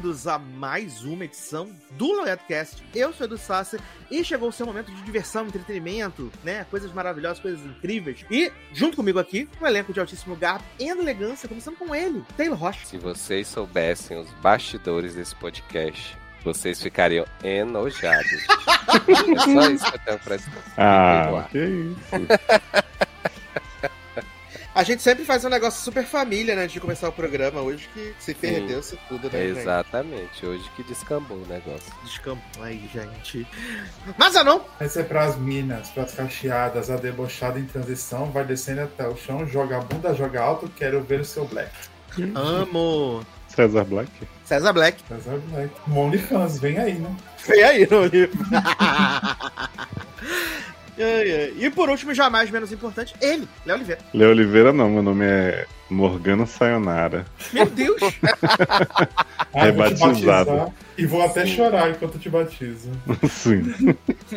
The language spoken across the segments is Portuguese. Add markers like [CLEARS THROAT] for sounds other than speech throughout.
Bem-vindos a mais uma edição do LoyatCast. Eu sou Edu Sasser e chegou o seu momento de diversão, entretenimento, né? Coisas maravilhosas, coisas incríveis. E, junto comigo aqui, um elenco de altíssimo garbo e elegância, começando com ele, Taylor Rocha. Se vocês soubessem os bastidores desse podcast, vocês ficariam enojados. é [LAUGHS] só isso que eu tenho pra. Ah, que isso. [LAUGHS] A gente sempre faz um negócio super família, né, antes de começar o programa. Hoje que se perdeu-se tudo, né, gente? Exatamente, hoje que descambou o negócio. Descampou aí, gente. Mas ah, não! Essa é pras minas, pras cacheadas, a debochada em transição, vai descendo até o chão, joga a bunda, joga alto, quero ver o seu black. Amo! César Black. César Black. César Black. OnlyFans, vem aí, né? Vem aí no livro. [LAUGHS] Ai, ai. E por último, e jamais menos importante, ele, Léo Oliveira. Leo Oliveira não, meu nome é Morgana Sayonara. Meu Deus! [LAUGHS] Ah, E vou até chorar enquanto te batizo. [LAUGHS] Sim.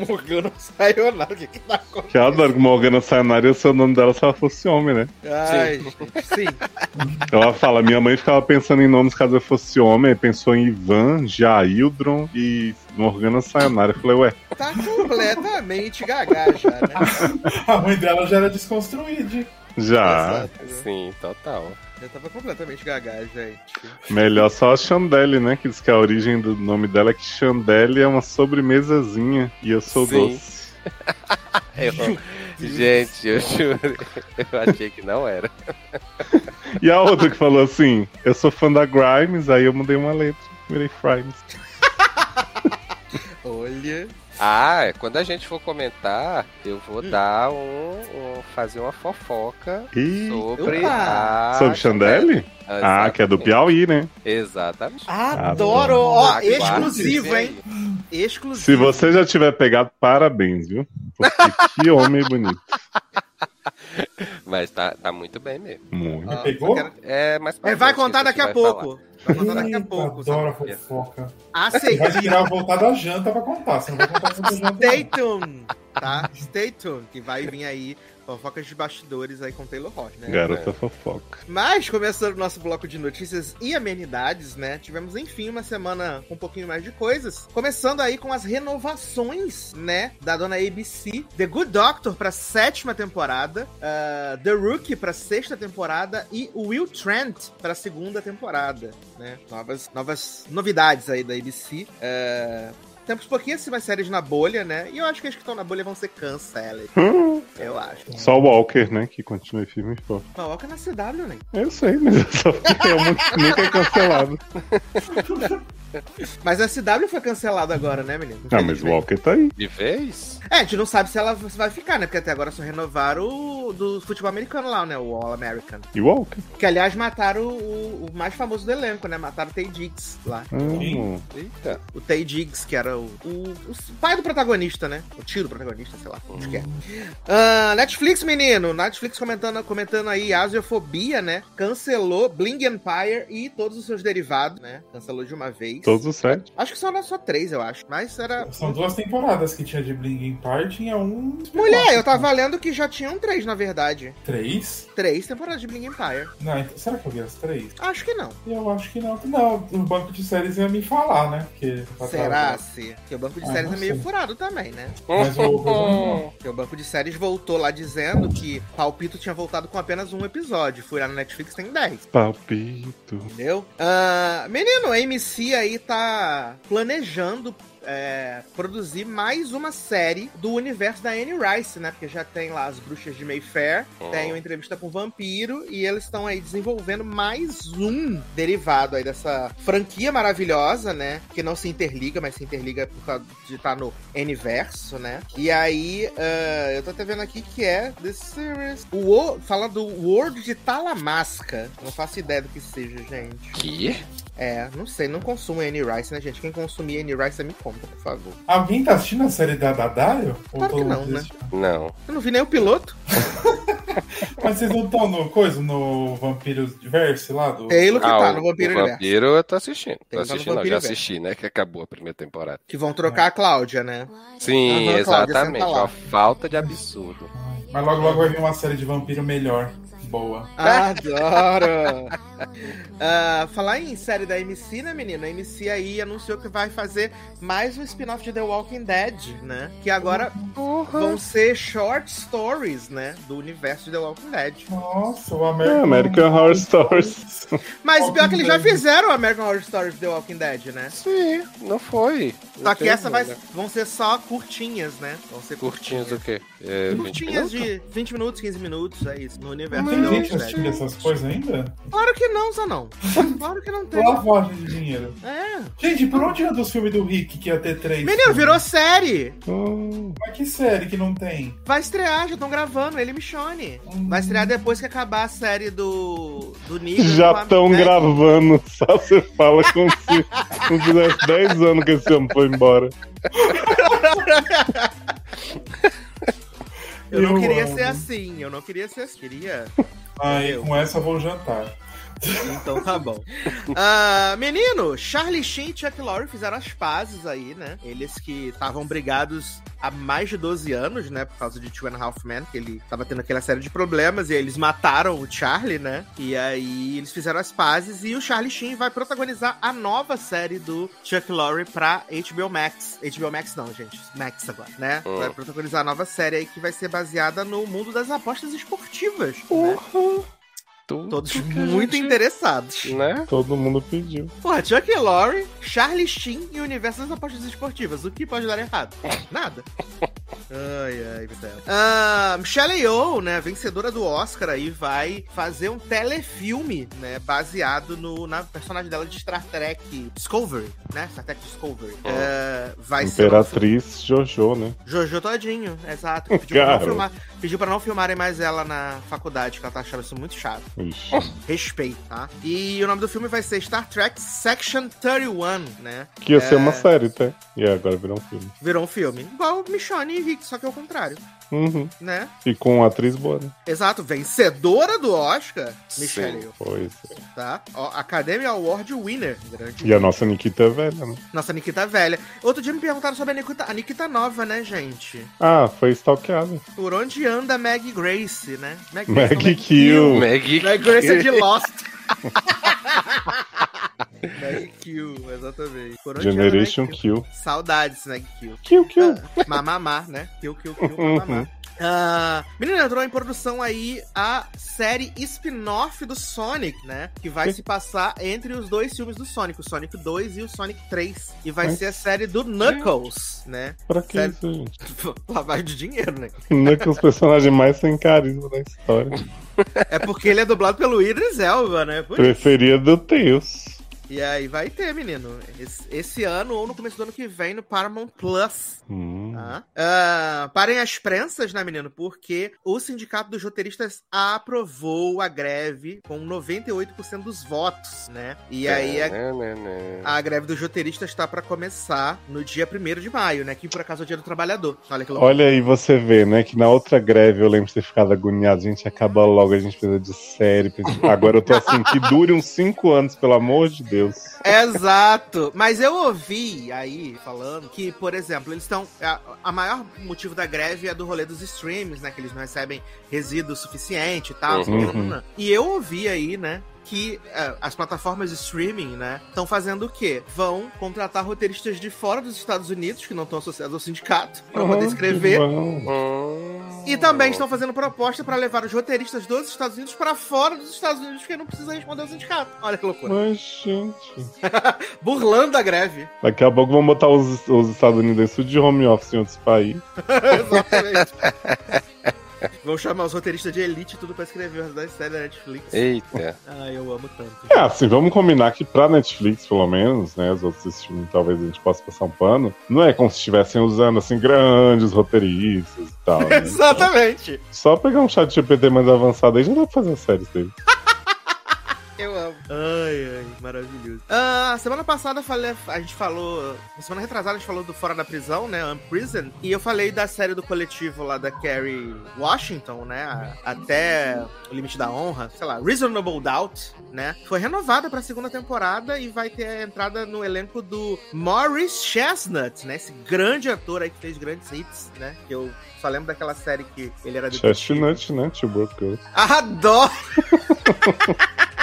Morgana Sayonara, o que que tá acontecendo? Que eu adoro que Morgana Sayonara ia ser o nome dela se ela fosse homem, né? Ai, gente, sim. [LAUGHS] Ela fala, minha mãe ficava pensando em nomes caso eu fosse homem, aí pensou em Ivan, Jaildron e Morgana Sayonara. Eu falei, ué, Tá completamente gaga já, né? [LAUGHS] A mãe dela já era desconstruída. já. Exato. Sim, total. Eu tava completamente gaga, gente. Melhor só a Chandelle, né? Que diz que a origem do nome dela é que Chandelle é uma sobremesazinha e eu sou Sim. doce. [LAUGHS] Eu- gente, eu juro, eu achei que não era. E a outra que falou assim: eu sou fã da Grimes, aí eu mudei uma letra, virei Frimes. Olha. Ah, quando a gente for comentar, eu vou dar um, um- fazer uma fofoca Ih, sobre Opa! a sobre Chandelle? Ah, que é do Piauí, né? Exatamente. Adoro! Ó, exclusivo, hein? Exclusivo. Se você já tiver pegado, parabéns, viu? Porque [LAUGHS] que homem bonito. [LAUGHS] Mas tá, tá muito bem mesmo. Muito. Ó, Pegou? quero- É, mas É, vai contar daqui a pouco. Vai contar daqui a pouco. Adoro a fofoca. A Vai tirar voltar da janta pra contar. Você não vai contar sobre a janta. Stay tuned, tá? Stay tuned, que vai vir aí fofocas de bastidores aí com Taylor Rocha, né? Garota fofoca. Mas, começando o nosso bloco de notícias e amenidades, né? Tivemos, enfim, uma semana com um pouquinho mais de coisas. Começando aí com as renovações, né? Da dona ABC. The Good Doctor pra sétima temporada. ah, The Rookie pra sexta temporada. E Will Trent pra segunda temporada, né? Novas, novas novidades aí da ABC. Ah, temos pouquíssimas séries na bolha, né? E eu acho que as que estão na bolha vão ser canceladas. Eu acho. Só o Walker, né? Que continua firme e forte. Coloca na CW, né? Eu sei, mas eu só fiquei muito nunca é cancelado. Mas a CW foi cancelada agora, né, menino? Ah, mas o Walker tá aí. De vez? É, a gente não sabe se ela vai ficar, né? Porque até agora só renovaram o do futebol americano lá, né? O All American. E o Walker? Que, aliás, mataram o, o mais famoso do elenco, né? Mataram o Tay Diggs lá. Amo. Eita. O Tay Diggs, que era o, o, o pai do protagonista, né? O tio do protagonista, sei lá. Acho que é. Ah, Netflix, menino. Netflix comentando, comentando aí Asiofobia, né? Cancelou Bling Empire e todos os seus derivados, né? Cancelou de uma vez. Todos os sete. Acho que só só três, eu acho. Mas era. São duas temporadas que tinha de Bling Empire, tinha um. Mulher, eu tava lendo que já tinham três, na verdade. Três? Três temporadas de Bling Empire. Não, então, será que eu vi as três? Acho que não. Eu acho que não. Não, o banco de séries ia me falar, né? Porque tá Será se? Porque o banco de Ah, séries é meio furado também, né? Mas [LAUGHS] Porque o banco de séries voltou lá dizendo que Palpito tinha voltado com apenas um episódio. Fui lá no Netflix, tem 10. Palpito. Entendeu? Ah, menino, a MC aí tá planejando é, produzir mais uma série do universo da Anne Rice, né? Porque já tem lá as bruxas de Mayfair, Oh. tem uma entrevista com o vampiro e eles estão aí desenvolvendo mais um derivado aí dessa franquia maravilhosa, né? Que não se interliga, mas se interliga por causa de estar no Universo, né? E aí, ah, eu tô até vendo aqui que é The Series. O, Wo- fala do World de Talamasca. Não faço ideia do que seja, gente. Que? É, não sei, não consumo Annie Rice, né, gente? Quem consumir Annie Rice, me conta, por favor. Alguém tá assistindo a série da Dadario? Ou Claro que não, né? Não. Eu não vi nem o piloto. [LAUGHS] Mas vocês não estão no coisa, no Vampiros Diverse lá do. Taylor que Ah, tá no Vampiro o Universo. Vampiro eu tô assistindo. Tô tá assistindo, não, Vampiro já assisti, né? Que acabou a primeira temporada. Que vão trocar a Cláudia, né? Sim, exatamente. Uma falta de absurdo. Mas logo logo vai vir uma série de vampiro melhor. Boa. Adoro! [LAUGHS] Ah, falar em série da MC, né, menino? A MC aí anunciou que vai fazer mais um spin-off de The Walking Dead, né? Que agora vão ser short stories, né? Do universo de The Walking Dead. Nossa, o É, American, American Horror Stories. Mas pior que eles já fizeram American Horror Stories de The Walking Dead, né? Sim, não foi. Só Não que essa vai, né? vão ser só curtinhas, né? Vão ser Curtinhos do quê? É, 20 Curtinhas minutos? de 20 minutos, 15 minutos, é isso, no universo Tem de The gente assistindo essas coisas ainda? Claro que não, Zanão. [LAUGHS] Claro que não tem. Lavagem de dinheiro. É. Gente, por onde anda os filmes do Rick que ia ter três? Menino, filmes? virou série. Hum, Mas que série que não tem? Vai estrear, já estão gravando, ele me chone. Vai estrear depois que acabar a série do. do com já estão Meg. gravando, [LAUGHS] só você fala como se não fizesse 10 anos que esse homem foi embora. [LAUGHS] Eu não Eu queria amo. ser assim, eu não queria ser assim. Queria. Aí Eu. com essa vou jantar. Então tá bom. Ah, menino, Charlie Sheen e Chuck Lorre fizeram as pazes aí, né? Eles que estavam brigados há mais de 12 anos, né? Por causa de Two and a Half Men, que ele tava tendo aquela série de problemas, e aí eles mataram o Charlie, né? E aí eles fizeram as pazes, e o Charlie Sheen vai protagonizar a nova série do Chuck Lorre pra HBO Max. HBO Max não, gente. Max agora, né? Hum. Vai protagonizar a nova série aí que vai ser baseada no mundo das apostas esportivas. né? Tudo Todos muito gente- interessados. Né? Todo mundo pediu. Porra, Chuck Lorre, Charlie Sheen e o universo das apostas esportivas. O que pode dar errado? Nada. [LAUGHS] Ai, ai, Vitel. Ah, Michelle Yeoh, né, vencedora do Oscar aí, vai fazer um telefilme, né, baseado no, na personagem dela de Star Trek Discovery, né, Star Trek Discovery. É, vai ser... Imperatriz Jojo, né? Jojo todinho, exato. Pediu pra, não filmar, pediu pra não filmarem mais ela na faculdade, que ela tá achando isso muito chato. Ixi. Respeito, tá? E o nome do filme vai ser Star Trek Section 31, né? Que ia ser É. uma série, tá? E agora virou um filme. Virou um filme. Igual Michonne e Rick, só que é o contrário, Uhum. né? E com uma atriz boa, né? Exato, vencedora do Oscar, Michelle, Sim. Pois é. tá? Ó, Academy Award winner. Grande. E a nossa Nikita é velha, né? Nossa Nikita velha. Outro dia me perguntaram sobre a Nikita, a Nikita nova, né, gente? Ah, foi stalkeada. Por onde anda Maggie Grace, né? Maggie Maggie Kill. Maggie. Maggie Grace é de Lost. [LAUGHS] Maggie Kill, exatamente. Por onde anda Generation Maggie Kill? Kill. Saudades, Maggie Kill. Kill, kill. Mamamá, né? Kill, kill, kill, mamamá. Ah, menina, entrou em produção aí a série spin-off do Sonic, né? Que vai se passar entre os dois filmes do Sonic, o Sonic 2 e o Sonic 3. E vai Mas- ser a série do Knuckles, né? Pra que Sério? isso, gente? [LAUGHS] Lavagem de dinheiro, né? É os personagens mais sem carisma da história. [LAUGHS] É porque ele é dublado pelo Idris Elba, né? Por. Preferia do Deus. E aí vai ter, menino. Esse, esse ano ou no começo do ano que vem no Paramount Plus. Hum. Tá? Ah, parem as prensas, né, menino? Porque o Sindicato dos Roteiristas aprovou a greve com 98% dos votos, né? E aí a, Né, né, né. a greve dos roteiristas está para começar no dia 1 de maio, né? Que por acaso é o dia do trabalhador. Olha que louco. Olha aí, você vê, né? Que na outra greve eu lembro de ter ficado agoniado. Gente, acaba logo, a gente precisa de série. precisa- Agora eu tô assim, que dure uns 5 anos, pelo amor de Deus. Exato. Mas eu ouvi aí falando que, por exemplo, eles estão. A, a maior motivo da greve é do rolê dos streams, né? Que eles não recebem resíduo suficiente e tal. Uhum. E eu ouvi aí, né? Que é, as plataformas de streaming, né, estão fazendo o quê? Vão contratar roteiristas de fora dos Estados Unidos, que não estão associados ao sindicato, pra poder Uhum, escrever. que bom. E também estão fazendo proposta pra levar os roteiristas dos Estados Unidos pra fora dos Estados Unidos, porque não precisa responder ao sindicato. Olha que loucura. Mas, gente. [LAUGHS] Burlando a greve. Daqui a pouco vão botar os, os Estados Unidos em tudo de home office em outros países. [LAUGHS] Exatamente. [LAUGHS] Vão chamar os roteiristas de elite e tudo pra escrever o resto da série da Netflix. Eita. Ai, eu amo tanto. É, assim, vamos combinar que pra Netflix, pelo menos, né, os outros streaming talvez a gente possa passar um pano, não é como se estivessem usando, assim, grandes roteiristas e tal, né? [LAUGHS] Exatamente. Só pegar um chat GPT mais avançado aí já dá pra fazer as séries dele. [LAUGHS] Eu amo. Ai, ai, maravilhoso. Ah, semana passada eu falei, a gente falou. Semana retrasada a gente falou do Fora da Prisão, né? Unprison. E eu falei da série do coletivo lá da Carrie Washington, né? Até o Limite da Honra, sei lá, Reasonable Doubt, né? Foi renovada pra segunda temporada e vai ter a entrada no elenco do Maurice Chestnut, né? Esse grande ator aí que fez grandes hits, né? Que eu só lembro daquela série que ele era. Chestnut, né? Tuberculoso. Adoro! [LAUGHS]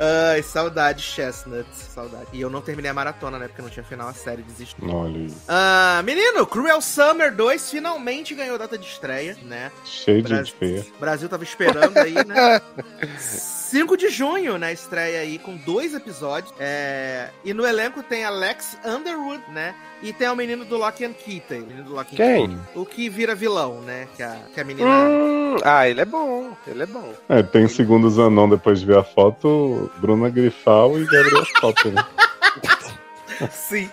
Ai, saudade, Chestnut. Saudade. E eu não terminei a maratona, né? Porque não tinha final a série, desisti. Olha aí. Ah, menino, Cruel Summer 2 finalmente ganhou data de estreia, né? Cheio de Brasil, gente feia. Brasil tava esperando aí, né? [LAUGHS] 5 de junho, né? Estreia aí com dois episódios. É, E no elenco tem Alex Underwood, né? E tem o menino do Lock and Key, tem o menino do Lock and Quem? Key. O que vira vilão, né? Que a, que a menina. Hum, ah, ele é bom. Ele é bom. É, tem segundo Zanon depois de ver a foto, Bruna Grifal e Gabriel Foto, né? [LAUGHS] Sim.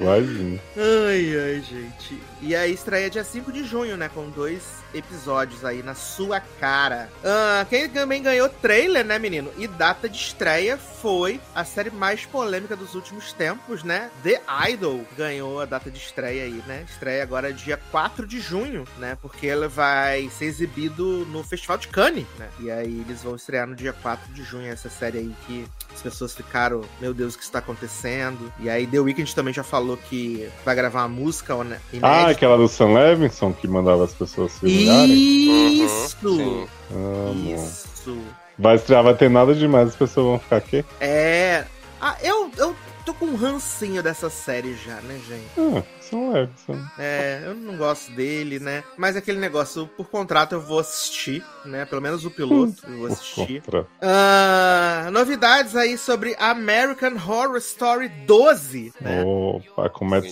Igualzinho. Ai, ai, gente. E a estreia é dia 5 de junho, né? Com dois episódios aí na sua cara. Ah, quem também ganhou trailer, né, menino? E data de estreia foi a série mais polêmica dos últimos tempos, né? The Idol ganhou a data de estreia aí, né? Estreia agora dia 4 de junho, né? Porque ela vai ser exibido no Festival de Cannes, né? E aí eles vão estrear no dia 4 de junho essa série aí que as pessoas ficaram, meu Deus, o que está acontecendo? E aí The Weeknd também já falou que vai gravar uma música né, Ah, aquela do Sam Levinson que mandava as pessoas se? Isso! Uhum. Amo. Isso! Vai estrear, vai ter nada demais, as pessoas vão ficar aqui. É. Ah, eu, eu tô com um rancinho dessa série já, né, gente? Ah, Sam Levinson. É, eu não gosto dele, né? Mas aquele negócio, por contrato eu vou assistir, né? Pelo menos o piloto eu vou assistir. Ah, novidades aí sobre American Horror Story 12, né? Opa, com Matt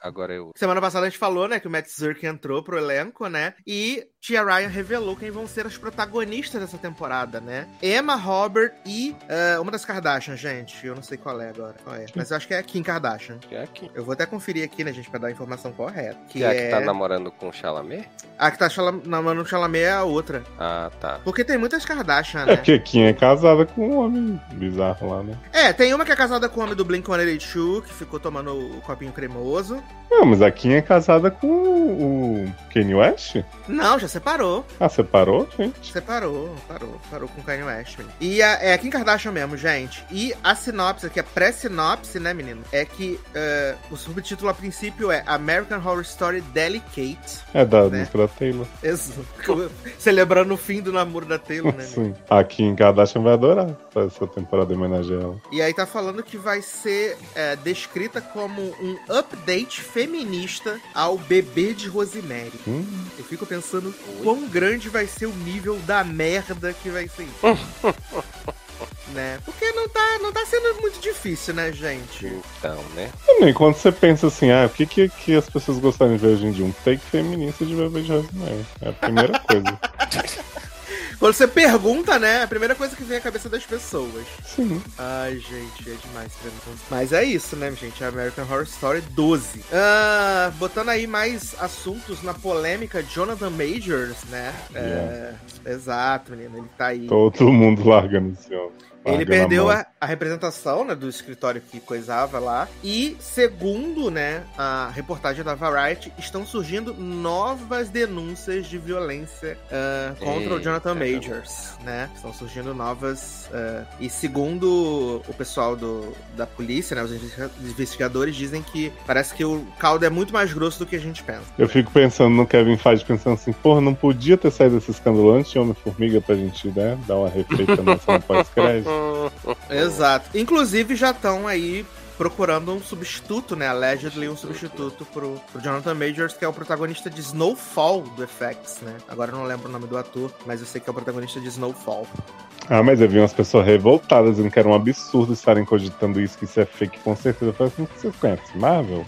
Agora eu. Semana passada a gente falou, né, que o Matt Zurk entrou pro elenco, né? E Tia Ryan revelou quem vão ser as protagonistas dessa temporada, né? Emma Robert e eh, uma das Kardashian, gente. Eu não sei qual é agora. Qual é? Mas eu acho que é a Kim Kardashian. Que é aqui. Eu vou até conferir aqui, né, gente, pra dar a informação correta. Que Que é a é. que tá namorando com o Chalamet? A que tá chalam- namorando o Chalamet é a outra. Ah, tá. Porque tem muitas Kardashian, É né? porque Kim é casada com um homem bizarro lá, né? É, tem uma que é casada com o homem do Blink-182, que ficou tomando o copinho cremoso. Não, mas a Kim é casada com o Kanye West? Não, já separou. Ah, separou, gente? Separou, parou, parou com o Kanye West, menino. E a, é a Kim Kardashian mesmo, gente. E a sinopse, que é pré-sinopse, né, menino? É que eh, o subtítulo a princípio é American Horror Story Delicate. É da Né? música da Taylor. Exato. [LAUGHS] Celebrando o fim do namoro da Taylor, né, menino? Sim. A Kim Kardashian vai adorar essa temporada em homenagem a ela. E aí tá falando que vai ser eh, descrita como um update feminista ao bebê de Rosemary. Hum, Eu fico pensando quão grande vai ser o nível da merda que vai ser isso. [LAUGHS] né? Porque não tá, não tá sendo muito difícil, né, gente? Então, né? também, quando você pensa assim, ah, o que, que, que as pessoas gostariam de ver hoje em dia? Um take feminista de bebê de Rosemary. É a primeira coisa. [LAUGHS] Quando você pergunta, né, a primeira coisa que vem à cabeça das pessoas. Sim. Ai, gente, é demais pra mim. Mas é isso, né, gente? American Horror Story 12. Ah, botando aí mais assuntos na polêmica Jonathan Majors, né? É, exato, menino. Ele tá aí. Todo mundo largando esse homem. Ele Larga na perdeu a, a representação né, do escritório que coisava lá. E, segundo né, a reportagem da Variety, estão surgindo novas denúncias de violência ah, contra o Jonathan. Majors. Né? Estão surgindo novas. ah, e segundo o pessoal do, da polícia, né, os investiga- investigadores dizem que parece que o caldo é muito mais grosso do que a gente pensa. Eu fico pensando no Kevin Feige, pensando assim, porra, não podia ter saído esse escândalo antes de Homem-Formiga pra gente, né, dar uma refeita nessa [LAUGHS] pós-crédito. [LAUGHS] Exato. Inclusive já estão aí procurando um substituto, né? Allegedly um substituto pro, pro Jonathan Majors, que é o protagonista de Snowfall do FX, né? Agora eu não lembro o nome do ator, mas eu sei que é o protagonista de Snowfall. Ah, mas eu vi umas pessoas revoltadas dizendo que era um absurdo estarem cogitando isso, que isso é fake, com certeza. Eu falei assim, você conhece Marvel?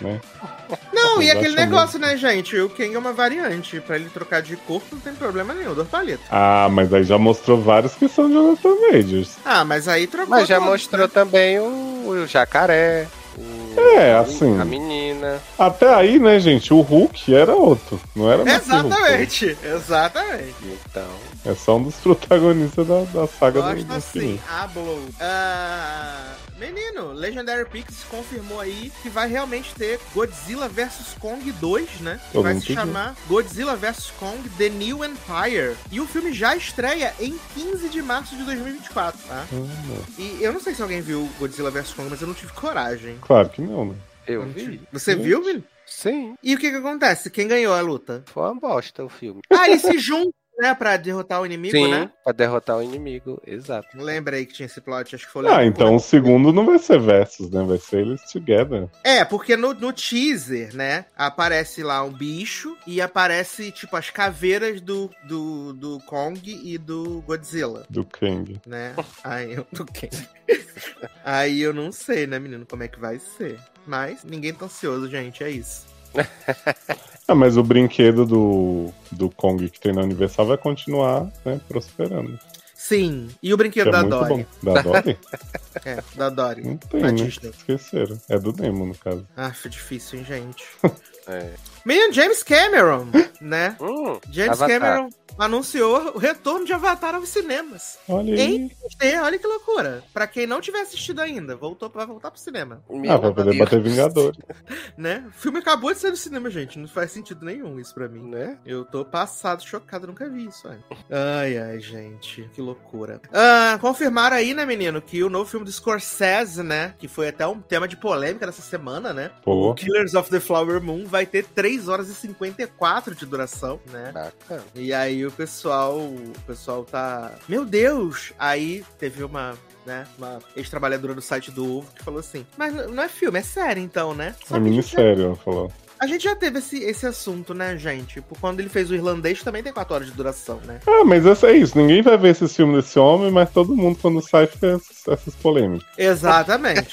né? [LAUGHS] Não, e aquele Exatamente. negócio, né, gente? O King é uma variante. Pra ele trocar de corpo não tem problema nenhum, dor palito. Ah, mas aí já mostrou vários que são Jonathan Majors. Ah, mas aí trocou. Mas já mostrou né? também o, o jacaré. o- É, assim. A menina. Até aí, né, gente, o Hulk era outro. Não era mais que Hulk. Exatamente, exatamente. Então. É só um dos protagonistas da, da saga do, Gosto do assim, filme. a Blow. Ah, menino, Legendary Pictures confirmou aí que vai realmente ter Godzilla vs Kong 2, né? Que Eu vai se chamar Godzilla vs Kong The New Empire. E o filme já estreia em 15 de março de 2024, tá? Ah. E eu não sei se alguém viu Godzilla vs Kong, mas eu não tive coragem. Claro que não, né? Eu Não vi. tive. Você Gente. viu, menino? Sim, E o que que acontece? Quem ganhou a luta? foi uma bosta o filme. Ah, eles se [LAUGHS] juntam, né? Pra derrotar o inimigo, Sim, né? pra derrotar o inimigo, exato. Lembrei que tinha esse plot, acho que foi Ah, então o segundo não vai ser versus, né? Vai ser eles together. É, porque no, no teaser, né, aparece lá um bicho e aparece, tipo, as caveiras do, do, do Kong e do Godzilla, Do Kang. né? Aí eu do Kang. Aí eu não sei, né, menino, como é que vai ser. Mas ninguém tá ansioso, gente, é isso. [LAUGHS] Ah, mas o brinquedo do, do Kong que tem na Universal vai continuar, né, prosperando. Sim, e o brinquedo Que é da muito Dory? bom. Da Dory? [LAUGHS] É, da Dory. Não tem, né? Esqueceram. É do Nemo, no caso. Ah, foi difícil, hein, gente. [LAUGHS] É. Menino, James Cameron, [GASPS] né? Hum, James Avatar. Cameron anunciou o retorno de Avatar aos cinemas. Olha aí. Em 3D, olha que loucura. Pra quem não tiver assistido ainda, voltou vai voltar pro cinema, Meu Ah, vai poder Deus. bater Vingadores. [LAUGHS] [LAUGHS] né? O filme acabou de sair do cinema, gente. Não faz sentido nenhum isso pra mim. Né? Eu tô passado, chocado, nunca vi isso. Ai, ai, ai gente, que loucura. Ah, confirmaram aí, né, menino, que o novo filme do Scorsese, né, que foi até um tema de polêmica dessa semana, né, Pô. o Killers of the Flower Moon vai ter 3 horas e 54 de duração, né? Bacana. E aí o pessoal, o pessoal tá, meu Deus! Aí teve uma, né, uma ex-trabalhadora do site do Ovo que falou assim: "Mas não é filme, é série então, né?" Só É minissérie, ela falou. A gente já teve esse, esse assunto, né, gente? Tipo, quando ele fez o irlandês também tem 4 horas de duração, né? Ah, mas essa é isso. Ninguém vai ver esse filme desse homem, mas todo mundo, quando sai, fica essas, essas polêmicas. Exatamente.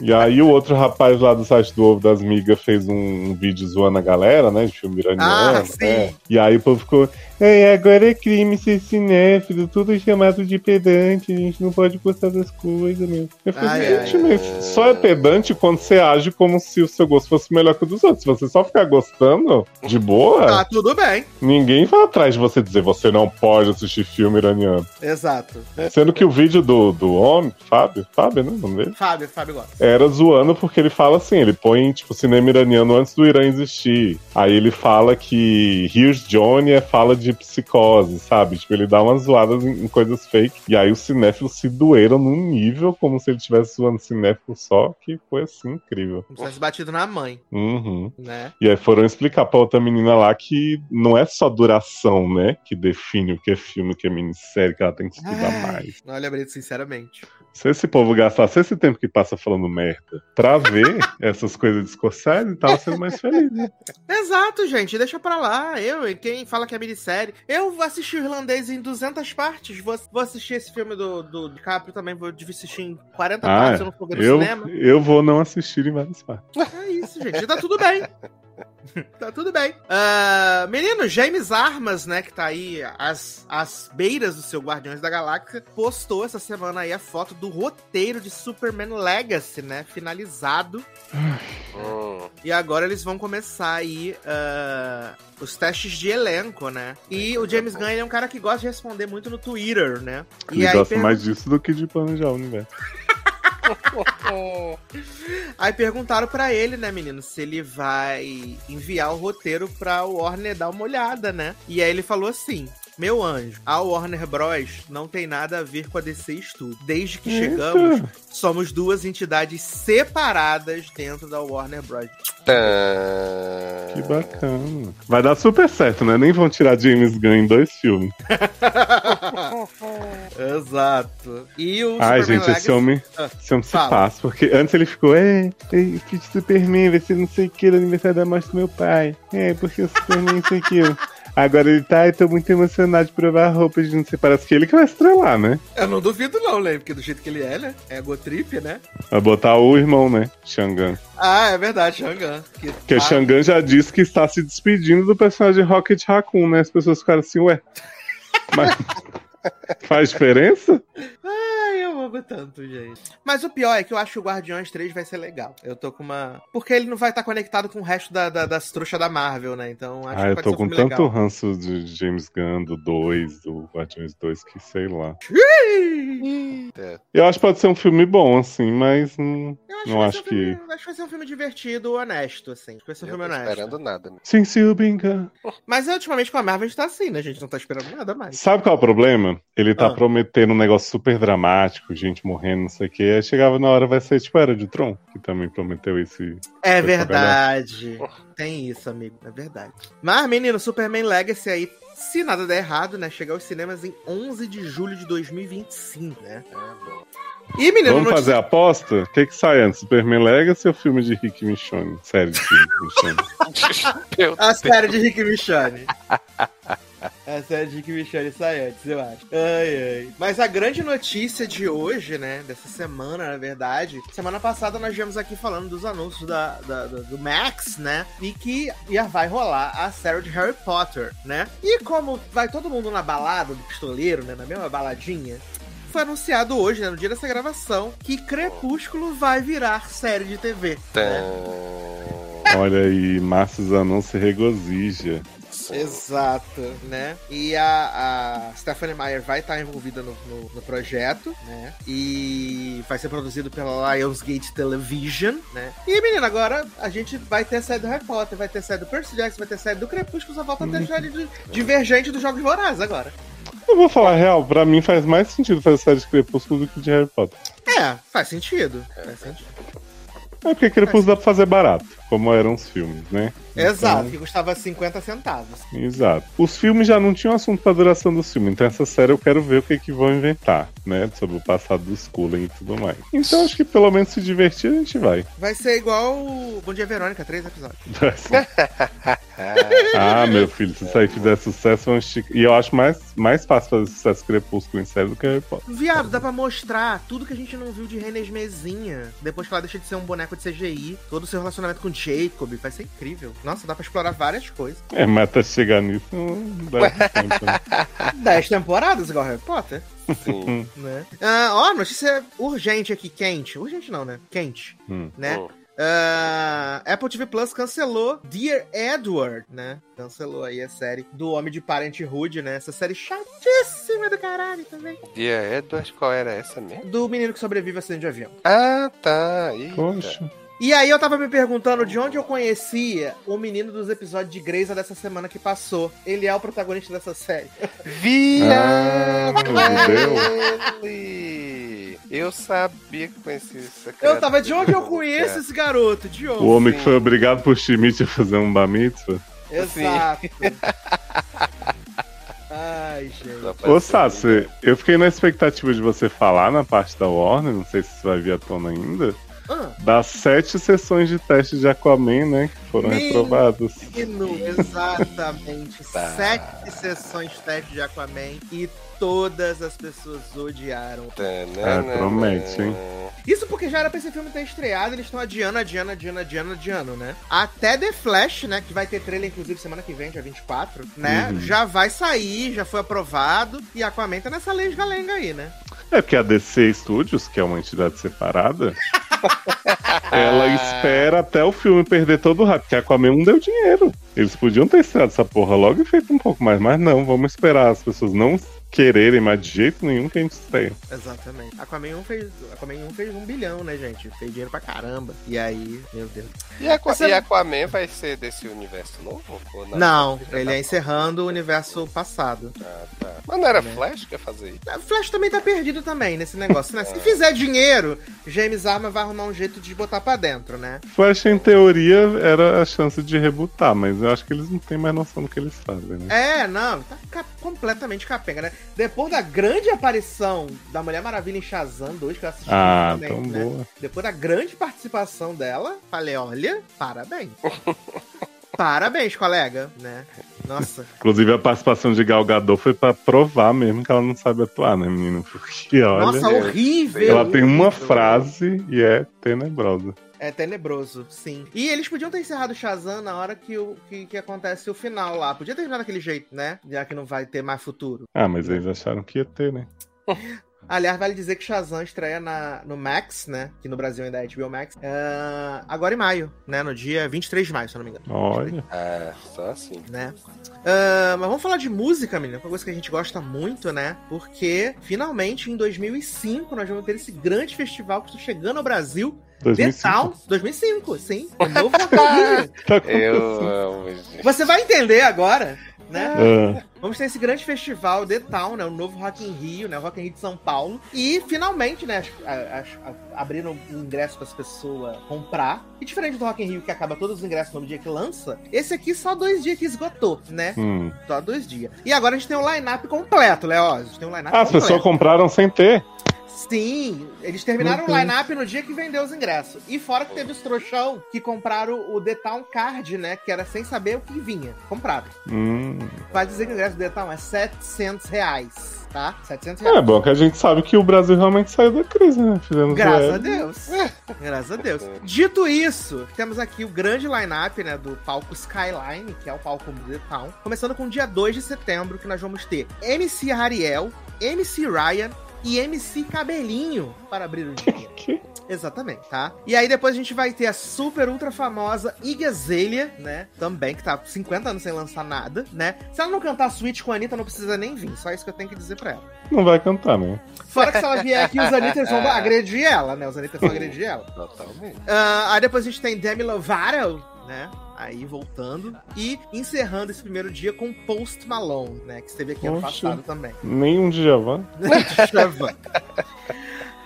E aí o outro rapaz lá do site do Ovo das Migas fez um, um vídeo zoando a galera, né? De filme iraniano. Ah, sim. né? E aí o povo ficou. É, agora é crime ser cinéfilo, tudo chamado de pedante, a gente não pode gostar das coisas, meu. Eu falei, Ai, gente, ai. mas só é pedante quando você age como se o seu gosto fosse melhor que o dos outros. Se você só ficar gostando de boa, tá tudo bem. ninguém vai atrás de você dizer você não pode assistir filme iraniano. Exato. Sendo que o vídeo do, do homem, Fábio, Fábio, né? O nome dele? Fábio, Fábio gosta. era zoando porque ele fala assim, ele põe, tipo, cinema iraniano antes do Irã existir. Aí ele fala que Here's Johnny é fala de psicose, sabe? Tipo, ele dá umas zoadas em, em coisas fake. E aí os cinéfilos se doeram num nível como se ele estivesse zoando cinéfilo só, que foi assim, incrível. Como se tivesse batido na mãe, Uhum. né? E aí foram explicar pra outra menina lá que não é só duração, né? Que define o que é filme, o que é minissérie, que ela tem que estudar Ai, mais. Olha, Brito, sinceramente. Se esse povo gastasse esse tempo que passa falando merda pra ver [LAUGHS] essas coisas de Scorsese, tava sendo mais feliz, né? Exato, gente. Deixa pra lá. Eu, e quem fala que é minissérie. Eu vou assistir o irlandês em 200 partes. Vou, vou assistir esse filme do, do DiCaprio também. Vou assistir em 40 Ah, partes. Eu não for ver no eu, cinema. eu vou não assistir em várias partes. É isso, gente. Tá tudo bem. [LAUGHS] [LAUGHS] tá tudo bem. Ah, menino, James Armas, né, que tá aí às, às beiras do seu Guardiões da Galáxia, postou essa semana aí a foto do roteiro de Superman Legacy, né, finalizado. E agora eles vão começar aí ah, os testes de elenco, né? E o James Gunn ele é um cara que gosta de responder muito no Twitter, né? E Ele aí, gosta mais disso do que de planejar o universo. [LAUGHS] aí perguntaram pra ele, né, menino, se ele vai enviar o roteiro pra Warner dar uma olhada, né? E aí ele falou assim. Meu anjo, a Warner Bros. não tem nada a ver com a DC Studios. Desde que chegamos, somos duas entidades separadas dentro da Warner Bros. tã. que bacana. Vai dar super certo, né? Nem vão tirar James Gunn em dois filmes. [LAUGHS] Exato. E o Ai, Superman gente, esse Legacy- homem, Ah, esse homem se passa. Porque antes ele ficou, é, é Superman, vai ser não sei o que do aniversário da morte do meu pai. É, porque o Superman não sei o que. Agora ele tá, eu tô muito emocionado de provar a roupa de não sei, parece que ele que vai estrelar, né? Eu não duvido não, né? Porque do jeito que ele é, né? É Gotrip, né? Vai botar o irmão, né? Xangan. Ah, é verdade, Shangan. Que Porque ah, Xangan já disse que está se despedindo do personagem Rocket Raccoon, né? As pessoas ficaram assim, ué. [LAUGHS] Mas faz diferença? Ai, eu amo tanto, gente. Mas o pior é que eu acho que o Guardiões 3 vai ser legal. Eu tô com uma. Porque ele não vai estar conectado com o resto da, da- das trouxas da Marvel, né? Então acho Ah, que eu tô um com tanto legal. ranço de James Gunn, do 2, do Guardiões 2, que sei lá. Eu acho que pode ser um filme bom, assim, mas hum, Eu acho Não acho um filme- que- acho que vai ser um filme divertido, honesto, assim. Acho que vai ser um Eu filme tô honesto. esperando nada. né? Since you been gone. Mas ultimamente com a Marvel a gente tá assim, né? A gente não tá esperando nada mais. Sabe qual é o problema? Ele tá Ah. prometendo um negócio super dramático, gente morrendo, não sei o quê. Aí chegava na hora, vai ser tipo Era de Tron, que também prometeu esse. É verdade. Tem isso, amigo. É verdade. Mas, menino, Superman Legacy aí, se nada der errado, né? Chega aos cinemas em 11 de julho de 2025, né? É bom. E, menino, Vamos notícia- fazer a aposta? O que, que sai antes? Superman Legacy ou filme de Rick Michonne? Série de Rick Michonne. [LAUGHS] A série de Rick Michonne. A série de Rick Michonne sai antes, eu acho. Ai, ai. Mas a grande notícia de hoje, né? Dessa semana, na verdade. Semana passada nós viemos aqui falando dos anúncios da, da- do, do Max, né? E que ia, vai rolar a série de Harry Potter, né? E como vai todo mundo na balada do pistoleiro, né? Na mesma baladinha. Foi anunciado hoje, né, no dia dessa gravação, que Crepúsculo vai virar série de TV. Né? Olha aí, Márcio Zanon se regozija. Exato, né? E a, a Stephanie Meyer vai estar envolvida no, no, no projeto, né? E vai ser produzido pela Lionsgate Television, né? E, menina, agora a gente vai ter série do Harry Potter, vai ter série do Percy Jackson, vai ter série do Crepúsculo, só falta ter série de Divergente dos Jogos Vorazes agora. Eu vou falar a real, pra mim faz mais sentido fazer série de Crepúsculo do que de Harry Potter. É, faz sentido. Faz sentido. É porque Crepúsculo dá pra fazer barato, como eram os filmes, né? Exato, que custava 50 centavos. Exato. Os filmes já não tinham assunto pra duração do filme, então essa série eu quero ver o que, que vão inventar, né? Sobre o passado dos Cullen e tudo mais. Então acho que pelo menos se divertir a gente vai. Vai ser igual o Bom Dia Verônica, três episódios. [LAUGHS] ah, meu filho, se isso aí fizer sucesso, vão esticar. E eu acho mais, mais fácil fazer sucesso Crepúsculo em série do que Harry Potter. Viado, dá pra mostrar tudo que a gente não viu de Renesmezinha. Depois que ela deixa de ser um boneco de CGI. Todo o seu relacionamento com Jacob. Vai ser incrível. Nossa, dá pra explorar várias coisas. É, mas até chegar nisso não dá [LAUGHS] tempo, né? Dez temporadas igual Harry Potter, Sim. [LAUGHS] né? Ah, ó, notícia urgente aqui, quente. Urgente não, né? Quente, Hum. né? Hum. Ah, Apple TV Plus cancelou Dear Edward, né? Cancelou aí a série do Homem de Parenthood, né? Essa série chatíssima do caralho também. Dia Edward, qual era essa mesmo? Do menino que sobrevive a acidente de avião. Ah, tá. Eita. Poxa. E aí eu tava me perguntando de onde eu conhecia o menino dos episódios de Grey's dessa semana que passou. Ele é o protagonista dessa série. [LAUGHS] Viado! Ah, ele! Eu sabia que conhecia essa Eu tava de onde eu conheço cara. esse garoto? De onde? O homem que Sim. foi obrigado por Schmidt a fazer um bar mitzvah. Exato. [LAUGHS] Ai, gente. Ô, Sassi, eu fiquei na expectativa de você falar na parte da Warner, não sei se isso vai vir à tona ainda, Das sete sessões de teste de Aquaman, né, foram Menino. reprovadas. menino, exatamente. [LAUGHS] Tá. Sete sessões de teste de Aquaman e todas as pessoas odiaram. É, promete, hein? Isso porque já era pra esse filme ter estreado, eles estão adiando, adiando, adiando, adiando, adiando, né? Até The Flash, né? Que vai ter trailer, inclusive, semana que vem, dia 24, né? Uhum. Já vai sair, já foi aprovado. E Aquaman tá nessa lei de galenga aí, né? É porque a DC Studios, que é uma entidade separada, [LAUGHS] ela espera até o filme perder todo o hype, porque Aquaman não deu dinheiro. Eles podiam ter estreado essa porra logo e feito um pouco mais, mas não, vamos esperar as pessoas não quererem mais de jeito nenhum que a gente estreia. Exatamente. Aquaman 1 fez, Aquaman 1 fez um bilhão, né, gente? Fez dinheiro pra caramba. E aí, meu Deus. E. Você- e Aquaman vai ser desse universo novo? Ou Não, Já ele tá- é encerrando o universo passado. Ah, tá. Mas não era Né? Flash que ia fazer isso? A Flash também tá perdido também nesse negócio, né? Se fizer dinheiro, James Arma vai arrumar um jeito de botar pra dentro, né? Flash, em teoria, era a chance de rebutar, mas eu acho que eles não têm mais noção do que eles fazem, né? É, não, tá completamente capenga, né? Depois da grande aparição da Mulher Maravilha em Shazam 2, que eu assisti Ah, também, tão né? boa. Depois da grande participação dela, falei, olha, parabéns. [LAUGHS] parabéns, colega, né? Nossa, Inclusive, a participação de Gal Gadot foi pra provar mesmo que ela não sabe atuar, né, menino? Porque, olha, nossa, horrível. ela tem uma horrível. frase e é tenebrosa. É tenebroso, sim. E eles podiam ter encerrado o Shazam na hora que, o, que, que acontece o final lá. Podia terminar daquele jeito, né? Já que não vai ter mais futuro. Ah, mas eles acharam que ia ter, né? [LAUGHS] Aliás, vale dizer que Shazam estreia na, no Max, né? Que no Brasil ainda é HBO Max. ah, agora em maio, né? No dia 23 de maio, se eu não me engano. Olha. Ah, só assim. né? Ah, mas vamos falar de música, menina, uma coisa que a gente gosta muito, né? Porque finalmente em 2005 nós vamos ter esse grande festival que está chegando ao Brasil, The 2005. Town 2005, sim, novo. [LAUGHS] Tá Eu amo, gente. Você vai entender agora, né? Ah, Vamos ter esse grande festival The Town, né? O novo Rock in Rio, né? O Rock in Rio de São Paulo. E finalmente, né? as- as- abriram um ingresso para as pessoas comprar. E diferente do Rock in Rio, que acaba todos os ingressos no dia que lança, esse aqui só dois dias que esgotou, né? hum. Só dois dias. E agora a gente tem um line-up completo, Léo. A gente tem um line-up Ah, as completo. pessoas compraram sem ter. Sim, eles terminaram o line-up no dia que vendeu os ingressos. E fora que teve os trouxão que compraram o The Town Card, né? Que era sem saber o que vinha. Compraram. Hum. Vai dizer que o ingresso do The Town é 700 reais, tá? 700 reais. É bom que a gente sabe que o Brasil realmente saiu da crise, né? Fizemos Graças a Deus. Graças a Deus. Dito isso, temos aqui o grande line-up, né, do palco Skyline, que é o palco do The Town. Começando com o dia 2 de setembro, que nós vamos ter MC Ariel, MC Ryan e MC Cabelinho para abrir o dia. [LAUGHS] Exatamente, tá? E aí depois a gente vai ter a super ultra famosa Iggy Azalea, né? Também, que tá 50 anos sem lançar nada, né? Se ela não cantar Switch com a Anitta, não precisa nem vir. Só isso que eu tenho que dizer pra ela. Não vai cantar, né? Fora que se ela vier aqui, os Anitas vão [LAUGHS] agredir ela, né? Os Anitas vão agredir ela. Totalmente. Ah, aí depois a gente tem Demi Lovato, né? Aí voltando. E encerrando esse primeiro dia com Post Malone, né? Que esteve aqui ano Poxa. passado também. Nenhum [LAUGHS] Djavan.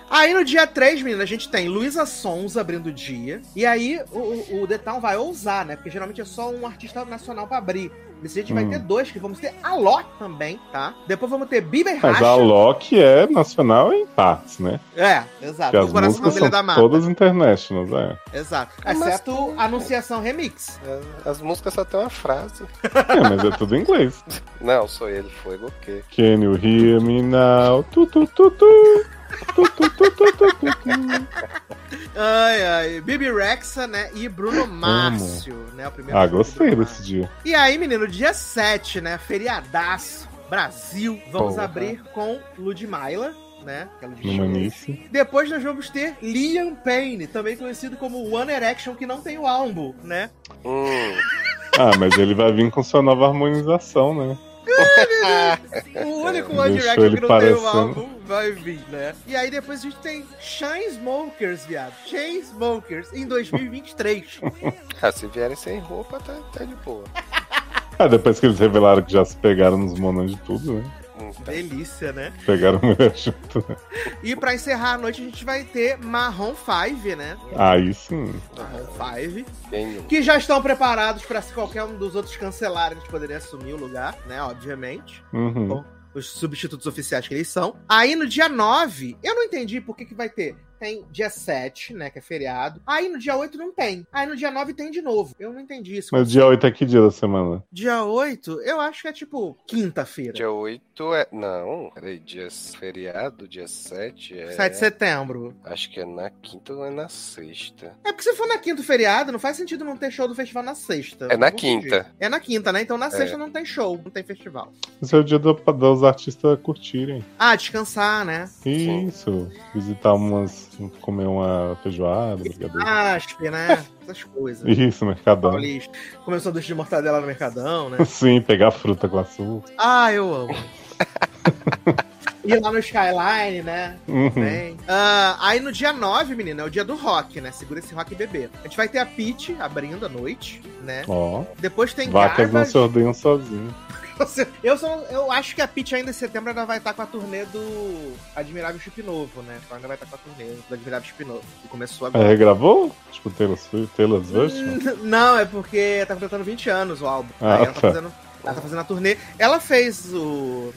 Aí no dia 3, menina, a gente tem Luísa Sons abrindo o dia. E aí o, o, o The Town vai ousar, né? Porque geralmente é só um artista nacional pra abrir. A gente vai Hum. ter dois, que vamos ter a Loki também, tá? Depois vamos ter Bieber Mas Racha. a Loki é nacional em partes, né? É, exato. Porque as coração músicas são da Mata. todas internationals, é. Exato. Mas Exceto a Anunciação Remix. As músicas só tem uma frase. É, mas é tudo em inglês. [LAUGHS] Não, sou ele, foi o quê? Can you hear me now? Tu, tu, tu, tu. Ai, ai. Bibi Rexa, né? E Bruno Márcio, né? O primeiro Ah, gostei desse dia. E aí, menino, dia 7, né? Feriadaço, Brasil. Vamos Porra. abrir com Ludmilla, né? Que é. Manice. Depois nós vamos ter Liam Payne, também conhecido como One Erection, que não tem o álbum, né? Hum. Ah, mas ele vai vir com sua nova harmonização, né? [LAUGHS] O único One Direction que não tem o parecendo- álbum vai vir, né? E aí depois a gente tem Chainsmokers, viado. Chainsmokers em 2023. [LAUGHS] Ah, se vierem sem roupa, tá, tá de boa. Ah, depois que eles revelaram que já se pegaram nos monos de tudo, né? Tá. Delícia, né? Pegaram mulher junto, né? E pra encerrar a noite a gente vai ter Marron 5, né? Aí sim. Marron 5. Quem não? Que já estão preparados pra se qualquer um dos outros cancelarem, eles poderiam assumir o lugar, né? Obviamente. Uhum. Bom. Os substitutos oficiais que eles são. Aí no dia 9, eu não entendi por que, que vai ter. Tem dia 7, né? Que é feriado. Aí no dia 8 não tem. Aí no dia 9 tem de novo. Eu não entendi isso. Mas dia 8 é que dia da semana? Dia 8, eu acho que é tipo quinta-feira. Dia 8 é. Não, peraí, dia feriado, dia 7 é. 7 de setembro. Acho que é na quinta ou é na sexta. É porque se for na quinta feriado, não faz sentido não ter show do festival na sexta. É na quinta. É na quinta, né? Então na É. sexta não tem show, não tem festival. Esse é o dia do, dos artistas curtirem. Ah, descansar, né? Sim. Isso. Visitar umas. Comer uma feijoada, brigadeiro. Aspe, né? Essas coisas. Isso, Mercadão. Paulista. Comer um sanduíche de mortadela no Mercadão, né? [LAUGHS] Sim, pegar fruta com açúcar. Ah, eu amo. Ir lá no Skyline, né? Uhum. Ah, aí no dia 9, menina, é o dia do rock, né? Segura esse rock bebê. A gente vai ter a Peach abrindo à noite, né? Ó. Depois tem Vacas não se ordenham sozinhas. Eu, só, eu acho que a Peach ainda em setembro ainda vai estar com a turnê do Admirável Chip Novo, né? Ela ainda vai estar com a turnê do Admirável Chip Novo, que começou É, agora. regravou? Tipo, Taylor Swift, Taylor's Version? Hum, Não, é porque tá completando 20 anos o álbum. Ah, Aí ela tá tá. fazendo. Ela tá fazendo a turnê. Ela fez o.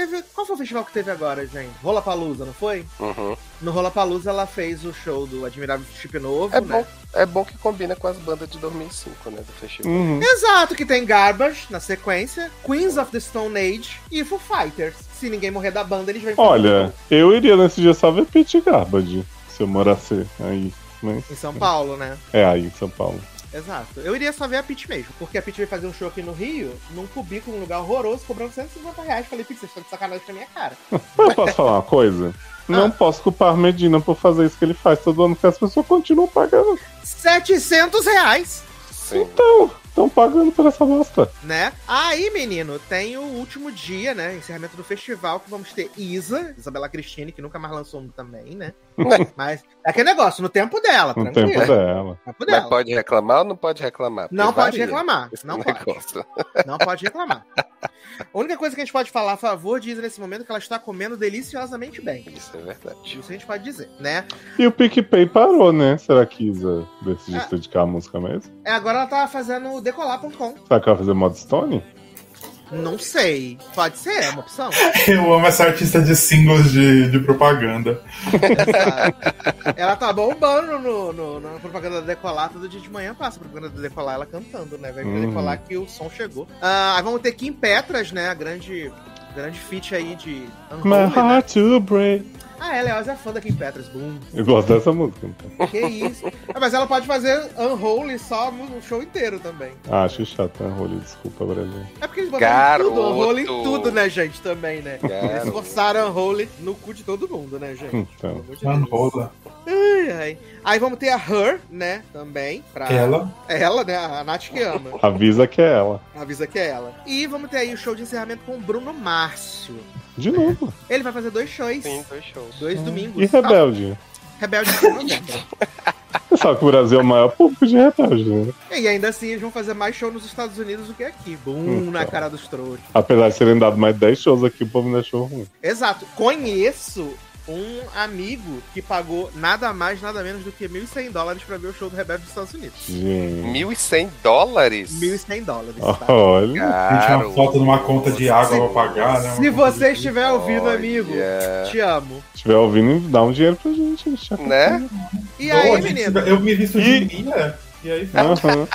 Teve... Qual foi o festival que teve agora, gente? Rola Palusa, não foi? Uhum. No Rola Palusa ela fez o show do Admirável Chip Novo, É né? bom, é bom que combina com as bandas de 2005, né? Do festival. Uhum. Exato, que tem Garbage na sequência, Queens of the Stone Age e Foo Fighters. Se ninguém morrer da banda, eles vêm fazer Olha, eu iria nesse dia só ver Pete Garbage, se eu morasse aí. Mas, em São Paulo, né? é aí em São Paulo. Exato. Eu iria só ver a Pitty mesmo, porque a Pitty veio fazer um show aqui no Rio, num cubículo, num lugar horroroso, cobrando 150 reais. Falei, Pitty, vocês estão de sacanagem com a minha cara. [LAUGHS] Eu posso falar uma coisa? Não Ah. posso culpar Medina por fazer isso que ele faz todo ano, porque as pessoas continuam pagando. 700 reais! Sim. Então, estão pagando por essa bosta. né? Aí, menino, tem o último dia, né? Encerramento do festival, que vamos ter Isa, Isabela Cristine, que nunca mais lançou um também, né? Mas é aquele negócio, no tempo dela, No tranquilo. tempo dela. tempo Mas dela. pode reclamar ou não pode reclamar? Porque Não pode reclamar, não pode. negócio. Não pode reclamar. A única coisa que a gente pode falar a favor de Isa nesse momento é que ela está comendo deliciosamente bem. Isso é verdade. Isso a gente pode dizer, né? E o PicPay parou, né? Será que Isa decidiu se dedicar à música mesmo? É, agora ela tá fazendo decolar.com. Será que vai fazer mod Stone? Não sei. Pode ser, é uma opção. [LAUGHS] Eu amo essa artista de singles de, de propaganda. Ela tá bombando no, no- na propaganda da Decolar, todo dia de manhã passa a propaganda da Decolar, ela cantando, né? Vai Uhum. Decolar que o som chegou. Ah, aí vamos ter Kim Petras, né? A grande, grande feat aí de My Unholy, né? heart to break. Ah, ela é fã da Kim Petras, boom. Eu gosto dessa música, então. Que isso. Ah, mas ela pode fazer Unholy só no show inteiro também. Ah, acho chato, Rolê? Desculpa, Brasil. É porque eles botaram tudo. Unholy em tudo, né, gente, também, né? Eles Garoto. forçaram Unholy no cu de todo mundo, né, gente? Então. rola. Ai, ai. Aí vamos ter a Her, né, também. Pra... Ela. Ela, né, a Nath que ama. Avisa que é ela. Avisa que é ela. E vamos ter aí o show de encerramento com o Bruno Márcio. De novo. Ele vai fazer dois shows. Sim, dois shows. Dois domingos. E Rebelde? Ah, Rebelde. Você sabe que o Brasil é o maior público de Rebelde, né? E ainda assim eles vão fazer mais show nos Estados Unidos do que aqui. Bum, na Então. cara dos trouxas. Apesar de serem dado mais 10 shows aqui, o povo ainda achou ruim. Exato. Conheço um amigo que pagou nada mais, nada menos do que 1.100 dólares pra ver o show do Rebelde dos Estados Unidos. Gente. 1.100 dólares? 1.100 dólares, tá? Olha. A gente tinha uma foto numa conta de água Se- pra pagar, né? Se Uma você de- estiver ouvindo, amigo, Olha. te amo. Se estiver ouvindo, dá um dinheiro pra gente. a gente já Né? E Boa, aí, gente, menino? Eu me visto E- de Mia. E aí, Aham.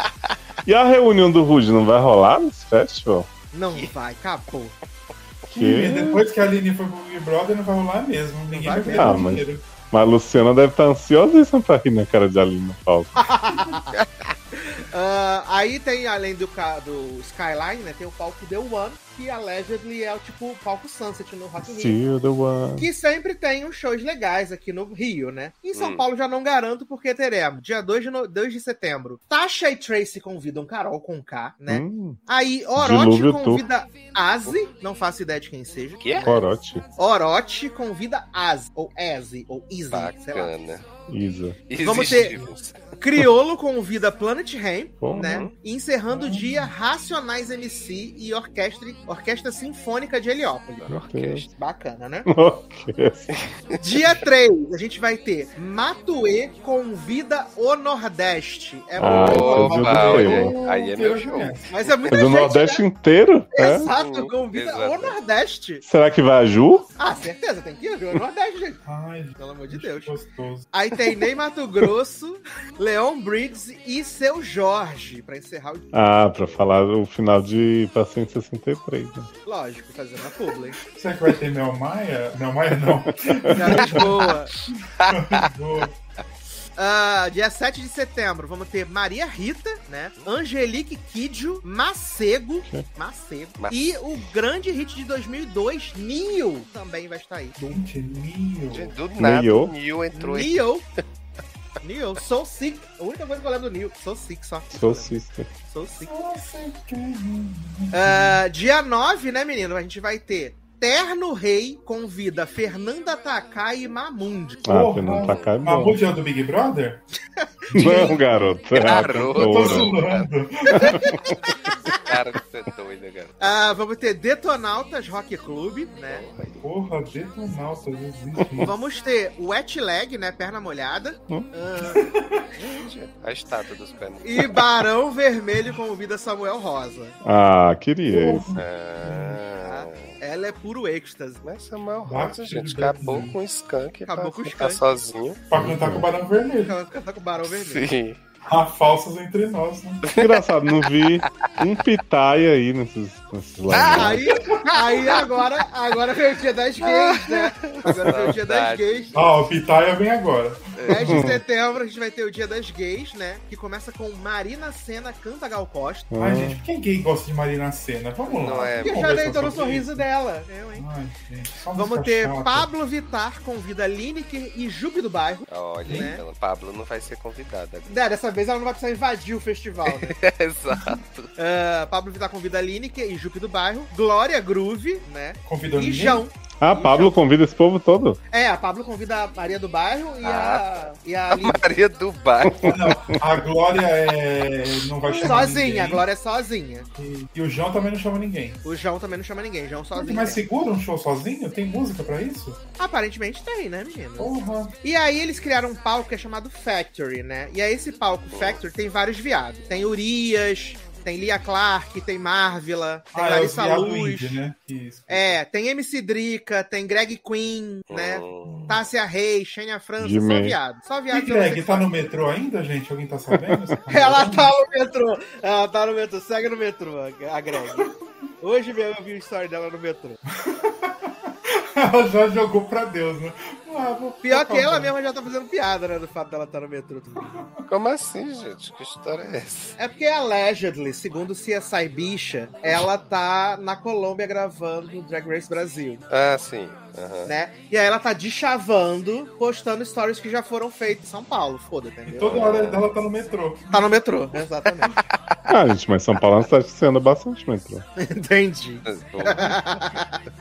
E a reunião do Rude não vai rolar nesse festival? Não vai, acabou. Que? depois que a Aline foi pro Big Brother, não vai rolar mesmo. Ninguém vai ganhar Ah, mas- dinheiro. Mas a Luciana deve estar ansiosíssima pra rir na cara de Aline no palco. [LAUGHS] Ah, aí tem, além do, do Skyline, né? Tem o palco The One, que allegedly é o tipo o palco Sunset no Rock in Rio. The one. Que sempre tem uns shows legais aqui no Rio, né? Em São Hum. Paulo já não garanto, porque teremos dia 2 de, no... 2 de setembro. Tasha e Tracy convidam Carol com K, né? Hum, Aí Orochi convida Aze, não faço ideia de quem seja. Que é? corote. Orochi convida Aze, ou Aze, ou Izzy, sei lá. Isa. Vamos ter-. Criolo convida Planet Ramp, Porra. né? E encerrando o dia, Racionais MC e Orquestra, Orquestra Sinfônica de Heliópolis. Bacana, né? [LAUGHS] Ok. Dia 3, a gente vai ter Matuê convida o Nordeste. É Ah, muito é bom. o aí é meu show. Mas é muita Mas o gente, Nordeste né? inteiro? É? Exato, Hum, convida o exatamente. Nordeste. Será que vai a Ju? Ah, certeza, tem que ir o Nordeste, gente. Ai, Pelo amor de Deus. gostoso. Aí tem Ney Mato Grosso, Leon Briggs e seu Jorge, pra encerrar o Ah, pra falar o final de Paciente 63. Né? lógico, fazendo a publi. Será que vai ter Mel Maia? Mel Maia não. Já Lisboa. Boa. Ah, dia 7 de setembro, vamos ter Maria Rita, né? Angelique Kidjo, Macego, [LAUGHS] Macego. E o grande hit de 2002, Neo, também vai estar aí. Gente, Neo. Do nada, Neo. entrou aí. Neo. [LAUGHS] Neo, So Sick. A única coisa que eu lembro do Neo, So Sick só. Sou sister. So Sick. Nossa, que- Ah, dia 9, né, menino? A gente vai ter Terno Rei convida Fernanda Takai e Mamundi. Ah, Porra, Fernando Takai é bom. Mamute é o do Big Brother? Não, garoto. É a Garoto. [LAUGHS] [LAUGHS] Cara, você é doido, cara. Ah, vamos ter Detonautas Rock Club, né? Porra, detonautas existe. Vamos ter Wet Leg, né? Perna molhada. Hum. Ah, Gente, a estátua dos pés. e Barão Vermelho convida Samuel Rosa. Ah, queria esse. Ah. Ela é puro êxtase. Mas Samuel Rosa, gente, de acabou com o Skunk. Acabou pra com o ficar Skank. sozinho. Pra cantar com o Barão Vermelho. Vai cantar com o Barão Vermelho. Sim. Há falsas entre nós, né? Engraçado, não vi um pitaia aí nesses, nesses line-up. Aí, aí agora, agora veio o dia das gays, né? Agora veio o dia das gays. Ó, o Pitaia vem agora. 10 de setembro a gente vai ter o dia das gays, né? Que começa com Marina Senna canta Gal Costa. Hum. Ai, gente, quem gay gosta de Marina Senna? Vamos lá. Não é. Porque já deitou no sorriso isso. dela. Eu, hein? Ai, gente, só Vamos ter chata. Pablo Vittar convida Lineker e Jupe do Bairro. Olha, Né? então, Pablo não vai ser convidada. É, dessa vez ela não vai precisar invadir o festival, né? [LAUGHS] Exato. Ah, Pablo Vittar convida Lineker e Jupe do Bairro. Glória Groove, né? Convidou E ninguém? João. Ah, Pablo convida esse povo todo? É, a Pablo convida a Maria do Bairro e a. E a A Maria do Bairro. [LAUGHS] Não, a Glória é... não vai chamar Sozinha, ninguém. a Glória é sozinha. E, e o João também não chama ninguém. O João também não chama ninguém, João sozinho. Mas né? segura um show sozinho? Tem música pra isso? Aparentemente tem, né, menino? Porra. E aí eles criaram um palco que é chamado Factory, né? E aí esse palco Factory tem vários viados. Tem Urias, tem Lia Clark, tem Marvila, tem Ah, é Larissa Luz. indie, né? Isso. É, tem MC Drica, tem Greg Queen, né? Hum. Tássia Reis, Xenia França, De só meio. viado. Só E viado. Greg, tá no metrô ainda, gente? Alguém tá sabendo? [LAUGHS] Tá Ela sabendo? tá no metrô. Ela tá no metrô. Segue no metrô, a Greg. Hoje mesmo eu vi o story dela no metrô. [LAUGHS] Ela já jogou pra Deus, né? Ah, Pior que ela mesma já tá fazendo piada, né? Do fato dela estar no metrô. Como assim, gente? Que história é essa? É porque, allegedly, segundo o CSI Bicha, ela tá na Colômbia gravando Drag Race Brasil, Ah, sim. Aham. né? E aí ela tá deschavando, postando stories que já foram feitas em São Paulo. Foda, E entendeu? toda hora dela tá no metrô. Tá no metrô, exatamente. [LAUGHS] Ah, gente, mas São Paulo você anda bastante metrô. Entendi.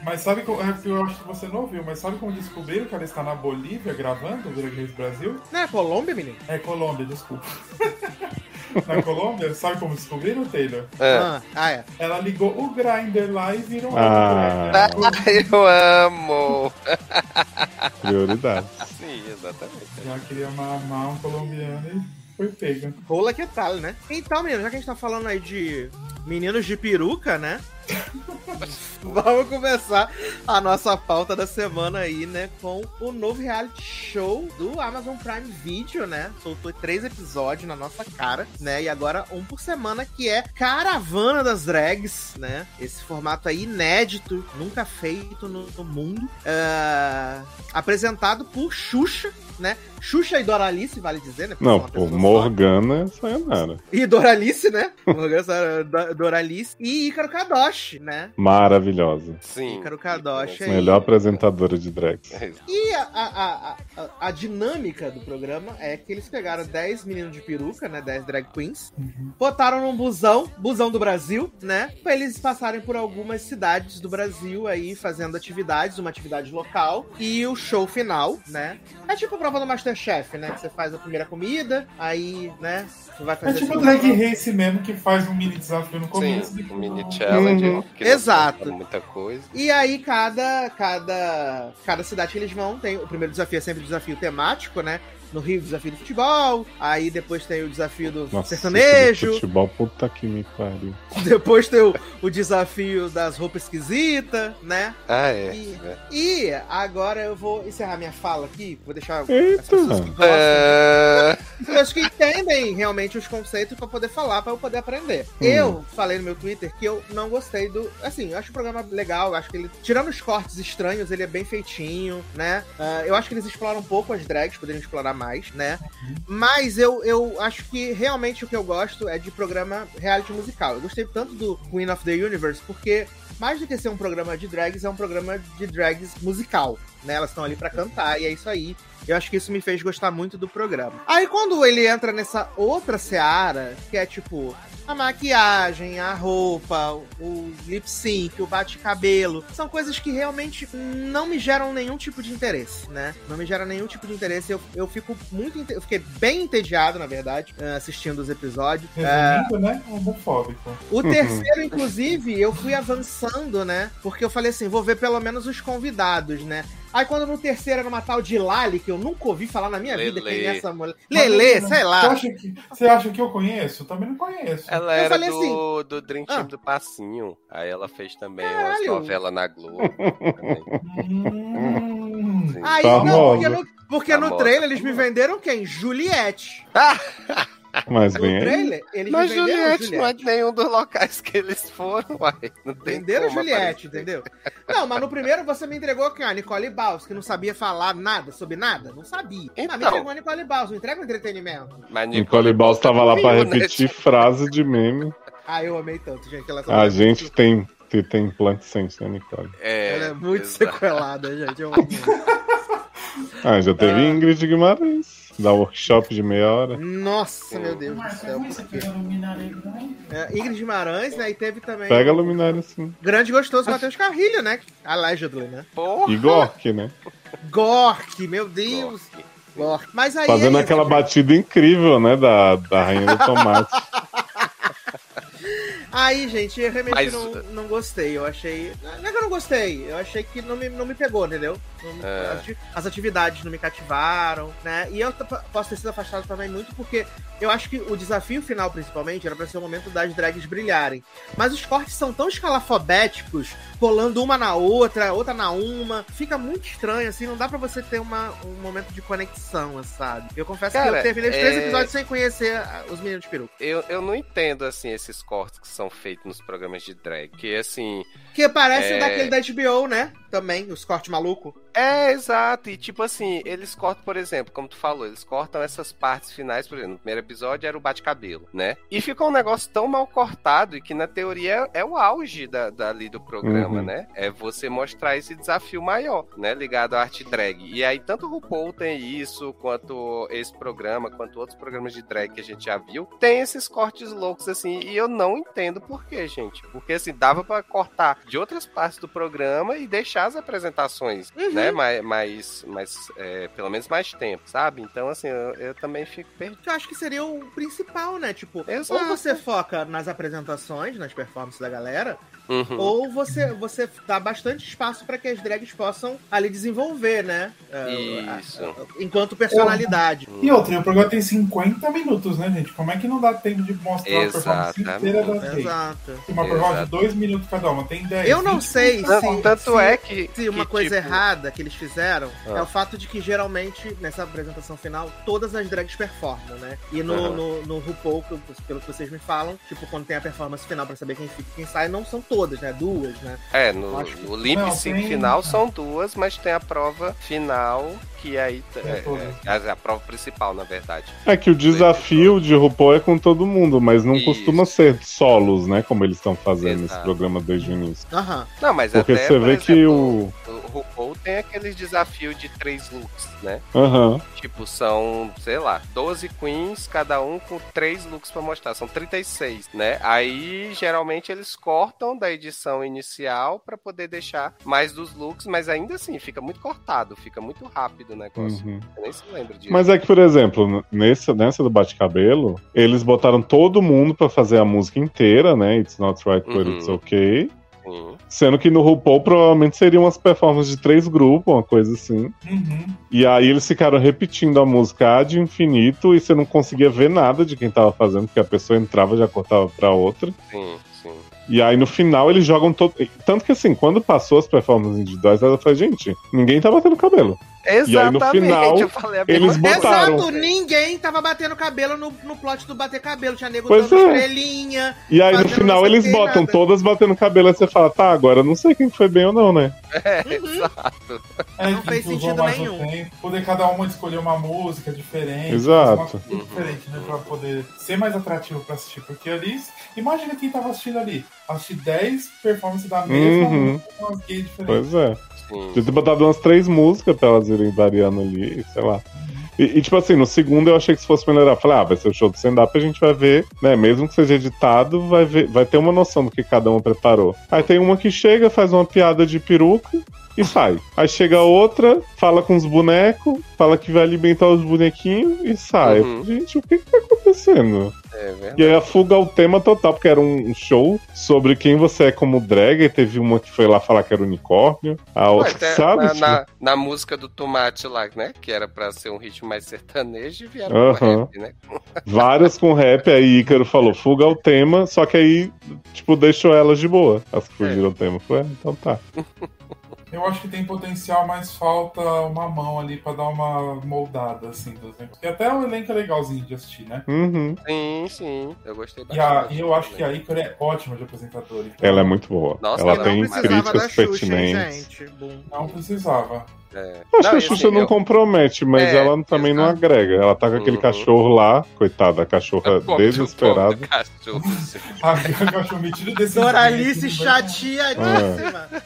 Mas [LAUGHS] sabe como. é que Eu acho que você não ouviu, mas sabe como descobriram que ela está na Bolívia gravando o Drag Race Brasil? Não é Colômbia, menino? É Colômbia, desculpa. [LAUGHS] na Colômbia, sabe como descobriram, Taylor? ah. Ah, ah, é. Ela ligou o Grindr lá e virou um Ah. outro Grindr. Ah, eu amo! [LAUGHS] Prioridade. Sim, exatamente. Já queria mamar um colombiano e foi pega. Rola que tal, né? Então, menino, já que a gente tá falando aí de meninos de peruca, né? [LAUGHS] Vamos começar a nossa pauta da semana aí, né? Com o novo reality show do Amazon Prime Video, né? Soltou três episódios na nossa cara, né? E agora um por semana, que é Caravana das Drags, né? Esse formato aí inédito, nunca feito no, no mundo. Ah, apresentado por Xuxa, né? Xuxa e Doralice, vale dizer, né? Porque Não, pô, só. Morgana é sayonara. E Doralice, né? [LAUGHS] Morgan Sa- Do- Doralice. E Ícaro Kadoshi, né? Maravilhosa. Sim. Ícaro Kadoshi aí. Melhor apresentadora de drags. E a, a, a, a, dinâmica do programa é que eles pegaram 10 meninos de peruca, né? 10 drag queens, botaram num busão, busão do Brasil, né? Pra eles passarem por algumas cidades do Brasil aí, fazendo atividades, uma atividade local. E o show final, né? É tipo a prova do Masterchef, né? Que você faz a primeira comida, aí, né? Você vai É fazer tipo a o Drag Race mesmo, que faz um mini desafio no começo. Sim, um mini challenge. Uhum. Exato. Muita coisa. E aí, cada, cada, cada cidade que eles vão tem. O primeiro desafio é sempre o desafio temático, né? No Rio, o desafio do futebol. Aí depois tem o desafio do Nossa, sertanejo. do Futebol, puta que me pariu. [LAUGHS] Depois tem o, o desafio das roupas esquisitas, né? Ah, é. E- né? E agora eu vou encerrar minha fala aqui. Vou deixar Eita. as pessoas que gostam, as pessoas que entendem realmente os conceitos pra poder falar, pra eu poder aprender. Hum. Eu falei no meu Twitter que eu não gostei do. Assim, eu acho o programa legal, eu acho que ele. Tirando os cortes estranhos, ele é bem feitinho, né? Ah, eu acho que eles exploram um pouco as drags, poderiam explorar mais, né? Mas eu, eu acho que realmente o que eu gosto é de programa reality musical. Eu gostei tanto do Queen of the Universe, porque mais do que ser um programa de drags, é um programa de drags musical. Né? Elas estão ali pra cantar e é isso aí. Eu acho que isso me fez gostar muito do programa. Aí quando ele entra nessa outra seara, que é tipo a maquiagem, a roupa, o- lip sync, o bate-cabelo, são coisas que realmente não me geram nenhum tipo de interesse, né? Não me geram nenhum tipo de interesse. Eu, eu fico muito. Eu fiquei bem entediado, na verdade, eh, assistindo os episódios. Eh, Resumindo, né? Homofóbico. o terceiro, inclusive, eu fui avançando, né? Porque eu falei assim, vou ver pelo menos os convidados, né? Aí quando no terceiro era uma tal de Lali, que eu nunca ouvi falar na minha vida Lelê. quem é essa mulher. Lele, Mas, sei Você lá. acha, que, você acha que eu conheço? Eu também não conheço. ela Eu era falei do, assim, do Dream Team ah. do Passinho. Aí ela fez também Caralho. umas novelas na Globo. Hum. Aí, Famosa. não, porque no, porque no Famosa. trailer eles me venderam quem? Juliette. [LAUGHS] Mas bem trailer, eles Mas Juliette, Juliette. não é de nenhum dos locais que eles foram, uai. Não tem Venderam Juliette, aparecer. entendeu? Não, mas no primeiro você me entregou que a Nicole Baus, que não sabia falar nada sobre nada. Não sabia. Ah, me Então. entregou a Nicole Baus, não entrega o entretenimento. Mas Nicole Balls tava lá pra dormiu, né? repetir frase de meme. Ah, eu amei tanto, gente. Ela A gente tem, que tem implante sente, né, Nicole? É, Ela é muito exato. sequelada, gente. Eu [LAUGHS] amo. Ah, já teve Ingrid Guimarães. Dá workshop de meia hora. Nossa, meu Deus do céu. é também? É, Ingrid Guimarães, né? E teve também. Pega a luminária assim. Grande e gostoso Matheus Carrilho, né? Allegedly, né? Porra, E Gork, né? Gork, meu Deus. Gork. Gork. Mas aí. Fazendo é aquela isso, batida incrível, né? Da, da Rainha do Tomate. [LAUGHS] Aí, gente, eu realmente Mas- não, não gostei. Eu achei. Não é que eu não gostei, eu achei que não me, não me pegou, entendeu? Não É. as ati- As atividades não me cativaram, né? E eu posso ter sido afastado também muito porque eu acho que o desafio final, principalmente, era pra ser o momento das drags brilharem. Mas os cortes são tão escalafobéticos, rolando uma na outra, outra na uma. Fica muito estranho, assim, não dá pra você ter uma, um momento de conexão, sabe? Eu confesso que Cara, eu terminei os três é- episódios sem conhecer os meninos de peruca. Eu, eu não entendo, assim, esses cortes que são feitos nos programas de drag. Que, assim, Que parece É. o daquele da HBO, né? Também, os cortes maluco. É, exato. E tipo assim, eles cortam, por exemplo, como tu falou, eles cortam essas partes finais, por exemplo, no primeiro episódio era o bate-cabelo, né? E ficou um negócio tão mal cortado e que na teoria é, é o auge da, dali do programa, Uhum. né? É você mostrar esse desafio maior, né? Ligado à arte drag. E aí, tanto o RuPaul tem isso, quanto esse programa, quanto outros programas de drag que a gente já viu, tem esses cortes loucos assim. E eu não entendo por quê, gente. Porque assim, dava pra cortar de outras partes do programa e deixar as apresentações, Uhum. né? Mais, mais, mais é, pelo menos mais tempo, sabe? Então, assim, eu, eu também fico perdido. Eu acho que seria o principal, né? Tipo, Exato. ou você foca nas apresentações, nas performances da galera, Uhum. ou você, você dá bastante espaço pra que as drags possam ali desenvolver, né? É, Isso. enquanto personalidade. E outra, o programa tem 50 minutos, né, gente? Como é que não dá tempo de mostrar a performance Exatamente. inteira da? Exato. Uma performance de 2 minutos cada uma, tem 10. Eu não 20 sei minutos. se- Tanto é que. Se uma que, coisa tipo, errada que eles fizeram Ah. é o fato de que geralmente nessa apresentação final todas as drags performam, né? E no, Aham. no, no RuPaul, pelo que vocês me falam, tipo, quando tem a performance final pra saber quem fica e quem sai, não são todas, né? Duas, né? É, no, no lip sync final são duas, mas tem a prova final, que aí É é, todas. é, a prova principal, na verdade. É que o desafio de RuPaul é com todo mundo, mas não Isso. costuma ser solos, né? Como eles estão fazendo nesse Exato. programa desde o início. Aham. Não, mas Porque até, você por vê que exemplo, o. o RuPaul tem aqueles desafios de três looks, né? Aham. Tipo, são, sei lá, 12 queens, cada um com três looks pra mostrar. São 36, né? Aí, geralmente, eles cortam da edição inicial pra poder deixar mais dos looks, mas ainda assim, fica muito cortado, fica muito rápido o negócio. Uhum. Eu nem se lembra disso. Mas é que, por exemplo, nessa, nessa do bate-cabelo, eles botaram todo mundo pra fazer a música inteira, né? It's not right, but Uhum. it's okay. Sim. Sendo que no RuPaul provavelmente seriam umas performances de três grupos, uma coisa assim. Uhum. E aí eles ficaram repetindo a música ad infinito e você não conseguia ver nada de quem tava fazendo, porque a pessoa entrava e já cortava pra outra. Sim, sim. E aí no final eles jogam todo. Tanto que assim, quando passou as performances individuais, ela falou, gente, ninguém tá batendo cabelo. Exatamente, aí, no final, eu falei a eles botaram. Exato, ninguém tava batendo cabelo no, no plot do bater cabelo. Tinha nego Pois dando é. estrelinha. E aí no final eles botam nada. todas batendo cabelo, aí você fala, tá, agora não sei quem foi bem ou não, né? É, Uhum. [LAUGHS] exato. É, Não fez sentido nenhum. tempo, Poder cada uma escolher uma música diferente. Exato. Uma coisa diferente, né? Pra poder ser mais atrativo pra assistir. Porque ali, imagina quem tava assistindo ali. Assistir 10 performances da mesma, Uhum. com umas gays diferentes. Pois é. Sim. Podia ter botado umas três músicas pra elas irem variando ali, sei lá. E, e, tipo assim, no segundo eu achei que se fosse melhorar. Falei, ah, vai ser o show do stand-up, a gente vai ver, né? Mesmo que seja editado, vai, ver, vai ter uma noção do que cada uma preparou. Aí tem uma que chega, faz uma piada de peruca e sai. Aí chega outra, fala com os bonecos, fala que vai alimentar os bonequinhos e sai. Uhum. Gente, o que que tá acontecendo? É. E aí afuga o tema total, porque era um show sobre quem você é como drag, e teve uma que foi lá falar que era unicórnio, a outra, até sabe? na, na, na música do Tomate lá, né? Que era pra ser um ritmo mais sertanejo, vieram com rap, né? [LAUGHS] Várias com rap, aí Ícaro falou, fuga o tema, só que aí, tipo, deixou elas de boa. As que fugiram o tema. Foi, então tá. [LAUGHS] Eu acho que tem potencial, mas falta uma mão ali pra dar uma moldada, assim, dos negócios. Porque até o elenco é legalzinho de assistir, né? Uhum. Sim, sim. Eu gostei E, a- e eu acho que a Icora é ótima de apresentadora. então Ela é muito boa. Nossa, ela não tem da críticas Xuxa, pertinentes. Bum. Não precisava. É. Acho que a e Xuxa assim, não eu- compromete, mas É, ela também não exato. agrega. Ela tá com aquele Uhum. cachorro lá, coitada, a cachorra Pô, desesperada. pô, cachorro, [LAUGHS] eu acho metido desse Doralice não chateadíssima. É,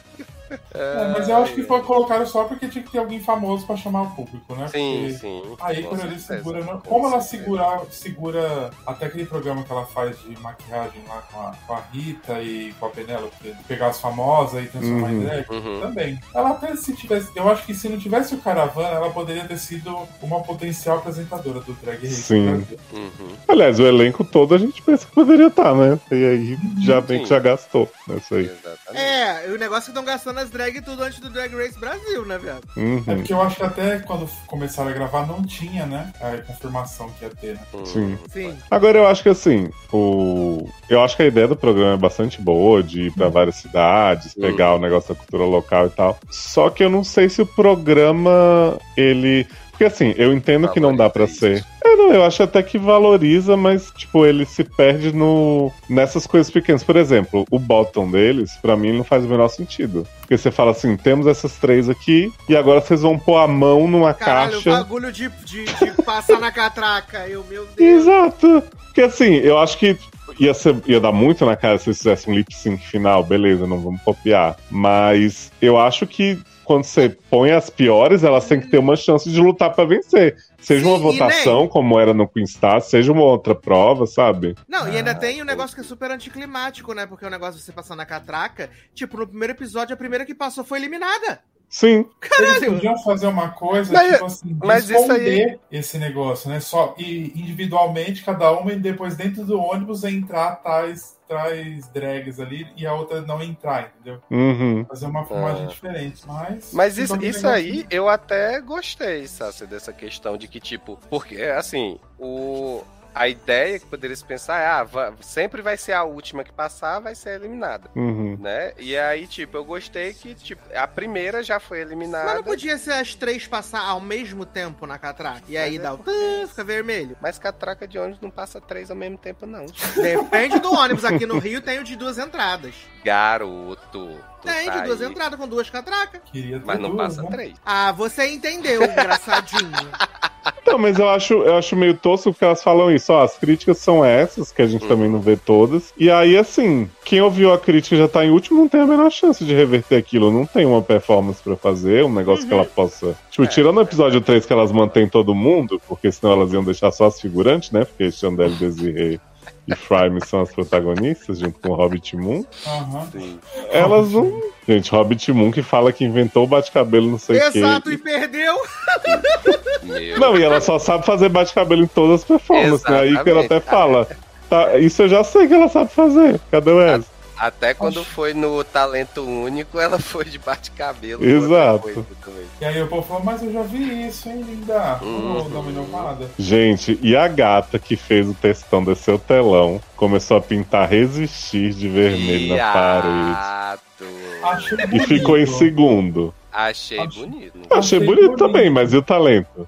[LAUGHS] mas eu acho que foi colocaram só porque tinha que ter alguém famoso pra chamar o público, né? Sim, Porque sim. A Icora Com ali certeza, segura. não- com Como ela segura, segura até aquele programa que ela faz de maquiagem lá com a, com a Rita e com a Penélope, pegar as famosas e transformar em Uhum. drag. Uhum. Também. Ela até se tivesse. Eu acho que se não tivesse o Caravana, ela poderia ter sido uma potencial apresentadora do Drag Race. Sim. Uhum. Aliás, o elenco todo a gente pensa que poderia estar, né? E aí já bem que já gastou nessa aí. É, e o negócio é que estão gastando as drag tudo antes do Drag Race Brasil, né, viado? É Uhum. porque eu acho que até quando começaram a gravar não tinha, né? A confirmação que ia ter, né? Uhum. Sim. Sim. Agora eu acho que assim, o. Eu acho que a ideia do programa é bastante boa, de ir pra várias cidades, pegar o negócio da cultura local e tal. Só que eu não sei se o programa, ele. Porque assim, eu entendo que não dá pra Valoriza ser. É, não, eu acho até que valoriza, mas, tipo, ele se perde no nessas coisas pequenas. Por exemplo, o bottom deles, pra mim, não faz o menor sentido. Porque você fala assim, temos essas três aqui, e agora vocês vão pôr a mão numa Caralho, o caixa. bagulho de, de, de passar na catraca. Eu, meu Deus. Exato. Porque assim, eu acho que ia, ser- ia dar muito na cara se eles fizessem um lip sync final, beleza, não vamos copiar. Mas eu acho que quando você põe as piores, elas têm que ter uma chance de lutar pra vencer. Seja Sim, uma votação, como era no Queen Star, seja uma outra prova, sabe? Não, e ainda Ah, tem um negócio que é super anticlimático, né? Porque o negócio de você passar na catraca, tipo, no primeiro episódio, a primeira que passou foi eliminada. Sim. Eles podiam fazer uma coisa, Mas- tipo assim, mas isso esconder esse negócio, né? Só e individualmente, cada uma, e depois dentro do ônibus entrar tais, traz drags ali e a outra não entrar, entendeu? Uhum. Fazer uma filmagem Ah. diferente. Mas. Mas isso, isso aí assim. eu até gostei, Sassi, dessa questão de que, tipo, porque, assim, o. A ideia que poderia se pensar é, ah, sempre vai ser a última que passar, vai ser eliminada, Uhum. né? E aí, tipo, eu gostei que, tipo, a primeira já foi Mas eliminada. não podia ser as três passar ao mesmo tempo na catraca. E aí Mas é dá o. porque- tã, Fica vermelho. Mas catraca de ônibus não passa três ao mesmo tempo, não. Depende do ônibus. Aqui no Rio tem o de duas entradas. Garoto. Tem tá de duas aí, entradas com duas catracas. Queria ter Mas não duas, passa né? três. Ah, você entendeu, engraçadinho. [LAUGHS] Então, mas eu acho, eu acho meio tosco porque elas falam isso. Ó, as críticas são essas, que a gente Uhum. também não vê todas. E aí, assim, quem ouviu a crítica e já tá em último, não tem a menor chance de reverter aquilo. Não tem uma performance pra fazer, um negócio que ela possa. Tipo, É, tirando o episódio 3 que elas mantêm todo mundo, porque senão elas iam deixar só as figurantes, né? Porque Chandelle, Desiree e Frime são as protagonistas, junto com o Hobbit Moon. Sim. Elas não. Gente, Hobbit Moon que fala que inventou o bate-cabelo, não sei o quê. Exato, e perdeu. Meu. Não, e ela só sabe fazer bate-cabelo em todas as performances, né? Aí que ela até Exatamente. fala. Tá, isso eu já sei que ela sabe fazer. Cadê o Wes? Até quando foi no Talento Único, ela [LAUGHS] foi de bate-cabelo. Exato. E aí o povo falou, mas eu já vi isso, hein, linda? Uhum. Uma inovada. Gente, e a gata que fez o textão descer o telão começou a pintar resistir de vermelho na parede. Achei E bonito. ficou em segundo. Achei Acho- bonito. Achei Achei bonito bonito. também, mas e o talento?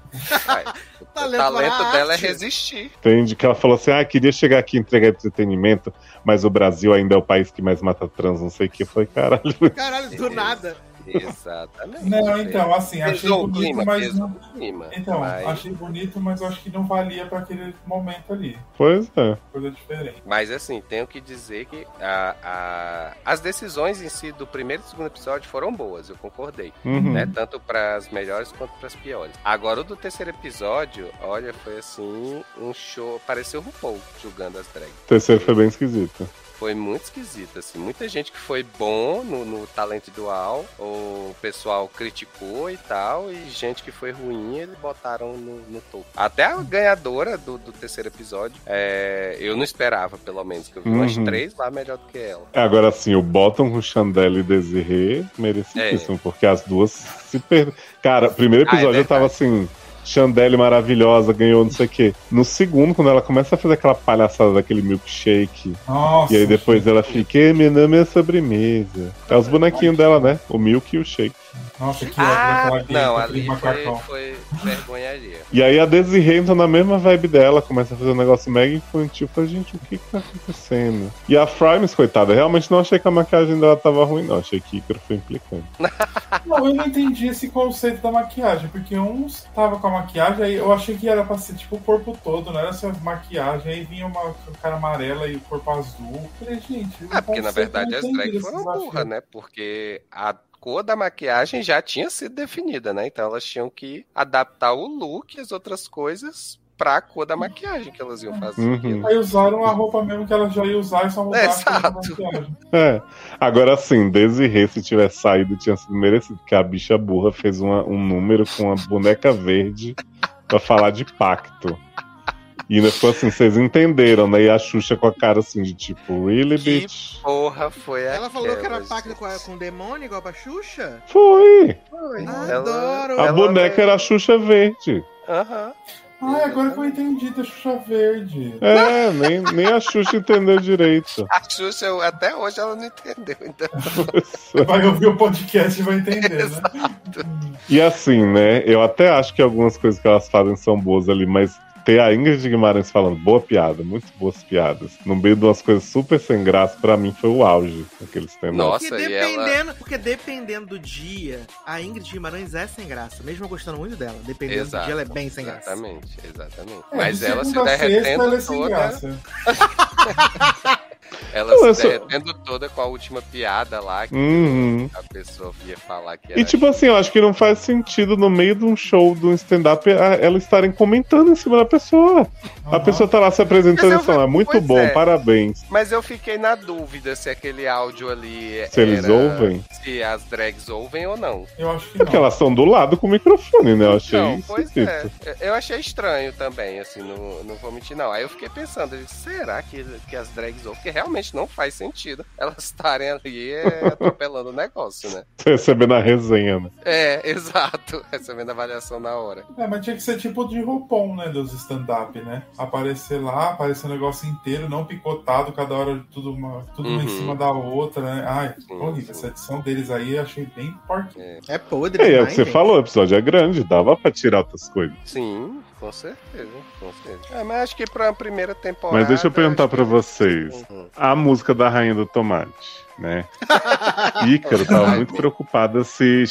Talento talento para a dela é arte. resistir. Entende? Que ela falou assim: ah, queria chegar aqui e entregar entretenimento, mas o Brasil ainda é o país que mais mata trans, não sei o que. Foi caralho. Caralho, do nada. Exatamente. Não, então, assim, achei Pesou bonito, clima, mas não. o clima. Então, mas, achei bonito, mas eu acho que não valia pra aquele momento ali. Pois é. Coisa diferente. mas assim, tenho que dizer que a, a- as decisões em si do primeiro e segundo episódio foram boas, eu concordei. Uhum. né? Tanto para as melhores quanto para as piores. Agora, o do terceiro episódio, olha, foi assim, um show. Pareceu o RuPaul julgando as drags. O terceiro foi bem esquisito. Foi muito esquisito, assim. Muita gente que foi bom no, no talento dual, o pessoal criticou e tal, e gente que foi ruim, eles botaram no, no topo. Até a ganhadora do, do terceiro episódio, é, eu não esperava, pelo menos, que eu vi umas Uhum. três lá melhor do que ela. Agora sim, o Bottom com Chandelle e Desiree, merecidíssimo, porque as duas se perderam. Cara, o primeiro Ah, é episódio eu tava assim. Chandelle maravilhosa, ganhou não sei o quê. No segundo, quando ela começa a fazer aquela palhaçada daquele milkshake, Nossa. e aí depois ela fica, "Eh, meu nome é sobremesa. É os bonequinhos dela, né? O milk e o shake. Nossa, que Ah, daquela não, ali foi, foi vergonharia. E aí a Desiree entra na mesma vibe dela, começa a fazer um negócio mega infantil. Falei, gente, o que que tá acontecendo? E a Frimes, coitada, realmente não achei que a maquiagem dela tava ruim, não. Achei que Ícaro foi implicante. Não, eu não entendi esse conceito da maquiagem, porque uns tava com a maquiagem, aí eu achei que era pra ser tipo o corpo todo, não era só maquiagem, aí vinha uma cara amarela e o corpo azul. Eu Falei, gente. É, porque na verdade as esse foram desafio. burras, né? Porque a cor da maquiagem já tinha sido definida, né? Então elas tinham que adaptar o look e as outras coisas pra cor da maquiagem que elas iam fazer. Uhum. Aí usaram a roupa mesmo que ela já ia usar e só mudaram a cor da Exato. maquiagem. É. Agora sim, Desiree, se tivesse saído, tinha sido merecido, porque a bicha burra fez uma- um número com uma boneca verde pra falar de pacto. E ainda ficou assim, vocês entenderam, né? E a Xuxa com a cara assim de tipo, really, Que bitch? Porra, foi Ela falou que era aquela, pacto com, com o demônio, igual pra Xuxa? Foi! Foi. Adoro. A ela boneca era a Xuxa verde. Aham. Ai, agora que eu entendi da Xuxa Verde. É, nem, nem a Xuxa entendeu direito. A Xuxa, eu- até hoje ela não entendeu. Então, Vai ouvir o podcast e vai entender, né? E assim, né? Eu até acho que algumas coisas que elas fazem são boas ali, mas ter a Ingrid Guimarães falando boa piada, muito boas piadas, no meio de umas coisas super sem graça, pra mim foi o auge daquele stand Nossa, porque, e ela- dependendo, porque dependendo do dia, a Ingrid Guimarães é sem graça. Mesmo eu gostando muito dela. Dependendo Exato. do dia, ela é bem sem graça. Exatamente, exatamente. É, Mas de ela se derretendo ela é sem toda. graça. [LAUGHS] Ela Não, se sou- derretendo toda com a última piada lá que Uhum. a pessoa ia falar que era. E tipo assim, eu acho que não faz sentido no meio de um show, de um stand-up, a- elas estarem comentando em cima da pessoa. A Aham. pessoa tá lá se apresentando e falando, "Ah, muito bom, é. parabéns. Mas eu fiquei na dúvida se aquele áudio ali. Se eles era- ouvem? Se as drags ouvem ou não. Eu acho que Porque não. elas estão do lado com o microfone, né? Eu achei Não, pois é. Eu achei estranho também, assim, não, não vou mentir, não. Aí eu fiquei pensando, será que, que as drags ouvem? Porque realmente não faz sentido [LAUGHS] elas estarem ali é, [LAUGHS] atropelando o negócio, né? Recebendo a resenha, né? É, [LAUGHS] exato. Recebendo a avaliação na hora. É, mas tinha que ser tipo de roupom, né, dos stand-up, né? Aparecer lá, aparecer o negócio inteiro, não picotado, cada hora tudo uma, tudo uma em Uhum. cima da outra, né? Ai, horrível. Essa edição deles aí eu achei bem porquinha. É podre. É, é o demais, que você gente. falou, o episódio é grande, dava pra tirar outras coisas. Sim, com certeza, com certeza. É, mas acho que pra primeira temporada. Mas deixa eu perguntar acho pra que- vocês. Uhum. A música da Rainha do Tomate, né? Ícaro tava muito preocupada se.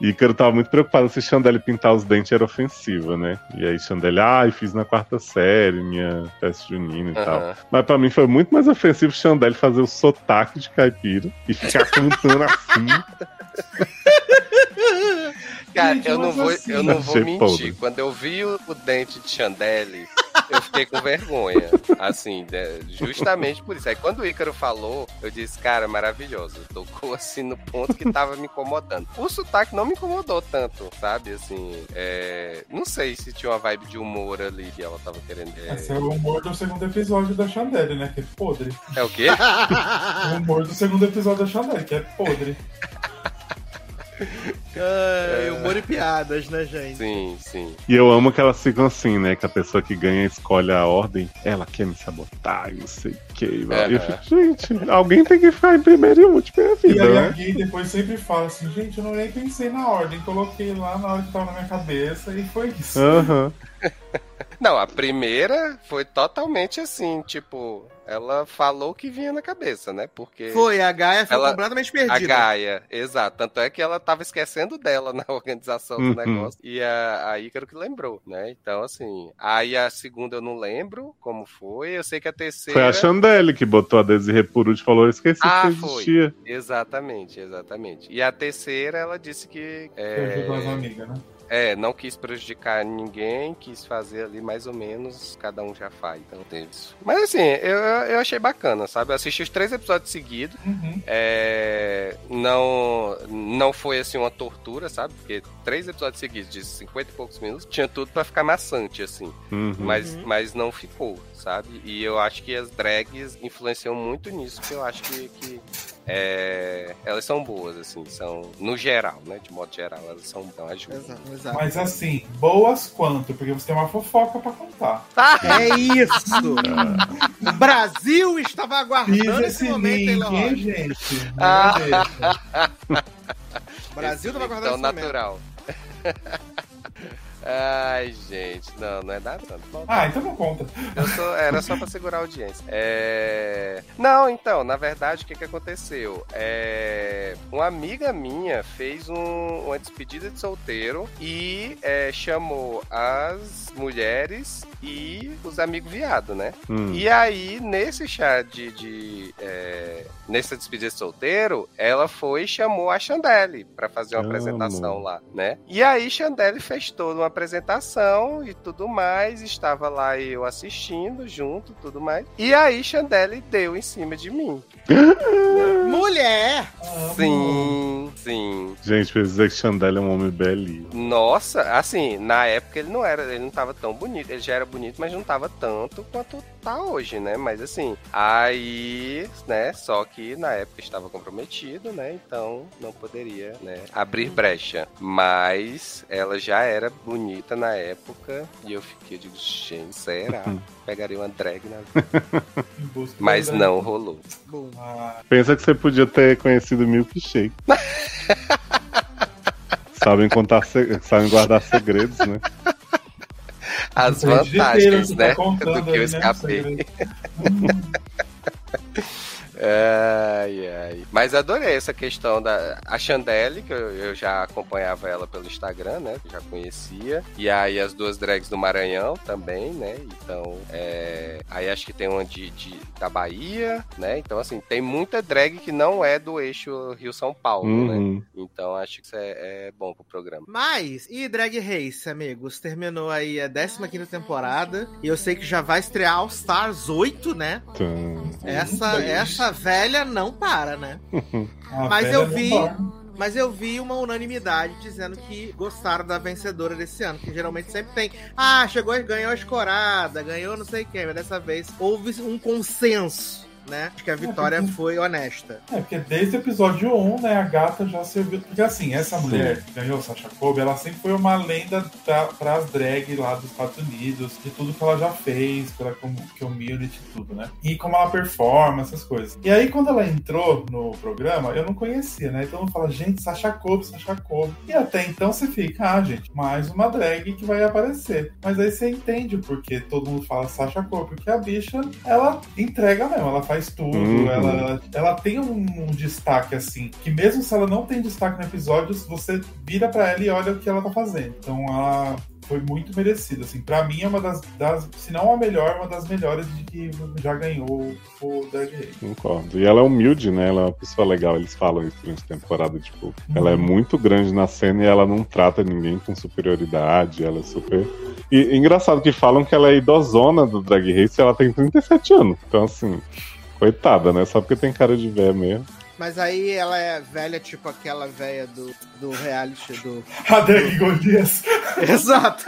Ícaro tava muito preocupada se Chandelle pintar os dentes era ofensiva, né? E aí Chandelle, ai, fiz na quarta série, minha festa junina e tal. Aham. Mas pra mim foi muito mais ofensivo Chandelle fazer o sotaque de caipira e ficar cantando assim. [LAUGHS] Cara, eu não vou, assim- eu não vou mentir. podre. Quando eu vi o, o dente de Chandelle, eu fiquei com vergonha. Assim, né, justamente por isso. Aí quando o Ícaro falou, eu disse, cara, maravilhoso. Tocou assim no ponto que tava me incomodando. O sotaque não me incomodou tanto, sabe? Assim, é, não sei se tinha uma vibe de humor ali que ela tava querendo. é- Esse é o humor do segundo episódio da Chandelle, né? Que é podre. É o quê? [LAUGHS] O humor do segundo episódio da Chandelle, que é podre. [LAUGHS] Ai, humor e piadas, né, gente? Sim, sim. E eu amo que elas ficam assim, né? Que a pessoa que ganha escolhe a ordem, ela quer me sabotar, e não sei o que. E eu fico, gente, alguém tem que ficar em primeiro e último E vida, aí a né? gay depois sempre fala assim, gente, eu não nem pensei na ordem, coloquei lá na hora que tava na minha cabeça e foi isso. Aham. [LAUGHS] Não, a primeira foi totalmente assim, tipo, ela falou o que vinha na cabeça, né? Porque. Foi, a Gaia foi Ela- completamente A perdida. Gaia, exato. Tanto é que ela tava esquecendo dela [LAUGHS] na organização do Uhum. negócio. E a, a Ícaro que lembrou, né? Então, assim. Aí a segunda eu não lembro como foi. Eu sei que a terceira. Foi a Chandelle que botou a por último e falou: Eu esqueci Ah, que foi. existia. Exatamente, exatamente. E a terceira, ela disse que. Que ajudou as É, amigas, né? É, não quis prejudicar ninguém, quis fazer ali mais ou menos, cada um já faz. Então tem isso. Mas assim, eu, eu achei bacana, sabe? Eu assisti os três episódios seguidos. Uhum. É, não, não foi assim uma tortura, sabe? Porque três episódios seguidos de 50 e poucos minutos tinha tudo pra ficar maçante, assim. Uhum. Mas, Uhum. mas não ficou, sabe? E eu acho que as drags influenciam muito nisso, que eu acho que, que é, elas são boas, assim, são, no geral, né? De modo geral, elas são dão ajuda. Exato, exato. Mas assim, boas quanto? Porque você tem uma fofoca pra contar. [LAUGHS] É isso! [LAUGHS] O Brasil estava aguardando esse esse momento, hein, link, Laura? hein, gente? [LAUGHS] Não Ah. Brasil estava Esse aguardando tão esse momento. natural. Ai, gente, não, não é nada. Não. Ah, então não conta. Eu sou- era só pra segurar a audiência. É... Não, então, na verdade, o que, que aconteceu? É... Uma amiga minha fez um- uma despedida de solteiro e é, chamou as mulheres e os amigos viados, né? Hum. E aí, nesse chá de. de, é, nessa despedida de solteiro, ela foi e chamou a Chandelle pra fazer uma Amo. apresentação lá, né? E aí, Chandelle fez toda uma apresentação e tudo mais. Estava lá eu assistindo junto tudo mais. E aí, Chandelle deu em cima de mim. [LAUGHS] Mulher! Sim, sim. Gente, dizer que Chandelle é um homem belíssimo. Nossa, assim, na época ele não era, ele não tava tão bonito. Ele já era bonito, mas não tava tanto quanto tá hoje, né? Mas assim, aí, né? Só que na época estava comprometido, né? Então não poderia, né? Abrir brecha. Mas ela já era bonita na época e eu fiquei, eu digo, gente, será? [LAUGHS] Pegaria uma drag na vida. [LAUGHS] Mas não rolou. Bom, Ah, Pensa que você podia ter conhecido Milkshake. [LAUGHS] sabem contar, sabem guardar segredos, né? As vantagens, você né? tá Do que eu né, escapei. [LAUGHS] Ai, ai. Mas adorei essa questão da a Chandelle, que eu, eu já acompanhava ela pelo Instagram, né? Já conhecia. E aí as duas drags do Maranhão também, né? Então, é... aí acho que tem uma de, de- da Bahia, né? Então, assim, tem muita drag que não é do eixo Rio-São Paulo, né? Uhum. Então, acho que isso é, é bom pro programa. Mas, e Drag Race, amigos? Terminou aí a 15 temporada. E eu sei que já vai estrear All Stars 8, né? Então, Essa, Uhum. Velha não para, né? [LAUGHS] Mas eu vi-. Mas eu vi uma unanimidade dizendo que gostaram da vencedora desse ano, que geralmente sempre tem. Ah, chegou e ganhou a escorada, ganhou não sei quem, mas dessa vez houve um consenso, né? De que a vitória porque- foi honesta. É, porque desde o episódio 1, né, a gata já serviu. Porque assim, essa mulher que ganhou, Sasha Kobe, ela sempre foi uma lenda para as drag lá dos Estados Unidos, de tudo que ela já fez, pela com- community e tudo, né? E como ela performa, essas coisas. E aí, quando ela entrou no programa, eu não conhecia, né? Então eu fala, gente, Sasha Kobe, Sasha Kobe. E até então você fica, ah, gente, mais uma drag que vai aparecer. Mas aí você entende o porquê todo mundo fala Sasha Kobe, porque a bicha, ela entrega mesmo, ela faz tudo, Uhum. ela, ela tem um, um destaque assim, que mesmo se ela não tem destaque no episódio, você vira pra ela e olha o que ela tá fazendo. Então ela foi muito merecida, assim, pra mim é uma das, das se não a melhor, uma das melhores de que já ganhou o Drag Race. concordo. E ela é humilde, né? Ela é uma pessoa legal. Eles falam isso durante a temporada. Tipo, ela é muito grande na cena e ela não trata ninguém com superioridade. Ela é super. E engraçado que falam que ela é idosona do Drag Race e ela tem 37 anos. Então, assim, coitada, né? Só porque tem cara de véia mesmo. Mas aí ela é velha, tipo aquela velha do, do reality do. A Drag Golias. [LAUGHS] Exato!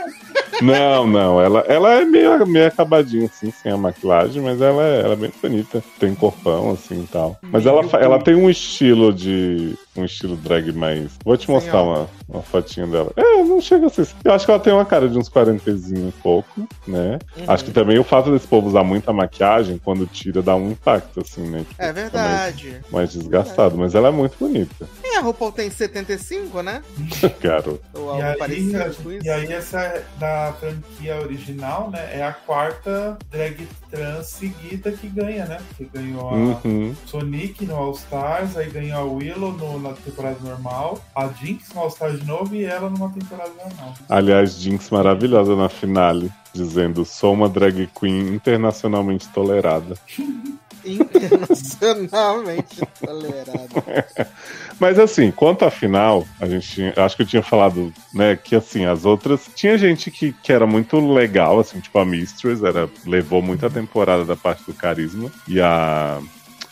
Não, não. Ela, ela é meio, meio acabadinha, assim, sem a maquilagem, mas ela é, ela é bem bonita. Tem corpão, assim e tal. Mas ela, ela tem um estilo de. Um estilo drag mais. Vou te mostrar Senhora. uma, uma fotinho dela. É, não chega a ser. Eu acho que ela tem uma cara de uns 40 e pouco, né? Uhum. Acho que também o fato desse povo usar muita maquiagem, quando tira, dá um impacto, assim, né? Tipo, É verdade. Mais, mais desgastado. Mas ela é muito bonita, É, a RuPaul tem 75, né? [LAUGHS] garoto. Ou E algo aí, parecido com isso. e aí essa é da franquia original, né? É a quarta drag trans seguida que ganha, né? Que ganhou a Uhum. Sonic no All Stars, aí ganhou a Willow no- na temporada normal, a Jinx no All Stars de novo e ela numa temporada normal. Aliás, Jinx maravilhosa na finale, dizendo: sou uma drag queen internacionalmente tolerada. [LAUGHS] Internacionalmente tolerado. [LAUGHS] Mas assim, quanto à final, a gente tinha- acho que eu tinha falado, né, que assim, as outras. Tinha gente que, que era muito legal, assim, tipo a Mistress, era, levou muita temporada da parte do carisma. E a.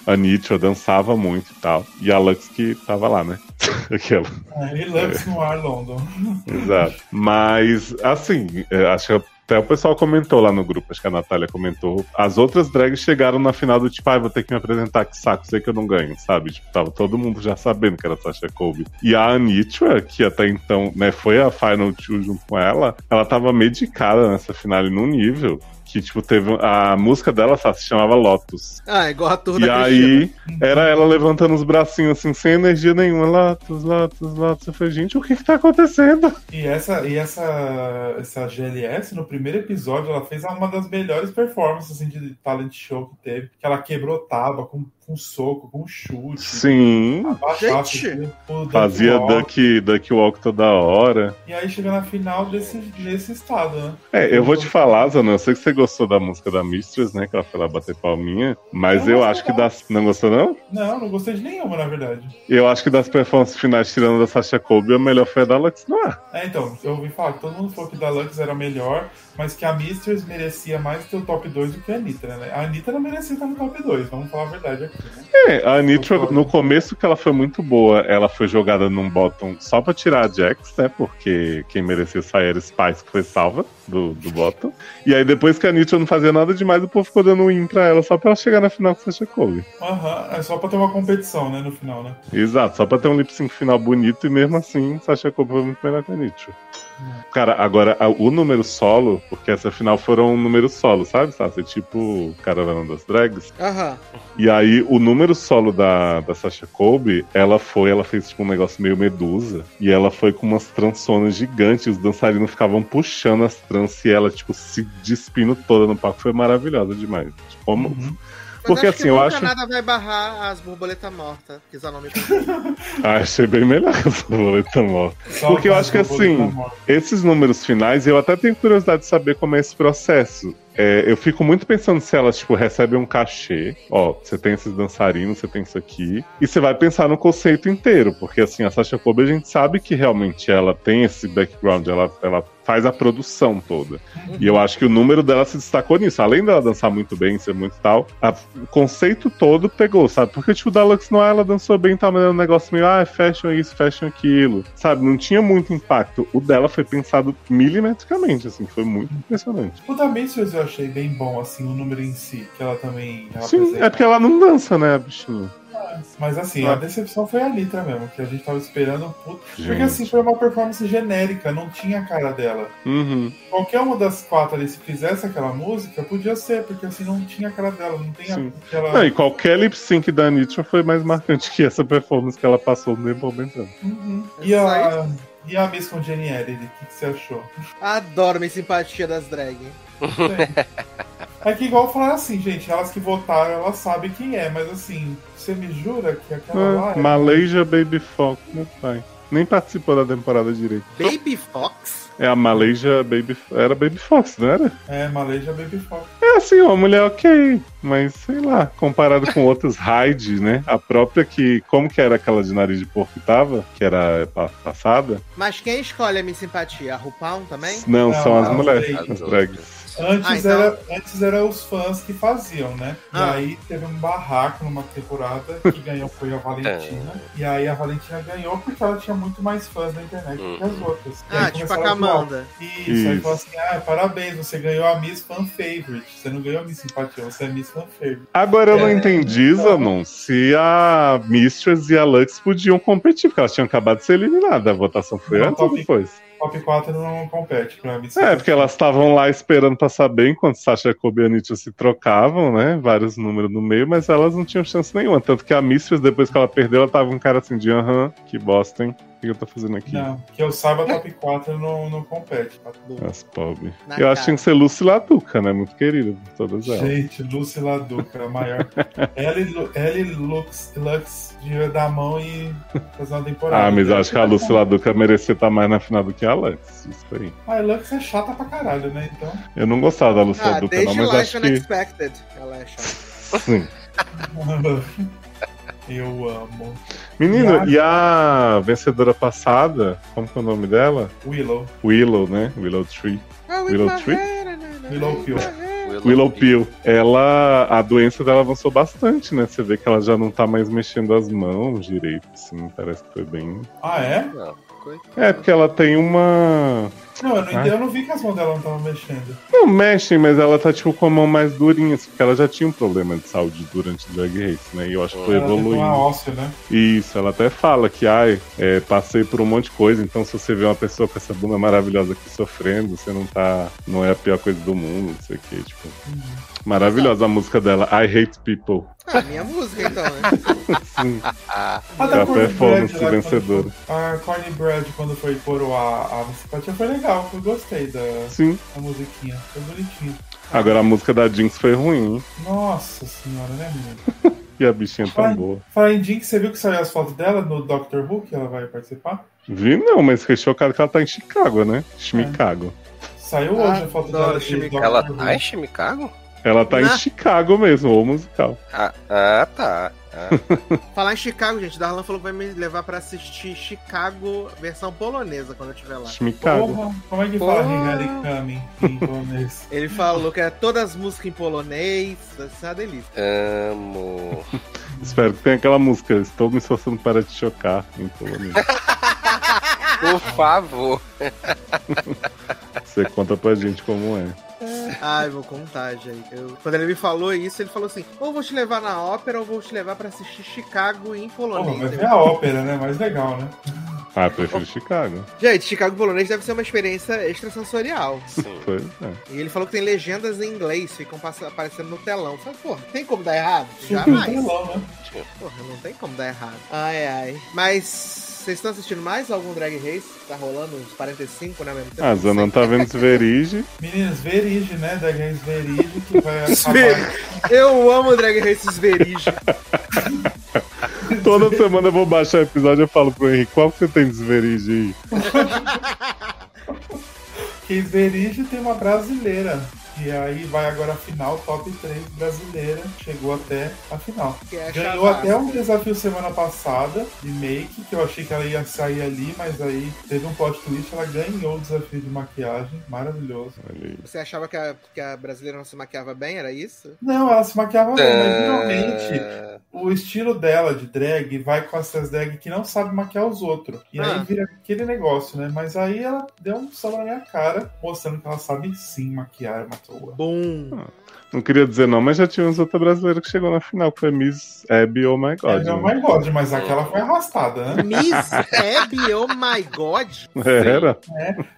A Nitra dançava muito e tal. E a Lux que tava lá, né? [LAUGHS] Aquela. É, e Lux no ar London. [LAUGHS] Exato. Mas, assim, é, acho que Até o pessoal comentou lá no grupo, acho que a Natália comentou. As outras drags chegaram na final do tipo, ai, ah, vou ter que me apresentar, que saco, sei que eu não ganho, sabe? Tipo, tava todo mundo já sabendo que era Sasha Colby. E a Anitra, que até então, né, foi a Final Two junto com ela, ela tava medicada nessa final num nível que, tipo, teve. A música dela se chamava Lotus. Ah, igual a tour E aí, era ela levantando os bracinhos assim, sem energia nenhuma. Lotus, Lotus, Lotus. Eu falei, gente, o que que tá acontecendo? E essa, e essa, essa GLS, no primeiro episódio, ela fez uma das melhores performances assim, de talent show que teve. Que ela quebrou tava com com soco, com chute. Sim. Gente. Fazia duck, duck walk toda hora. E aí chega na final desse, desse estado, né? É, eu vou te falar, Zana, eu sei que você gostou da música da Mistress, né? Que ela foi lá bater palminha. Mas eu, eu acho que das. Não gostou, não? Não, não gostei de nenhuma, na verdade. Eu acho que das performances finais, tirando da Sasha Colby, a melhor foi a da Lux, não é? É, então, eu ouvi falar que todo mundo falou que da Lux era melhor, mas que a Mistress merecia mais ter o top 2 do que a Anitta, né? A Anitta não merecia estar no top 2, vamos falar a verdade aqui? É, a Anitta, no começo que ela foi muito boa, ela foi jogada num bottom só pra tirar a Jax, né? Porque quem merecia sair era Spice, que foi salva do, do bottom. E aí depois que a Anitta não fazia nada demais, o povo ficou dando um in pra ela só pra ela chegar na final com Sasha Cole. Aham, é só pra ter uma competição, né, no final, né? Exato, só pra ter um lip sync final bonito e mesmo assim, Sasha Cole foi muito melhor que a Anitta. Cara, agora o número solo, porque essa final foram um número solo, sabe? Sabe? Tipo Caravana das Drags. Aham. E aí o número solo da, da Sasha Colby, ela foi, ela fez tipo um negócio meio medusa. E ela foi com umas trançonas gigantes. Os dançarinos ficavam puxando as trans e ela, tipo, se despindo toda no palco. Foi maravilhosa demais. Tipo, como. Uhum. Porque acho assim, eu acho. nada vai barrar as borboletas mortas, que o nome [LAUGHS] ah, Achei bem melhor que as borboletas mortas. Porque eu acho que assim, esses números finais, eu até tenho curiosidade de saber como é esse processo. É, eu fico muito pensando se elas, tipo, recebem um cachê. Ó, você tem esses dançarinos, você tem isso aqui. E você vai pensar no conceito inteiro. Porque, assim, a Sasha Kobe, a gente sabe que realmente ela tem esse background, ela, ela faz a produção toda. E eu acho que o número dela se destacou nisso. Além dela dançar muito bem, ser muito tal, a, o conceito todo pegou, sabe? Porque, tipo, da Lux Noir, ela dançou bem, tal, mas era um negócio meio, ah, fashion isso, fashion aquilo. Sabe? Não tinha muito impacto. O dela foi pensado milimetricamente, assim, foi muito impressionante. O da Macy's eu achei bem bom, assim, o número em si, que ela também. Ela Sim, é porque ela não dança, né, bichinho? Mas assim, a decepção foi a Litra mesmo, que a gente tava esperando. Porque assim, foi uma performance genérica, não tinha a cara dela. Uhum. Qualquer uma das quatro ali, se fizesse aquela música, podia ser, porque assim, não tinha a cara dela, não tem Sim. aquela. Não, e qualquer lip sync da Nitra foi mais marcante que essa performance que ela passou no aumentando. Uhum. E a. E a Miss com Jenny Ellie, o que, que, você achou? Adoro minha simpatia das drag. [LAUGHS] É que igual falar assim, gente, elas que votaram, elas sabem quem é, mas assim, você me jura que aquela é, lá é... Malaysia Baby Fox, meu pai. Nem participou da temporada direito. Baby Fox? É a Malaysia Baby. Era Baby Fox, não era? É, Malaysia Baby Fox. É assim, uma mulher ok. Mas sei lá, comparado com outras [LAUGHS] Hyde, né? A própria que. Como que era aquela de nariz de porco que tava? Que era passada? Mas quem escolhe a minha simpatia? A RuPaul também? Não, não são as mulheres, as drags. Antes, ah, então... era, antes era os fãs que faziam, né? Ah. E aí teve um barraco numa temporada que ganhou foi a Valentina. E aí a Valentina ganhou porque ela tinha muito mais fãs na internet uhum. que as outras. ah, tipo a Camanda. Isso, Isso, aí falou assim: ah, parabéns, você ganhou a Miss Fan Favorite. Você não ganhou a Miss Simpatia, você é Miss Fan Favorite. Agora eu é, não entendi, então... Zanon, se a Mistress e a Lux podiam competir, porque elas tinham acabado de ser eliminadas. A votação foi não, antes ou depois? Top 4 não compete pra mim. É, porque elas estavam lá esperando pra saber enquanto Sasha Kobe e a Nietzsche se trocavam, né? Vários números no meio, mas elas não tinham chance nenhuma. Tanto que a Mistress, depois que ela perdeu, ela tava um cara assim de aham, que bosta, hein? Que eu tô fazendo aqui? Não, que eu saiba, top 4 não, não compete. Tá As pobres. Eu acho que tinha que ser Lucy Laduca, né? Muito querida por todas elas. Gente, Lucy Laduca, a maior. [LAUGHS] Ellie Lux, Lux devia dar a mão e fazer uma temporada. Ah, mas eu acho que a Lucy Laduca merecia estar mais na final do que a Lux. Isso aí. Ah, a Lux é chata pra caralho, né? Então. Eu não gostava da Lucy ah, Laduca, não, mas acho que. Unexpected. Ela é chata. Sim. [LAUGHS] Eu amo. Menino, e a... e a vencedora passada, como que é o nome dela? Willow. Willow, né? Willow Tree. Oh, Willow Tree? Willow Pill. Willow Pill. Ela, a doença dela avançou bastante, né? Você vê que ela já não tá mais mexendo as mãos direito, assim. Parece que foi bem. Ah, é? É, porque ela tem uma Não, eu não, eu não vi que as mãos dela não estavam mexendo. Não mexem, mas ela tá tipo com a mão mais durinha, assim, porque ela já tinha um problema de saúde durante o Drag Race, né? E eu acho que foi Ela tem uma evoluindo. óssea, né? Isso, ela até fala que, ai, é, passei por um monte de coisa, então se você vê uma pessoa com essa bunda maravilhosa aqui sofrendo, você não tá. Não é a pior coisa do mundo, não sei o que, tipo. Maravilhosa a música dela, I Hate People. Ah, minha música então, né? [LAUGHS] Sim, Ah, A é a performance Bread lá, vencedora. quando- A Corny Bread, quando foi coroar a simpatia, foi legal. Eu gostei da, Sim. da musiquinha. Foi bonitinho. Agora a música da Jinx foi ruim, hein? Nossa senhora, né, menino? [LAUGHS] E a bichinha tão Vai. boa. Fala em Jinx, você viu que saiu as fotos dela no Doctor Who, que ela vai participar? Vi não, mas fiquei chocado que ela tá em Chicago, né? Chicago. Saiu Ah, hoje a foto dela ela tá em Chicago? Ela tá em Né? Chicago mesmo, o musical. Ah, ah, tá. Ah, [LAUGHS] Falar em Chicago, gente, Darlan falou que vai me levar pra assistir Chicago versão polonesa quando eu estiver lá. Chicago. Porra, como é que fala Porra. Kami em polonês? [LAUGHS] Ele falou que é todas as músicas em polonês, vai ser uma delícia. amo. [LAUGHS] Espero que tenha aquela música. Estou me esforçando para te chocar em polonês. Por favor. Você conta pra gente como é. Ai, vou contar, gente. Eu- quando ele me falou isso, ele falou assim: ou vou te levar na ópera ou vou te levar pra assistir Chicago em polonês. mas é a ópera, né? Mais legal, né? Ah, prefiro Chicago. Gente, Chicago em polonês deve ser uma experiência extrasensorial. Sim. Pois é. E ele falou que tem legendas em inglês, ficam aparecendo no telão. Falei, porra, tem como dar errado? Jamais. telão, né? Porra, não tem como dar errado. Ai, ai. Mas vocês estão assistindo mais algum Drag Race? Tá rolando uns 45, né, mesmo tempo? Ah, não tá vendo Sverige. Meninas, Verige, né? Da Games Verige, que vai acabar. Eu amo Drag Race Esverige. [LAUGHS] Toda semana eu vou baixar o episódio e eu falo pro Henrique, qual que você tem de Sverige aí? [LAUGHS] Que Verige tem uma brasileira. E aí vai agora a final, top 3 brasileira. Chegou até a final. É Ganhou Chavasca. até um desafio semana passada de make, que eu achei que ela ia sair ali, mas aí teve um plot twist, ela ganhou o desafio de maquiagem. Maravilhoso. Você achava que a, que a brasileira não se maquiava bem? Era isso? Não, ela se maquiava bem, mas geralmente Ah, o estilo dela de drag vai com essas drag que não sabe maquiar os outros. E Ah. aí vira aquele negócio, né? Mas aí ela deu um samba na minha cara, mostrando que ela sabe sim maquiar uma toa. Bom. Não queria dizer não, mas já tinha uns outra brasileira que chegou na final, que foi Miss Abby, oh my É, god. né? mais God, mas aquela foi arrastada, né? Miss Abby, oh my god. Era?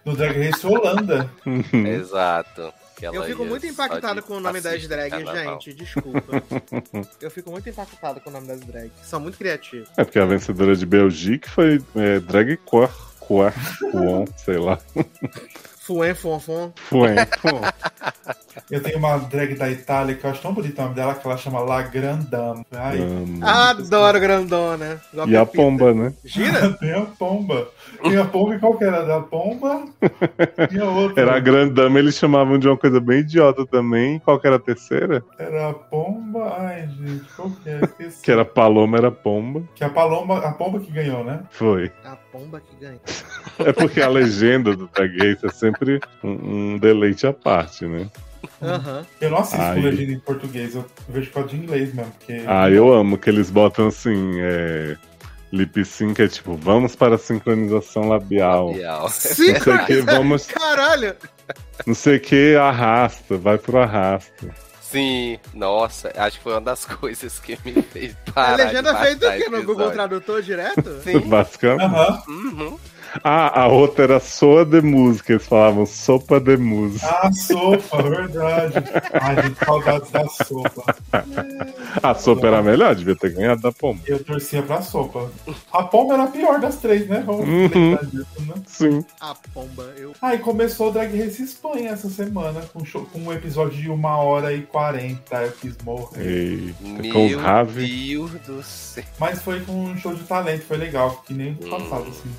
No Drag Race Holanda. Exato. Que ela Eu fico muito impactado com o nome das drags, gente. Desculpa. [LAUGHS] Eu fico muito impactado com o nome das drags. São muito criativos. É porque a vencedora de Belgique foi é, Drag Quar, Quar, Quon, sei lá. [LAUGHS] Fuen, fon, fon. Fuen. Fon. Eu tenho uma drag da Itália que eu acho tão bonito o nome dela que ela chama La Grandame. Ai. Adoro grandona. Igual E a Pepita. pomba, né? Gira? [LAUGHS] tem a pomba. Tem a pomba e qual que era? Da pomba e a outra. Era a grandama, eles chamavam de uma coisa bem idiota também. Qual que era a terceira? Era a pomba. Ai, gente, qual que é? Esqueci. Que era Paloma, era Pomba. Que a paloma, a pomba que ganhou, né? Foi. A pomba que ganha. [LAUGHS] É porque a legenda do Drag Race é sempre um, um deleite à parte, né? Aham. Eu não assisto com legenda em português, eu vejo a de inglês mesmo. Porque Ah, eu amo que eles botam assim, é, lip sync é tipo, vamos para a sincronização labial. Labial. Sim, Não sei que, vamos. Caralho! Não sei o que, arrasta, vai pro arrasto. Sim, nossa, acho que foi uma das [LAUGHS] coisas que me fez A parar. legenda de feita o baixar quê? No. Google Tradutor direto? Sim. Basicamente. Aham. Uhum. Ah, a outra era soa de música, eles falavam sopa de música. Ah, sopa, verdade. Ai, gente, saudades da sopa. A sopa era melhor, devia ter ganhado da pomba. Eu torcia pra sopa. A pomba era a pior das três, né? Vamos Uhum. disso, né? Sim. A pomba, eu. Ah, e começou o Drag Race Espanha essa semana, com, show- com um episódio de uma hora e quarenta. Eu quis morrer. Eita, Meu. Deus do céu. Mas foi com um show de talento, foi legal, que nem o passado, assim.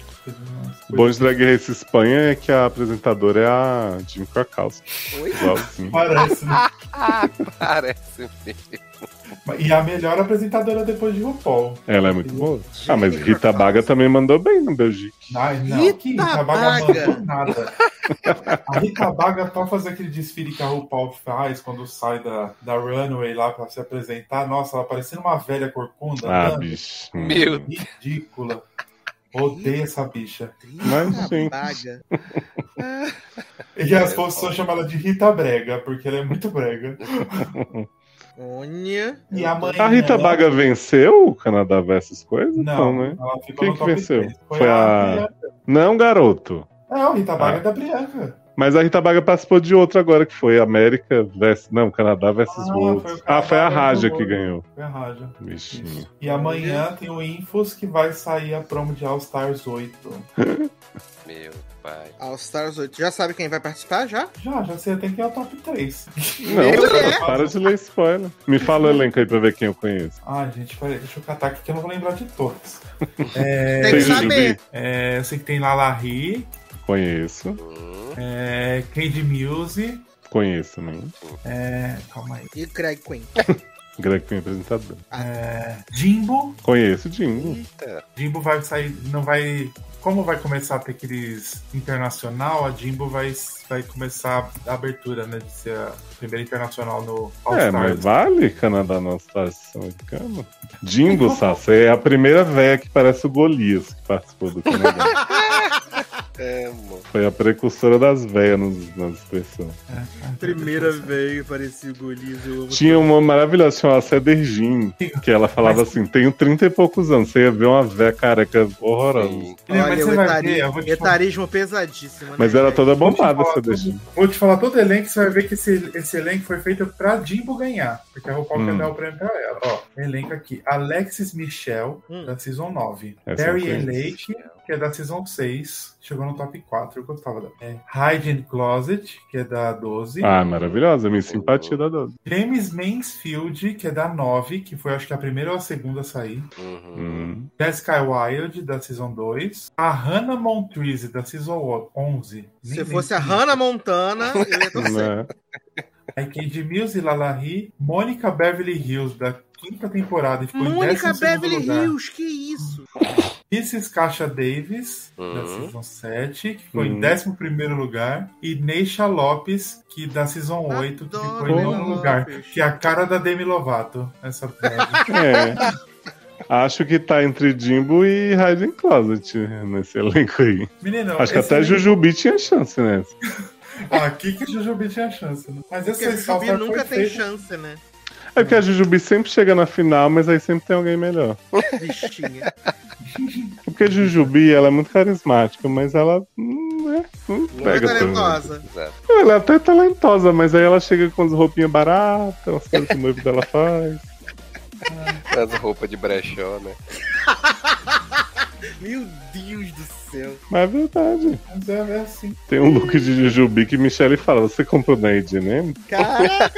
O bom de Drag Race Espanha é que a apresentadora é a Jim Krakowski. Oi? Igualzinho. Parece, né? Ah, [LAUGHS] parece mesmo. E a melhor apresentadora depois de RuPaul. Ela é muito boa. Ah, mas Rita Baga também mandou bem no Belgique. Ai, não, Rita que Rita Baga Baga. mandou nada. A Rita Baga, pra fazer aquele desfile que a RuPaul faz quando sai da, da runway lá pra se apresentar, nossa, ela parecendo uma velha corcunda. Ah, andando. bicho. Meu Ridícula. Odeio essa bicha. Mas, Rita gente. Baga. E as pessoas chamam ela de Rita Brega, porque ela é muito brega. Olha. E amanhã. A Rita Baga venceu o Canadá versus coisa? Não, né? ela ficou Quem que venceu? 3. Foi, Foi a. a-. Não, garoto. Não, a Rita Baga Ah. é da Bianca. Mas a Rita Baga participou de outro agora, que foi América versus. Não, Canadá versus Ah, Wolves. foi Ah, foi a Raja que ganhou. Foi a Raja. Bichinho. E amanhã tem o Infos que vai sair a promo de All Stars 8. [LAUGHS] Meu pai. All Stars 8. Já sabe quem vai participar já? Já, já sei até que é o top 3. Não, Mulher. para de ler spoiler. Me fala o elenco aí pra ver quem eu conheço. Ai, gente, peraí, deixa eu catar aqui que eu não vou lembrar de todos. [LAUGHS] É, Tem que saber. é, eu sei que tem Lalari, Conheço. Hum, é, Candy Muse, Conheço também. é, calma aí, E Craig Quinn. [LAUGHS] Greg tem apresentador. é, Jimbo. Conheço, Dingo. eita. Jimbo vai sair, não vai. Como vai começar a ter aqueles internacional, a Jimbo vai, vai começar a abertura, né? De ser a primeira internacional no All É, Stars. mas vale Canadá na seleção americana? Jimbo, Sassi, é a primeira véia que parece o Golias que participou do [LAUGHS] Canadá. É, amor. Foi a precursora das nos- nas expressões. Primeira vez que parecia o Tinha uma maravilhosa, chamada Ceder Jean, que ela falava assim: tenho 30 e poucos anos, você ia ver uma véia careca horrorosa. Sim. Mas Olha, você o vai etari- ver, etarismo pesadíssimo. né, Mas era toda bombada falar Ceder. Vou te falar todo o elenco, você vai ver que esse, esse elenco foi feito pra Jimbo ganhar. Porque a RuPaul Hum. quer dar o prêmio pra ela. Ó, elenco aqui. Alexis Michel, Hum. da Season 9. Essa conheço. Elake, que é da Season 6. Chegou no top 4, eu gostava dela. É, Hide in Closet, que é da 12. Ah, maravilhosa, minha simpatia da Doze. James Mansfield, que é da 9, que foi acho que a primeira ou a segunda a sair. Uhum. Hum. Jessica Wild, da Season 2. A Hannah Montrese, da Season 11. Nem Se lembro fosse a é. Hannah Montana, eu ia [LAUGHS] torcer. Né? Aí Candy Mills e Lalari, Mônica Beverly Hills, da quinta temporada, e Mônica 12º Beverly lugar. Hills, que isso? [LAUGHS] Mrs. Kasha Davis, da Uhum. Season 7, que ficou Uhum. em 11º lugar. E Neisha Lopes, que da Season 8, que ficou Adoro em Neisha nono lugar. Lopes. Que é a cara da Demi Lovato, essa drag. [LAUGHS] É. Acho que tá entre Jimbo e Hiding Closet nesse elenco aí. Menino, Acho que até elenco- Jujubi tinha chance nessa. [LAUGHS] Ah, aqui que Jujubi tinha chance, né? Mas Porque esse a Jujubi nunca foi tem feito- chance, né? É porque a Jujubi sempre chega na final, mas aí sempre tem alguém melhor. Bichinha. Porque a Jujubi, ela é muito carismática, mas ela não, é, não Muito pega tanto. talentosa. Exato. Ela é até talentosa, mas aí ela chega com as roupinhas baratas, as coisas que o noivo dela faz. As roupas de brechó, né? [LAUGHS] Meu Deus do céu. Mas é verdade. Mas é, é assim. Tem um look de Jujubi que Michelle fala, você comprou na H&M? Caraca,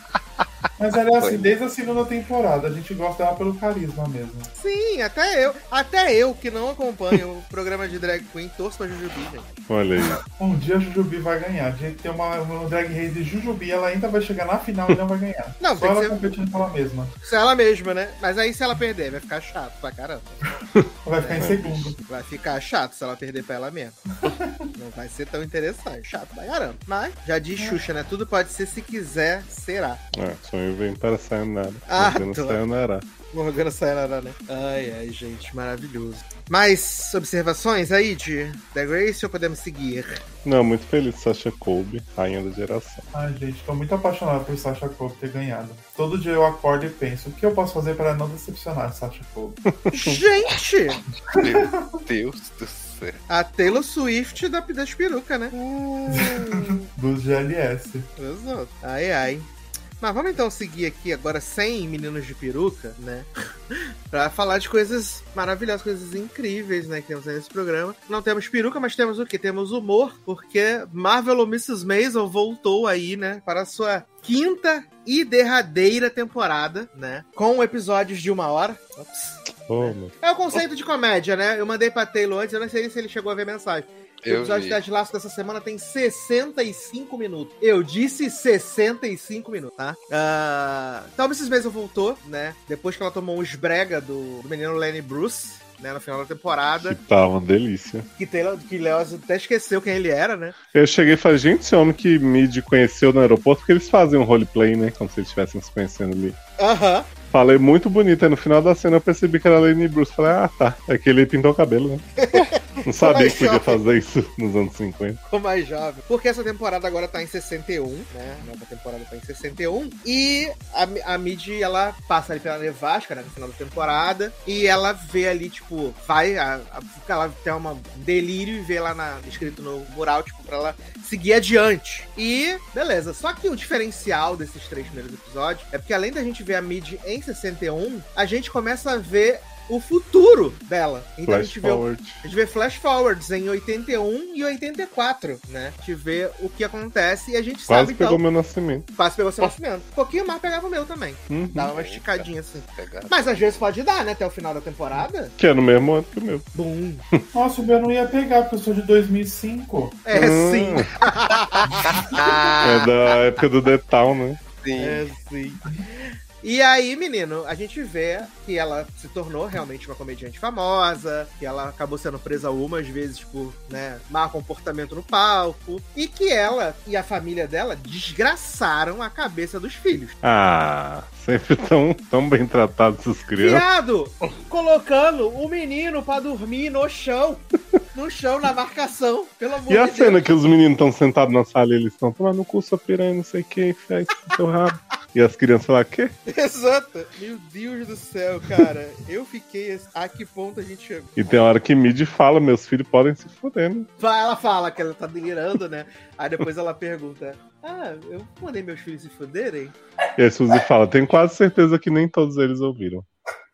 [LAUGHS] Mas ela é assim desde a segunda temporada. A gente gosta dela pelo carisma mesmo. sim, até eu. Até eu que não acompanho o programa de drag queen, torço pra Jujubi, gente. Olha aí. Um dia a Jujubi vai ganhar. A gente tem uma, uma drag race de Jujubi, ela ainda vai chegar na final e não vai ganhar. Não, Só ela ser competindo com ela mesma. se ela mesma, né? Mas aí se ela perder, vai ficar chato pra caramba. [LAUGHS] Vai ficar em segundo. Vai ficar chato se ela perder pra ela mesma. [LAUGHS] Não vai ser tão interessante. Chato pra caramba. Mas, já diz Xuxa, né? Tudo pode ser se quiser, será. É, sonho vem para Sayonara. Ah, Morgana tô. Sayonara. Morgana Sayonara, né? Ai, ai, gente, maravilhoso. Mais observações aí de The Grace ou podemos seguir? Não, muito feliz, Sasha Colby, rainha da geração. Ai, gente, tô muito apaixonado por Sasha Colby ter ganhado. Todo dia eu acordo e penso, o que eu posso fazer para não decepcionar Sasha Colby? [LAUGHS] Gente! Meu Deus do céu. A Taylor Swift da, das perucas, né? [LAUGHS] Dos GLS. Exato. Ai, ai. Mas vamos então seguir aqui agora sem meninos de peruca, né? [LAUGHS] pra falar de coisas maravilhosas, coisas incríveis, né? Que temos aí nesse programa. Não temos peruca, mas temos o quê? Temos humor, porque Marvel ou Mrs. Maisel voltou aí, né? Para a sua quinta e derradeira temporada, né? Com episódios de uma hora. Ops. Oh. É o conceito de comédia, né? Eu mandei pra Taylor antes, eu não sei se ele chegou a ver a mensagem. O Eu episódio vi. de Ted Laço dessa semana tem 65 minutos. Eu disse 65 minutos, tá? Ah, então, Mrs. Maisel voltou, né? Depois que ela tomou um esbrega do, do menino Lenny Bruce, né? No final da temporada. Que tá uma delícia. Que, Taylor, que Leoz até esqueceu quem ele era, né? Eu cheguei e falei, gente, esse homem que Mid conheceu no aeroporto, porque eles fazem um roleplay, né? Como se eles estivessem se conhecendo ali. Aham. Falei muito bonito, aí no final da cena eu percebi que era Lenny Bruce. Falei, ah, tá. É que ele pintou o cabelo, né? [LAUGHS] [LAUGHS] Não sabia que podia fazer isso nos anos 50. Ficou mais jovem. Porque essa temporada agora tá em 61, né? A nova temporada tá em 61. E a, a Mid, ela passa ali pela nevasca, né? No final da temporada. E ela vê ali, tipo, vai. A, a, ela tem um delírio e vê lá na, escrito no mural, tipo, pra ela seguir adiante. E, beleza. Só que o diferencial desses três primeiros episódios é porque além da gente ver a Mid em 61, a gente começa a ver o futuro dela. Então a Flash gente vê forward. a gente vê flash forwards em 81 e 84, né? A gente vê o que acontece e a gente Quase sabe, pegou então. meu nascimento. Quase pegou seu nascimento. Um pouquinho mais pegava o meu também. Uhum. Dava uma esticadinha assim. Mas às vezes pode dar, né? Até o final da temporada. Que é no mesmo ano que o meu. Bum. [LAUGHS] Nossa, o meu não ia pegar, porque eu sou de 2005. É Hum. sim. [LAUGHS] [LAUGHS] É da época do The Town, né? Sim. É sim. E aí, menino, a gente vê que ela se tornou realmente uma comediante famosa, que ela acabou sendo presa algumas vezes por, né, mau comportamento no palco, e que ela e a família dela desgraçaram a cabeça dos filhos. Ah, sempre tão, tão bem tratados essas crianças. Viado, colocando o menino pra dormir no chão. No chão, na marcação. Pelo amor E a cena que os meninos estão sentados na sala e eles estão tomando no cu, sua piranha, não sei o que, no seu rabo. E as crianças lá, quê? [LAUGHS] Exato. Meu Deus do céu, cara. Eu fiquei. assim, A que ponto a gente chegou? E tem hora que Mid fala, meus filhos podem se fuder, né? Ela fala que ela tá delirando, né? Aí depois ela pergunta: Ah, eu mandei meus filhos se fuderem? E aí Suzy fala, tenho quase certeza que nem todos eles ouviram.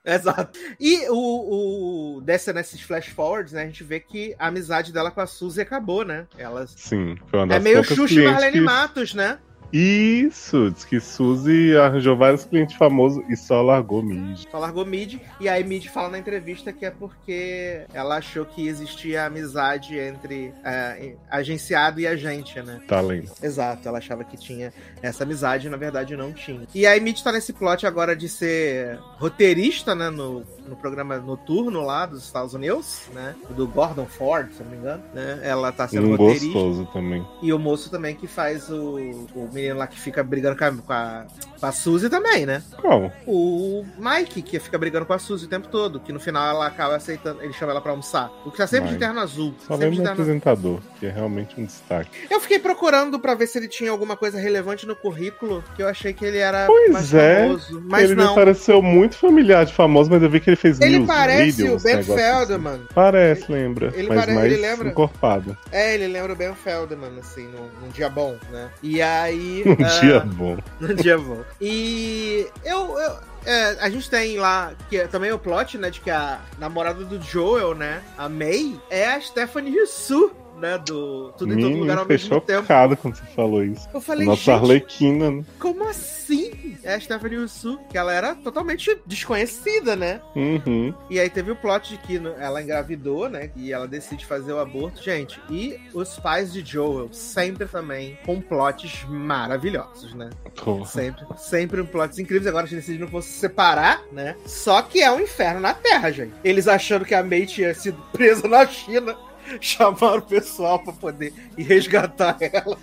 Exato. E o, o dessa nesses flash forwards, né? A gente vê que a amizade dela com a Suzy acabou, né? Elas. Sim, foi uma das É meio Xuxa e Marlene que... Matos, né? Isso, diz que Suzy arranjou vários clientes famosos e só largou Mid. Só largou Mid. E aí Mid fala na entrevista que é porque ela achou que existia amizade entre é, agenciado e agente, né? Talento. Exato, ela achava que tinha essa amizade e na verdade não tinha. E aí Mitch tá nesse plot agora de ser roteirista, né, no, no programa noturno lá dos Estados Unidos, né, do Gordon Ford, se não me engano, né, ela tá sendo um roteirista. gostoso também. E o moço também que faz o, o menino lá que fica brigando com a, com a, com a Suzy também, né? Qual? O Mike, que fica brigando com a Suzy o tempo todo, que no final ela acaba aceitando, ele chama ela pra almoçar. O que tá sempre de Mike. terno azul. Só lembro de do apresentador, que é realmente um destaque. eu fiquei procurando pra ver se ele tinha alguma coisa relevante no currículo, que eu achei que ele era Pois mais é, famoso. Mas ele não. me pareceu muito familiar de famoso, mas eu vi que ele fez Ele news, parece o Ben negócios assim. Feldman. Parece, lembra. Ele mas pare- mais ele lembra? encorpado. É, ele lembra o Ben Feldman, assim, num, num dia bom, né? E aí. [LAUGHS] Um ah, dia bom. [LAUGHS] Num dia bom. E eu. eu é, a gente tem lá, que é também o plot, né, de que a namorada do Joel, né, a May, é a Stephanie Su, né, do Tudo em Todo Menino, Lugar ao mesmo tempo. chocado quando você falou isso. Eu falei, Nossa Arlequina, né? como assim? É a Stephanie Su, que ela era totalmente desconhecida, né? Uhum. E aí teve o plot de que ela engravidou, né? E ela decide fazer o aborto. Gente, e os pais de Joel sempre também com plots maravilhosos, né? Porra. Sempre, sempre um plots incríveis. Agora a gente decide não fosse separar, né? Só que é um inferno na Terra, gente. Eles achando que a May tinha sido presa na China, [LAUGHS] chamaram o pessoal pra poder ir resgatar ela.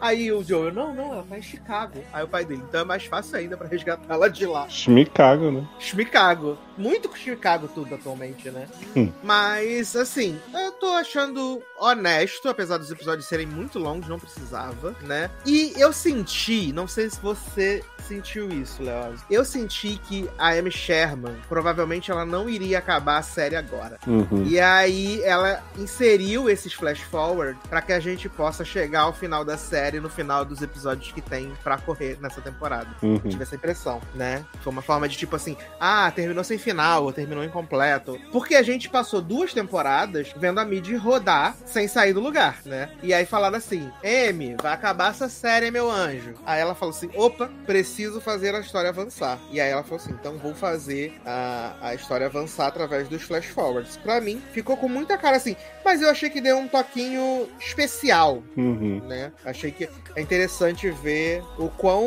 Aí o Joel, não, não, ela tá em Chicago. Aí o pai dele, então é mais fácil ainda pra resgatar ela de lá. Chicago, né? Chicago. Muito Chicago tudo atualmente, né? Hum. Mas, assim, eu tô achando honesto, apesar dos episódios serem muito longos, não precisava, né? E eu senti, não sei se você sentiu isso, Leoz. Eu senti que a Amy Sherman, provavelmente ela não iria acabar a série agora. Uhum. E aí ela inseriu esses flash forward pra que a gente possa chegar ao final da série, no final dos episódios que tem pra correr nessa temporada Uhum. tive essa impressão, né? Foi uma forma de tipo assim, ah, terminou sem final, ou terminou incompleto. Porque a gente passou duas temporadas vendo a Mid rodar sem sair do lugar, né? E aí falaram assim: M, vai acabar essa série, meu anjo. Aí ela falou assim: opa, preciso fazer a história avançar. E aí ela falou assim: então vou fazer a, a história avançar através dos flash forwards. Pra mim, ficou com muita cara assim, mas eu achei que deu um toquinho especial Uhum. né? Achei que é interessante ver o quão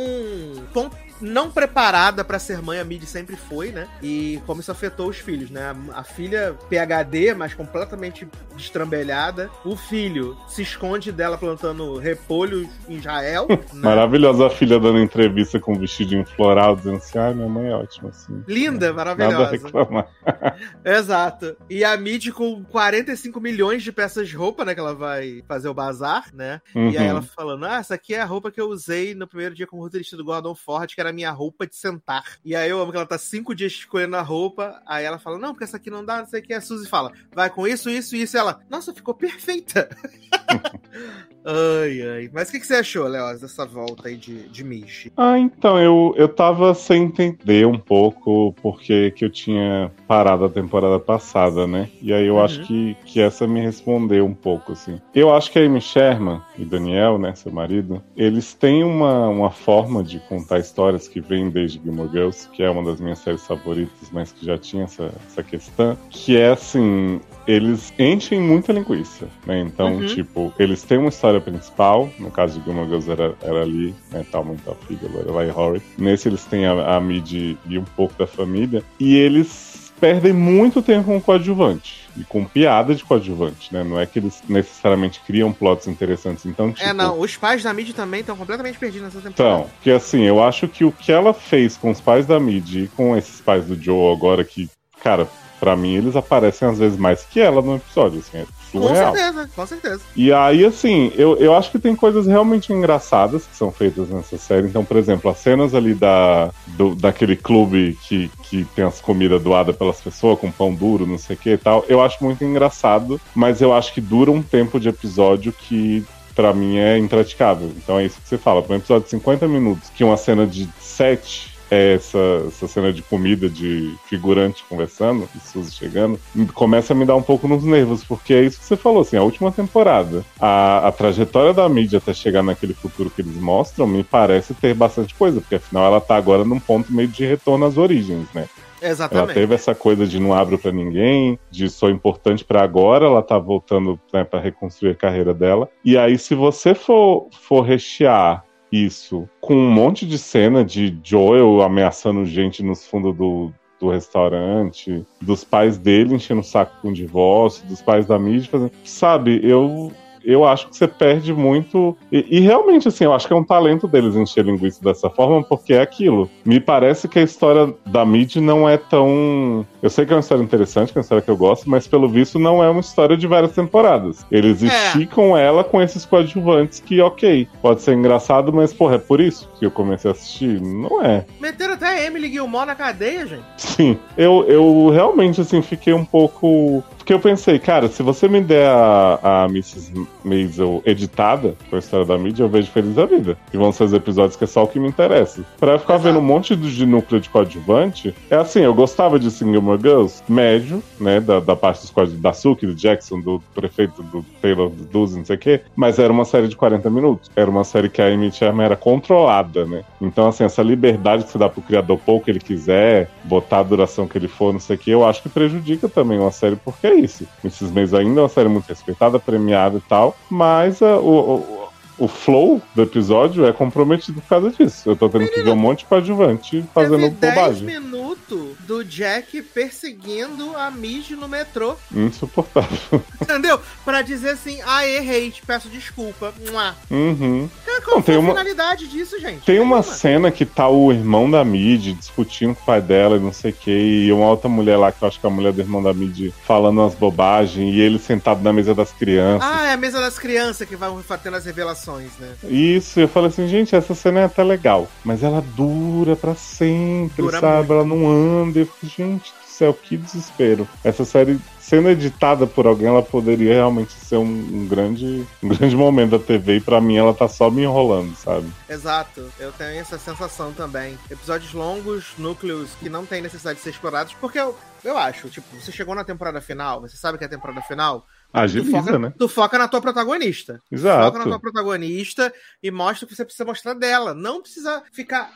não preparada pra ser mãe, a Mid sempre foi, né? E como isso afetou os filhos, né? A, filha PHD, mas completamente destrambelhada. O filho se esconde dela plantando repolho em Israel. [LAUGHS] né? Maravilhosa a filha dando entrevista com um vestidinho floral, dizendo assim: ai, minha mãe é ótima, assim. Linda, Nada a maravilhosa. reclamar. [LAUGHS] Exato. E a Mid com 45 milhões de peças de roupa, né? Que ela vai fazer o bazar, né? Uhum. E aí ela falando, ah, essa aqui é a roupa que eu usei no primeiro dia como roteirista do Gordon Ford, que era minha roupa de sentar. E aí eu amo que ela tá cinco dias escolhendo a roupa, aí ela fala, não, porque essa aqui não dá, não sei o que. A Suzy fala, vai com isso, isso, isso. E ela, nossa, ficou perfeita. [LAUGHS] ai, ai. Mas o que, que você achou, Léo, dessa volta aí de, de Michi? Ah, então, eu, eu tava sem entender um pouco porque que eu tinha parado a temporada passada, né? E aí eu Uhum. acho que, que essa me respondeu um pouco, assim. Eu acho que a Amy Sherman e Daniel, né, seu marido, eles têm uma, uma forma de contar histórias que vem desde Gilmore Girls, que é uma das minhas séries favoritas, mas que já tinha essa, essa questão, que é assim, eles enchem muita linguiça, né? Então, Uhum. tipo, eles têm uma história principal, no caso de Gilmore Girls era, era ali, né, tal, muita filha, Lorelai Horry. Nesse eles têm a, a Mid e um pouco da família, e eles perdem muito tempo com coadjuvante. E com piada de coadjuvante, né? Não é que eles necessariamente criam plots interessantes. Então, tipo, É, não, os pais da Mid também estão completamente perdidos nessa temporada. então, porque assim, eu acho que o que ela fez com os pais da Mid e com esses pais do Joe agora, que, cara, pra mim eles aparecem às vezes mais que ela no episódio, assim, é com surreal. certeza, com certeza. E aí, assim, eu, eu acho que tem coisas realmente engraçadas que são feitas nessa série. Então, por exemplo, as cenas ali da, do, daquele clube que, que tem as comidas doadas pelas pessoas, com pão duro, não sei o que e tal, eu acho muito engraçado, mas eu acho que dura um tempo de episódio que. Pra mim é impraticável. Então é isso que você fala. Pra um episódio de 50 minutos, que uma cena de 7 é essa, essa cena de comida de figurante conversando, e Suzy chegando, começa a me dar um pouco nos nervos, porque é isso que você falou, assim, a última temporada, a, a trajetória da mídia até chegar naquele futuro que eles mostram, me parece ter bastante coisa, porque afinal ela tá agora num ponto meio de retorno às origens, né? Ela Exatamente. teve essa coisa de não abro pra ninguém, de sou importante pra agora, ela tá voltando né, para reconstruir a carreira dela. E aí, se você for, for rechear isso com um monte de cena de Joel ameaçando gente nos fundos do, do restaurante, dos pais dele enchendo o saco com o divórcio, dos pais da mídia fazendo. Sabe, eu. Eu acho que você perde muito. E, e realmente, assim, eu acho que é um talento deles encher linguiça dessa forma, porque é aquilo. Me parece que a história da Mid não é tão. Eu sei que é uma história interessante, que é uma história que eu gosto, mas pelo visto não é uma história de várias temporadas. Eles É. esticam ela com esses coadjuvantes que, ok, pode ser engraçado, mas, porra, é por isso que eu comecei a assistir? Não é. Meteram até a Emily Gilmore na cadeia, gente. Sim, eu, eu realmente assim fiquei um pouco. Porque eu pensei, cara, se você me der a, a Mrs. Maisel editada com a história da mídia, eu vejo feliz da vida. E vão ser os episódios que é só o que me interessa. Pra eu ficar Exato. vendo um monte de, de núcleo de coadjuvante, é assim, eu gostava de Single Girls, médio, né? Da, da parte dos coadjuvantes, da Suki, do Jackson, do prefeito, do Taylor, do Duzi, não sei o quê. Mas era uma série de 40 minutos. Era uma série que a Sherman era controlada, né? Então, assim, essa liberdade que você dá pro criador pôr o que ele quiser, botar a duração que ele for, não sei o que, eu acho que prejudica também uma série, porque é isso. Esses meses ainda é uma série muito respeitada, premiada e tal, mas ah, o, o, o flow do episódio é comprometido por causa disso. Eu tô tendo que ver um monte de coadjuvante fazendo Teve 10 bobagem. minutos do Jack perseguindo a Midge no metrô. Insuportável. [LAUGHS] Entendeu? Pra dizer assim, ah, errei, te peço desculpa. Uhum. Cara, qual Não, tem a uma- finalidade disso, gente? Tem uma Nenhuma. cena que tá o irmão da Mid discutindo com o pai dela e não sei o que, e uma outra mulher lá, que eu acho que é a mulher do irmão da Mid, falando umas bobagens, e ele sentado na mesa das crianças. Ah, é a mesa das crianças que vai tendo as revelações, né? Isso, eu falei assim, gente, essa cena é até legal, mas ela dura pra sempre, Dura sabe? muito. Ela não anda. Eu fico, gente do céu, que desespero. Essa série, sendo editada por alguém, ela poderia realmente ser um, um grande, um grande momento da TV, e pra mim ela tá só me enrolando, sabe? Exato, eu tenho essa sensação também. Episódios longos, núcleos que não tem necessidade de ser explorados, porque eu, eu acho, tipo, você chegou na temporada final, você sabe que é a temporada final, tu Agiliza, foca, né? tu foca na tua protagonista. Foca Exato. na tua protagonista e mostra o que você precisa mostrar dela. Não precisa ficar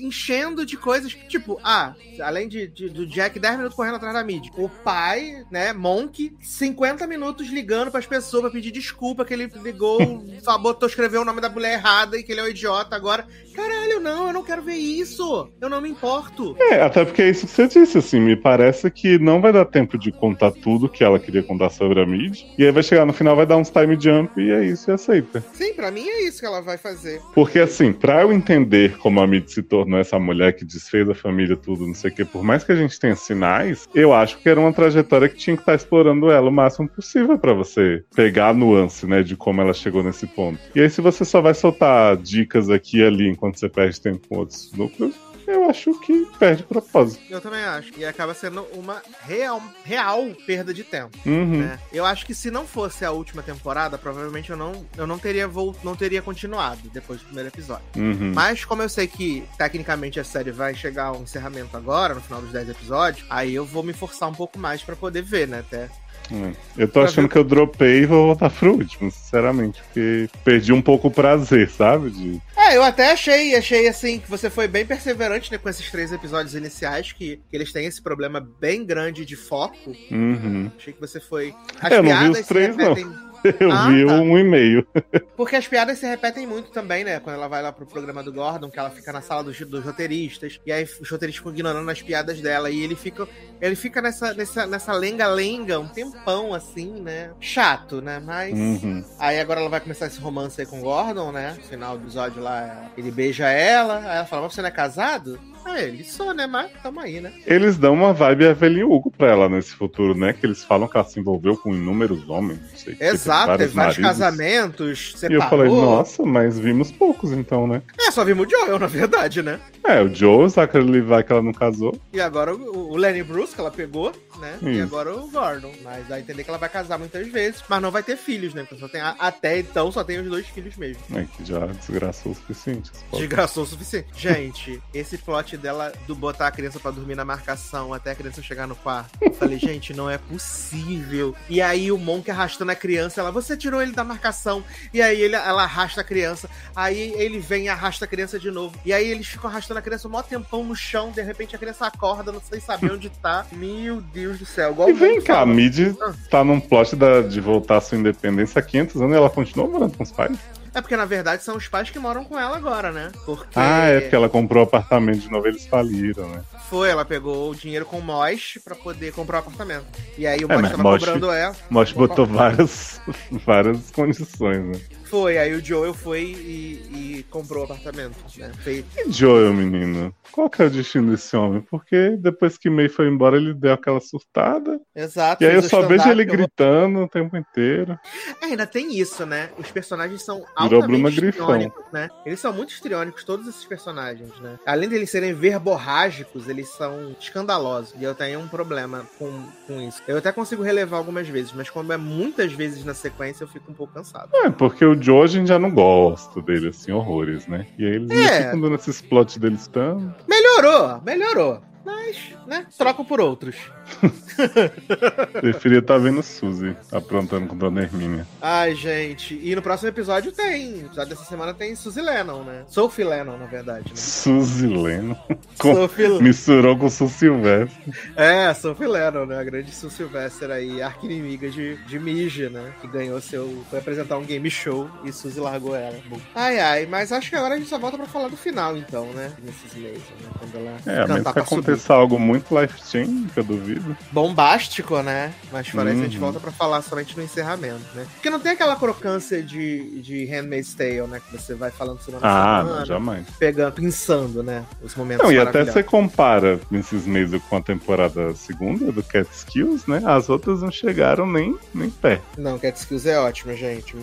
enchendo de coisas. Tipo, ah, além de, de- do Jack 10 minutos correndo atrás da mídia. O pai, né, Monk, 50 minutos ligando pras pessoas pra pedir desculpa que ele ligou, [LAUGHS] só botou, escreveu o nome da mulher errada e que ele é um idiota agora. Caralho, não, eu não quero ver isso. Eu não me importo. É, até porque é isso que você disse, assim, me parece que não vai dar tempo de contar tudo que ela queria contar sobre a Mid. E aí vai chegar no final, vai dar uns time jump e é isso, e aceita. Sim, pra mim é isso que ela vai fazer. Porque assim, pra eu entender como a Mid se tornou essa mulher que desfez a família, tudo, não sei o que, por mais que a gente tenha sinais, eu acho que era uma trajetória que tinha que estar explorando ela o máximo possível pra você pegar a nuance, né, de como ela chegou nesse ponto. E aí, se você só vai soltar dicas aqui e ali enquanto você perde tempo com outros núcleos, eu acho que perde propósito. Eu também acho. E acaba sendo uma real, real perda de tempo. Uhum. né? Eu acho que se não fosse a última temporada, provavelmente eu não, eu não teria vol não teria continuado depois do primeiro episódio. Uhum. Mas como eu sei que tecnicamente a série vai chegar ao encerramento agora, no final dos 10 episódios, aí eu vou me forçar um pouco mais pra poder ver, né? Até. É. Eu tô achando que eu dropei e vou voltar pro último, sinceramente. Porque perdi um pouco o prazer, sabe? De... É, eu até achei, achei assim, que você foi bem perseverante né, com esses três episódios iniciais, que, que eles têm esse problema bem grande de foco. Uhum. Achei que você foi. As Eu não vi os se três, não. [LAUGHS] Eu Ah, vi tá. um e meio. [LAUGHS] Porque as piadas se repetem muito também, né? Quando ela vai lá pro programa do Gordon, que ela fica na sala dos, dos roteiristas, e aí os roteiristas ficam ignorando as piadas dela, e ele fica, ele fica nessa, nessa, nessa lenga-lenga um tempão, assim, né? Chato, né? Mas. Uhum. Aí agora ela vai começar esse romance aí com o Gordon, né? No final do episódio lá, ele beija ela, aí ela fala, mas você não é casado? Ah, ele sou, né? Mas tamo aí, né? Eles dão uma vibe Evelyn Hugo pra ela nesse futuro, né? Que eles falam que ela se envolveu com inúmeros homens, não sei. que, Exato, vários teve vários maridos. casamentos, E separou. eu falei, nossa, mas vimos poucos então, né? É, só vimos o Joel, na verdade, né? É, o Joe, o Zachary Levi que ela não casou. E agora o, o Lenny Bruce, que ela pegou, né? E Isso. agora o Gordon. Mas vai entender que ela vai casar muitas vezes, mas não vai ter filhos, né? Porque só tem, a- até então só tem os dois filhos mesmo. É, que já desgraçou o suficiente. Desgraçou o suficiente. Gente, [LAUGHS] esse plot dela do botar a criança pra dormir na marcação até a criança chegar no quarto. Eu falei, [LAUGHS] gente, não é possível. E aí o Monk arrastando a criança, você tirou ele da marcação. E aí ele, ela arrasta a criança. Aí ele vem e arrasta a criança de novo. E aí eles ficam arrastando a criança um maior tempão no chão. De repente a criança acorda, não sei saber onde tá. [LAUGHS] Meu Deus do céu. Igual E o vem cá, a. Mid Ah. tá num plot da- de voltar à sua independência há 500 anos e ela continua morando com os pais? É porque na verdade são os pais que moram com ela agora, né? Porque Ah, é porque ela comprou apartamento de novo eles faliram, né? Foi, ela pegou o dinheiro com o Mosh pra poder comprar o apartamento. E aí o É, Mosh mas tava Mosh- cobrando ela. Mosh botou várias, [LAUGHS] várias condições, né? Foi, aí o Joel foi e, e comprou o apartamento, né? Fez, E Joel, menino? Qual que é o destino desse homem? Porque depois que May foi embora, ele deu aquela surtada. exato. E aí eu só vejo ele eu gritando o tempo inteiro. É, ainda tem isso, né? Os personagens são Virou altamente histriônicos, né? Eles são muito histriônicos, todos esses personagens, né? Além de eles serem verborrágicos, eles são escandalosos. E eu tenho um problema com, com isso. Eu até consigo relevar algumas vezes, mas quando é muitas vezes na sequência, eu fico um pouco cansado. É, porque o Joe a gente já não gosta dele, assim, horrores, né? E aí eles É. ficam dando esses plots deles tanto. Melhorou, melhorou. Mas, né? Trocam por outros. [LAUGHS] Preferia estar vendo Suzy aprontando com Dona Hermínia. Ai, gente. E no próximo episódio tem. No episódio dessa semana tem Suzy Lennon, né? Sophie Lennon, na verdade, né? Suzy Leno. [LAUGHS] Com- Sophie... Misturou com o Sul Silvestre. É, Sophie Lennon, né? A grande Sue Sylvester aí, arqui-inimiga de, de Mija, né? Que ganhou seu... Foi apresentar um game show e Suzy largou ela. Ai, ai. Mas acho que agora a gente só volta pra falar do final, então, né? Nesses meses, né? Quando ela É, a menos cantar que subir. aconteça algo muito life-changing, que eu duvido. Bombástico, né? Mas fora isso, a gente Uhum. volta pra falar somente no encerramento, né? Porque não tem aquela crocância de, de Handmaid's Tale, né? Que você vai falando semana Ah, semana, não, jamais. pegando, pensando, né? Os momentos Não, e até você compara nesses meses com a temporada segunda do Cat Skills, né? As outras não chegaram nem, nem perto. Não, Cat Skills é ótimo, gente.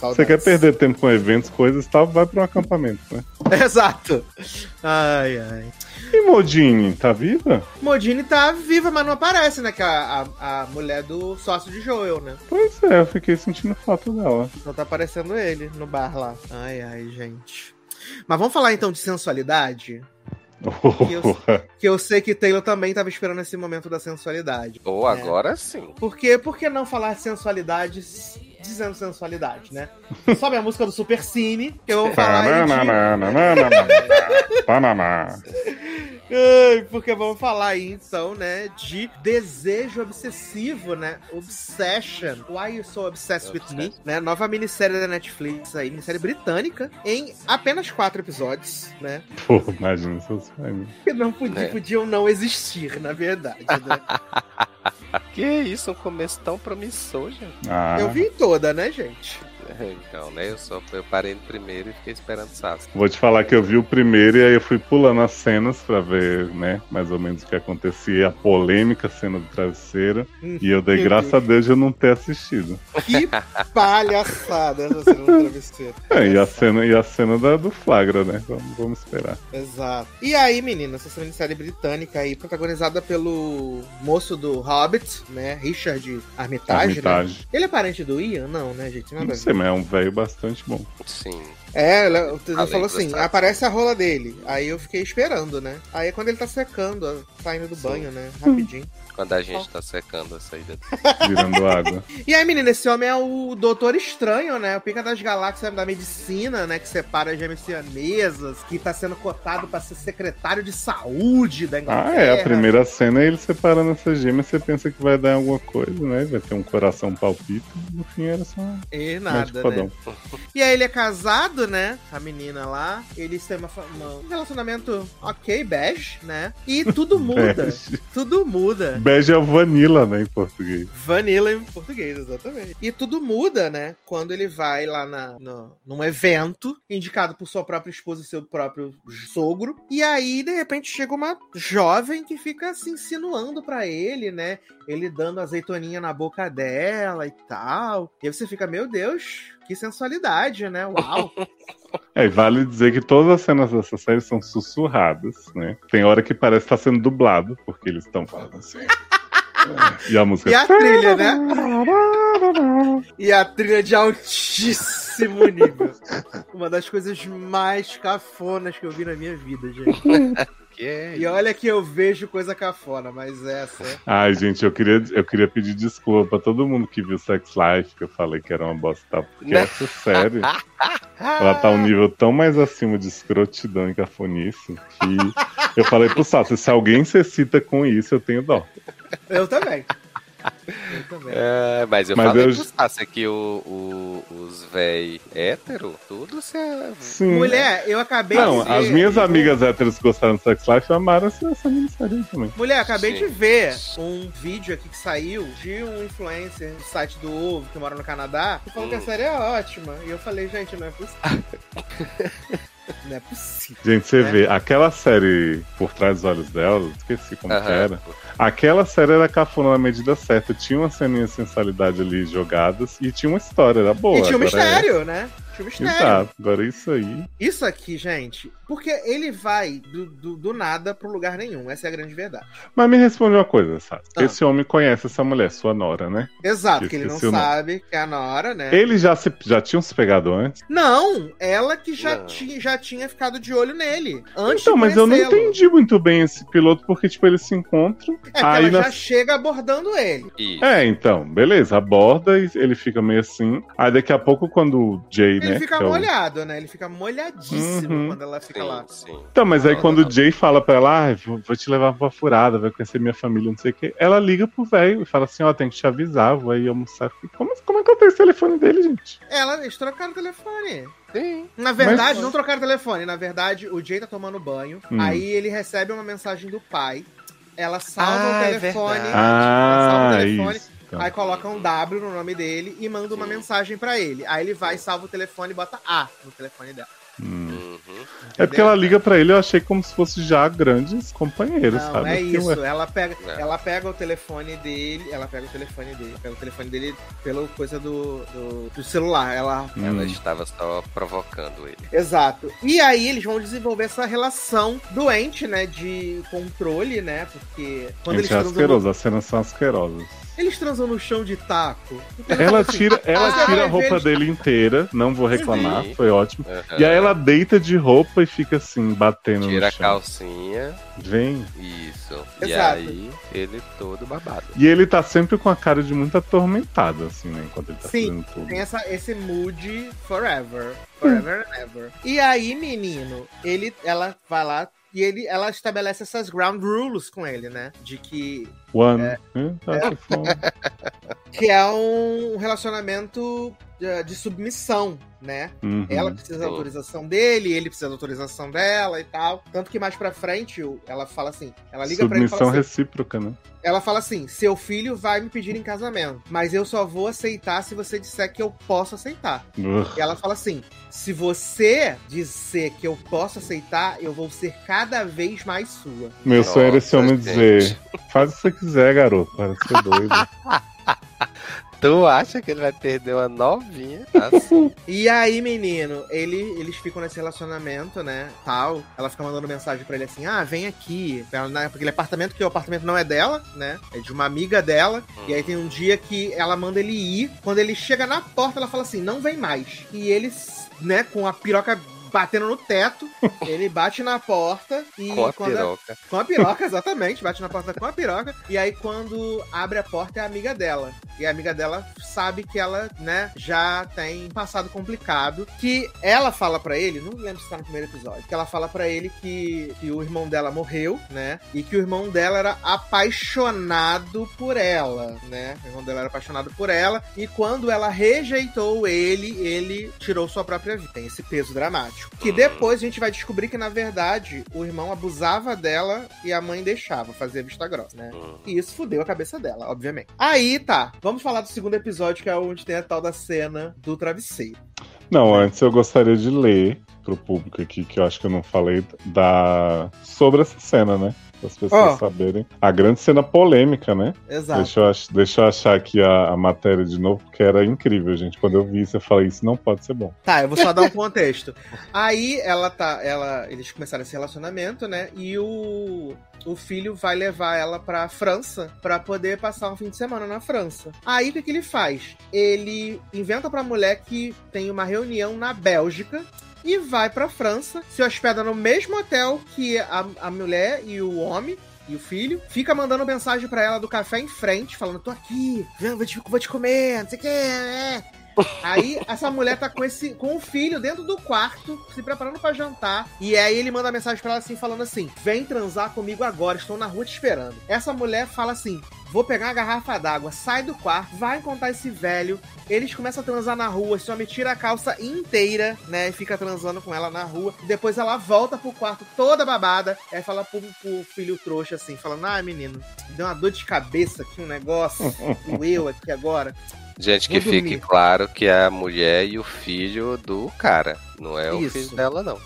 Você quer perder tempo com eventos, coisas e tal, vai para um acampamento, né? [LAUGHS] Exato. Ai, ai. E Modine, tá viva? Modine tá viva, mas não aparece, né? Que é a, a, a mulher do sócio de Joel, né? Pois é, eu fiquei sentindo falta dela. Só tá aparecendo ele no bar lá. Ai, ai, gente. Mas vamos falar então de sensualidade? eu- [LAUGHS] Que eu sei que Taylor também tava esperando esse momento da sensualidade. Ou É. agora sim. Por quê? Por que não falar sensualidade s- dizendo sensualidade, né? Sobe a música do Super Cine, que eu vou falar aí de... Porque vamos falar aí, então, né, de desejo obsessivo, né? Obsession. Why You So Obsessed With Me, né? Nova minissérie da Netflix aí, minissérie britânica, em apenas quatro episódios, né? Pô, imagina seus fãs. Que não podia, É. podiam não existir, na verdade, né? [LAUGHS] Que isso, um começo tão promissor, gente. Ah, Eu vi toda, né, gente? [LAUGHS] Então, né? Eu só eu parei no primeiro e fiquei esperando o Sasuke. Vou te falar que eu vi o primeiro e aí eu fui pulando as cenas pra ver, né, mais ou menos o que acontecia, a polêmica cena do travesseiro. E eu dei Deus. a Deus de eu não ter assistido. Que palhaçada essa cena do travesseiro. É, e a cena, e a cena da, do flagra, né? Vamos, vamos esperar. Exato. E aí, menina, essa minissérie britânica aí, protagonizada pelo moço do Hobbit, né? Richard Armitage, né? Armitage. Ele é parente do Ian? Não, né, gente? Nada Não sei. Mas é um velho bastante bom. Sim. É, ele Além falou assim, aparece a rola dele. Aí eu fiquei esperando, né? Aí é quando ele tá secando, saindo do Sim. banho, né? Rapidinho. Quando a gente tá secando a saída. Virando água. E aí, menina, esse homem é o Doutor Estranho, né? O pica das galáxias da medicina, né? Que separa as gêmeas siamesas, que tá sendo cotado pra ser secretário de saúde da Inglaterra. Ah, é. A primeira cena é ele separando essas gêmeas. Você pensa que vai dar alguma coisa, né? Vai ter um coração palpito. No fim era só E médico nada, né? E aí ele é casado, né? A menina lá. Eles têm uma, uma- um relacionamento ok, bege, né? E tudo [LAUGHS] muda. Tudo muda. Bege é vanilla, né, em português. Vanilla em português, exatamente. E tudo muda, né? Quando ele vai lá na, no- num evento, indicado por sua própria esposa e seu próprio sogro. E aí, de repente, chega uma jovem que fica se insinuando pra ele, né? Ele dando azeitoninha na boca dela e tal. E aí você fica, meu Deus, que sensualidade, né? Uau! [LAUGHS] É, e vale dizer que todas as cenas dessa série são sussurradas, né? Tem hora que parece estar sendo dublado, porque eles estão falando assim. [LAUGHS] e a música. E a trilha, né? E a trilha de altíssimo nível. Uma das coisas mais cafonas que eu vi na minha vida, gente. [LAUGHS] Que é E olha que eu vejo coisa cafona, mas essa. Ai, gente, eu queria, eu queria pedir desculpa pra todo mundo que viu Sex Life, que eu falei que era uma bosta, tá? porque Não. essa série, [LAUGHS] ela tá um nível tão mais acima de escrotidão e cafonice que eu falei pro Sato, se alguém se excita com isso, eu tenho dó. Eu também. É, mas eu Mas falei eu- pro Sassi que o, o- os véi hétero, tudo se é... Sim. Mulher, eu acabei Não, de ver. as minhas amigas héteros que gostaram do Sex Life amaram essa, essa minissérie aí também. Mulher, acabei Sim. de ver um vídeo aqui que saiu de um influencer do site do Ovo, que mora no Canadá, que falou que a Hum. série é ótima. E eu falei, gente, não é possível. [LAUGHS] [LAUGHS] não é possível. Gente, você É. vê, aquela série Por Trás dos Olhos dela, esqueci como Aham. era. Aquela série era cafona na medida certa. Tinha uma ceninha de sensualidade ali jogadas e tinha uma história, era boa. e tinha um agora mistério, né? Tinha um É... mistério. Exato, agora isso aí. Isso aqui, gente, porque ele vai do, do, do nada pro lugar nenhum. Essa é a grande verdade. Mas me responde uma coisa, sabe? Ah. Esse homem conhece essa mulher, sua nora, né? Exato, que ele não sabe que é a Nora, né? Eles já, se, já tinham se pegado antes? Não, ela que já, Não. tinha, já tinha ficado de olho nele. Antes então, mas eu não entendi muito bem esse piloto, porque, tipo, eles se encontram. É aí ela na já chega abordando ele. Isso. É, então, beleza, aborda e ele fica meio assim. Aí daqui a pouco, quando o Jay, Ele né? fica que é o- molhado, né? Ele fica molhadíssimo Uhum. quando ela fica Sim, lá. sim. Então, mas aí quando não, o Jay fala pra ela, ah, vou, vou te levar pra furada, vai conhecer minha família, não sei o quê. Ela liga pro velho e fala assim, ó, tem que te avisar, vou aí almoçar. Como, como é que eu tenho o telefone dele, gente? Ela, eles trocaram o telefone. Sim. Na verdade, Mas- não trocaram o telefone. Na verdade, o Jay tá tomando banho. Hum. Aí ele recebe uma mensagem do pai. Ela salva Ah, o é telefone. verdade. Ah, salva o telefone. isso. Então. Aí coloca um W no nome dele e manda uma mensagem pra ele. Aí ele vai, salva o telefone e bota A no telefone dela. Hum. É porque ela liga pra ele, eu achei como se fosse já grandes companheiros, Não, sabe? é isso. Ela pega, É. ela pega o telefone dele. Ela pega o telefone dele. Pega o telefone dele pela coisa do, do, do celular. Ela. hum. Ela estava só provocando ele. Exato. E aí eles vão desenvolver essa relação doente, né? De controle, né? Porque quando eles Gente, é transam, asqueroso, no, as cenas são asquerosas. Eles transam no chão de taco. Ela tira, [LAUGHS] ela Ah, tira a roupa dele inteira, não vou reclamar, Sim. foi ótimo. Aham. E aí ela deita de roupa e fica assim, batendo Tira no a chão. calcinha. Vem. Isso. E Exato. aí, ele todo babado. E ele tá sempre com a cara de muito atormentado, assim, né? Enquanto ele tá Sim, fazendo tudo. Tem essa, esse mood forever. Forever and ever. E aí, menino, ele, ela vai lá, E ele, ela estabelece essas ground rules com ele, né? De que One. É. É, [LAUGHS] que é um relacionamento de, de submissão, né? Uhum. Ela precisa da autorização dele, ele precisa da autorização dela e tal. Tanto que mais pra frente, ela fala assim, ela liga pra ele e fala assim, recíproca, né? Ela fala assim: seu filho vai me pedir em casamento, mas eu só vou aceitar se você disser que eu posso aceitar. Uh. E ela fala assim: se você dizer que eu posso aceitar, eu vou ser cada vez mais sua. Meu sonho era esse homem dizer: faz o que você quiser, garoto, para ser doido. [LAUGHS] Tu acha que ele vai perder uma novinha? Assim. [LAUGHS] e aí, menino, ele, eles ficam nesse relacionamento, né? Tal. Ela fica mandando mensagem pra ele assim: ah, vem aqui. Né, porque ele apartamento, que o apartamento não é dela, né? É de uma amiga dela. Hum. E aí tem um dia que ela manda ele ir. Quando ele chega na porta, ela fala assim: não vem mais. E eles, né, com a piroca batendo no teto. [LAUGHS] ele bate na porta e. Com a piroca. A... Com a piroca, exatamente. Bate na porta com a piroca. E aí, quando abre a porta, é a amiga dela. E a amiga dela sabe que ela, né, já tem um passado complicado. Que ela fala para ele, não lembro se tá no primeiro episódio, que ela fala para ele que, que o irmão dela morreu, né? E que o irmão dela era apaixonado por ela, né? O irmão dela era apaixonado por ela. E quando ela rejeitou ele, ele tirou sua própria vida. Tem esse peso dramático. Que depois a gente vai descobrir que, na verdade, o irmão abusava dela e a mãe deixava fazer vista grossa, né? Uhum. E isso fudeu a cabeça dela, obviamente. Aí tá, vamos falar do segundo episódio, que é onde tem a tal da cena do travesseiro. Não, antes eu gostaria de ler pro público aqui, que eu acho que eu não falei, da... sobre essa cena, né? Para as pessoas oh. saberem. A grande cena polêmica, né? Exato. Deixa eu, ach deixa eu achar aqui a, a, matéria de novo, porque era incrível, gente. Quando eu vi isso, eu falei, isso não pode ser bom. Tá, eu vou só dar um [LAUGHS] contexto. Aí ela tá. Ela, eles começaram esse relacionamento, né? E o o filho vai levar ela pra França para poder passar um fim de semana na França. Aí o que, que ele faz? Ele inventa pra mulher que tem uma reunião na Bélgica e vai pra França, se hospeda no mesmo hotel que a, a mulher e o homem e o filho, fica mandando mensagem para ela do café em frente, falando: tô aqui, vou te, vou te comer, não sei o que, é. Aí essa mulher tá com esse com o filho dentro do quarto, se preparando para jantar. E aí ele manda mensagem para ela assim falando assim: "Vem transar comigo agora, estou na rua te esperando". Essa mulher fala assim: Vou pegar uma garrafa d'água, sai do quarto, vai encontrar esse velho. Eles começam a transar na rua, esse homem tira a calça inteira, né? E fica transando com ela na rua. Depois ela volta pro quarto toda babada. Aí fala pro, pro filho trouxa assim, falando: Ah, menino, deu uma dor de cabeça aqui, um negócio. [LAUGHS] Doeu aqui agora. Gente, que fique claro que é a mulher e o filho do cara. Não é Isso. o filho dela, não.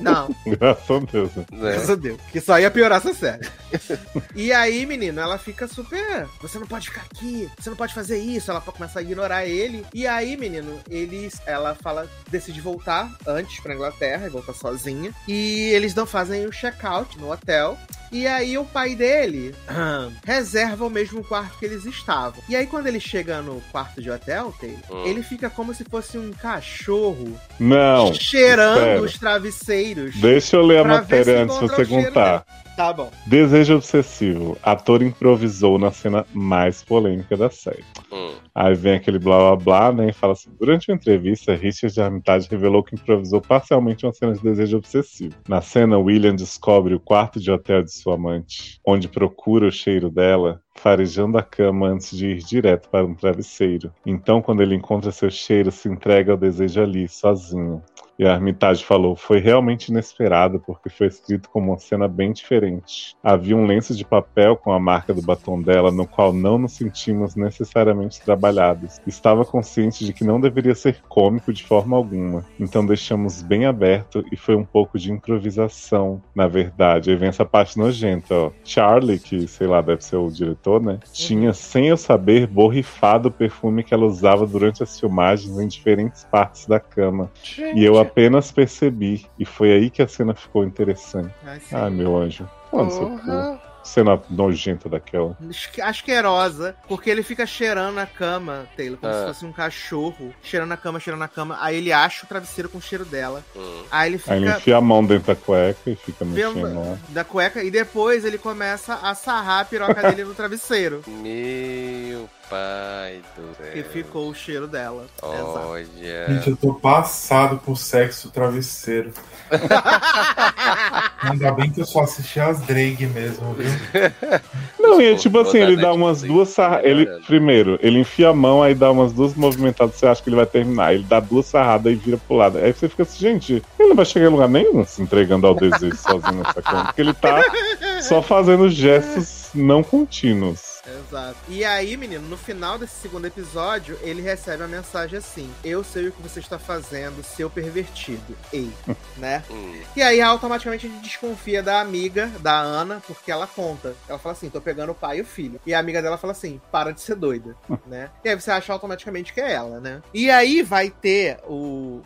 Não. [LAUGHS] Graças a Deus. Né? Graças a Deus. Que só ia piorar essa série. e aí, menino, ela fica super. Você não pode ficar aqui, você não pode fazer isso. Ela começa a ignorar ele. E aí, menino, eles. Ela fala, decide voltar antes pra Inglaterra e voltar sozinha. E eles não fazem o check-out no hotel. E aí o pai dele [CLEARS THROAT] reserva o mesmo quarto que eles estavam. E aí quando ele chega no quarto de hotel, Taylor, hum. ele fica como se fosse um cachorro. Não. Cheirando espera. os travesseiros. Deixa eu ler a matéria antes de você contar. Tá bom. Desejo obsessivo. Ator improvisou na cena mais polêmica da série. Hum. Aí vem aquele blá blá blá, né? E fala assim: durante uma entrevista, Richard Armitage revelou que improvisou parcialmente uma cena de desejo obsessivo. Na cena, William descobre o quarto de hotel de sua amante, onde procura o cheiro dela, farejando a cama antes de ir direto para um travesseiro. Então, quando ele encontra seu cheiro, se entrega ao desejo ali, sozinho. E a Armitage falou: foi realmente inesperado, porque foi escrito como uma cena bem diferente. Havia um lenço de papel com a marca do batom dela, no qual não nos sentimos necessariamente trabalhados. Estava consciente de que não deveria ser cômico de forma alguma, então deixamos bem aberto e foi um pouco de improvisação, na verdade. Aí vem essa parte nojenta, ó. Charlie, que sei lá, deve ser o diretor, né? Tinha, sem eu saber, borrifado o perfume que ela usava durante as filmagens em diferentes partes da cama. Gente. E eu apenas percebi. E foi aí que a cena ficou interessante. Ai, Ai meu anjo. Onde cena nojenta daquela. asque- asquerosa, porque ele fica cheirando a cama, Taylor, como Ah. se fosse um cachorro, cheirando a cama, cheirando a cama. Aí ele acha o travesseiro com o cheiro dela. Hum. Aí ele Aí ele fica enfia a mão dentro da cueca e fica mexendo lá. da cueca e depois ele começa a sarrar a piroca dele no travesseiro. [LAUGHS] Meu pai do céu. E ficou o cheiro dela. Exato. Olha. Gente, eu tô passado com sexo travesseiro. [LAUGHS] Ainda bem que eu só assisti as Drake mesmo, viu? Não, e é tipo assim, ele dá umas duas sarradas. Ele, primeiro, ele enfia a mão, aí dá umas duas movimentadas, você acha que ele vai terminar. Ele dá duas sarradas e vira pro lado. Aí você fica assim, gente, ele não vai chegar em lugar nenhum se entregando ao desejo sozinho nessa cama. Porque ele tá só fazendo gestos não contínuos. Exato. E aí, menino, no final desse segundo episódio, ele recebe a mensagem assim: Eu sei o que você está fazendo, seu pervertido. Ei, [LAUGHS] né? Hum. E aí, automaticamente, a gente desconfia da amiga, da Ana, porque ela conta. Ela fala assim: tô pegando o pai e o filho. E a amiga dela fala assim: para de ser doida, [LAUGHS] né? E aí você acha automaticamente que é ela, né? E aí vai ter o,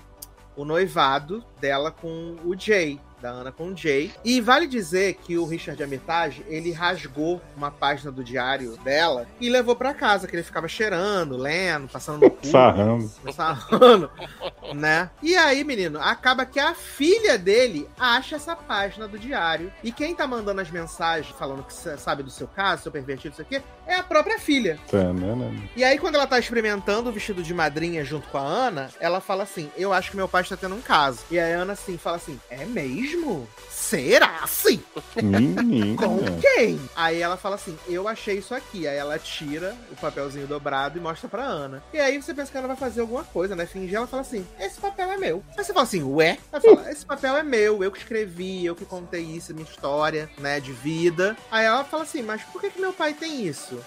o noivado dela com o Jay. Da Ana com o Jay. E vale dizer que o Richard Armitage, ele rasgou uma página do diário dela e levou pra casa, que ele ficava cheirando, lendo, passando no cu. Sarrando. Sarrando, né? E aí, menino, acaba que a filha dele acha essa página do diário. E quem tá mandando as mensagens falando que sa- sabe do seu caso, seu pervertido, isso aqui, é a própria filha. Tanana. E aí, quando ela tá experimentando o vestido de madrinha junto com a Ana, ela fala assim: Eu acho que meu pai está tendo um caso. E aí a Ana assim fala assim: É mesmo? Será sim? Com Menina. quem? Aí ela fala assim: Eu achei isso aqui. Aí ela tira o papelzinho dobrado e mostra pra Ana. E aí você pensa que ela vai fazer alguma coisa, né? Fingir, ela fala assim: Esse papel é meu. Aí você fala assim: Ué? Ela fala: Esse papel é meu, eu que escrevi, eu que contei isso, minha história, né? De vida. Aí ela fala assim: Mas por que, que meu pai tem isso?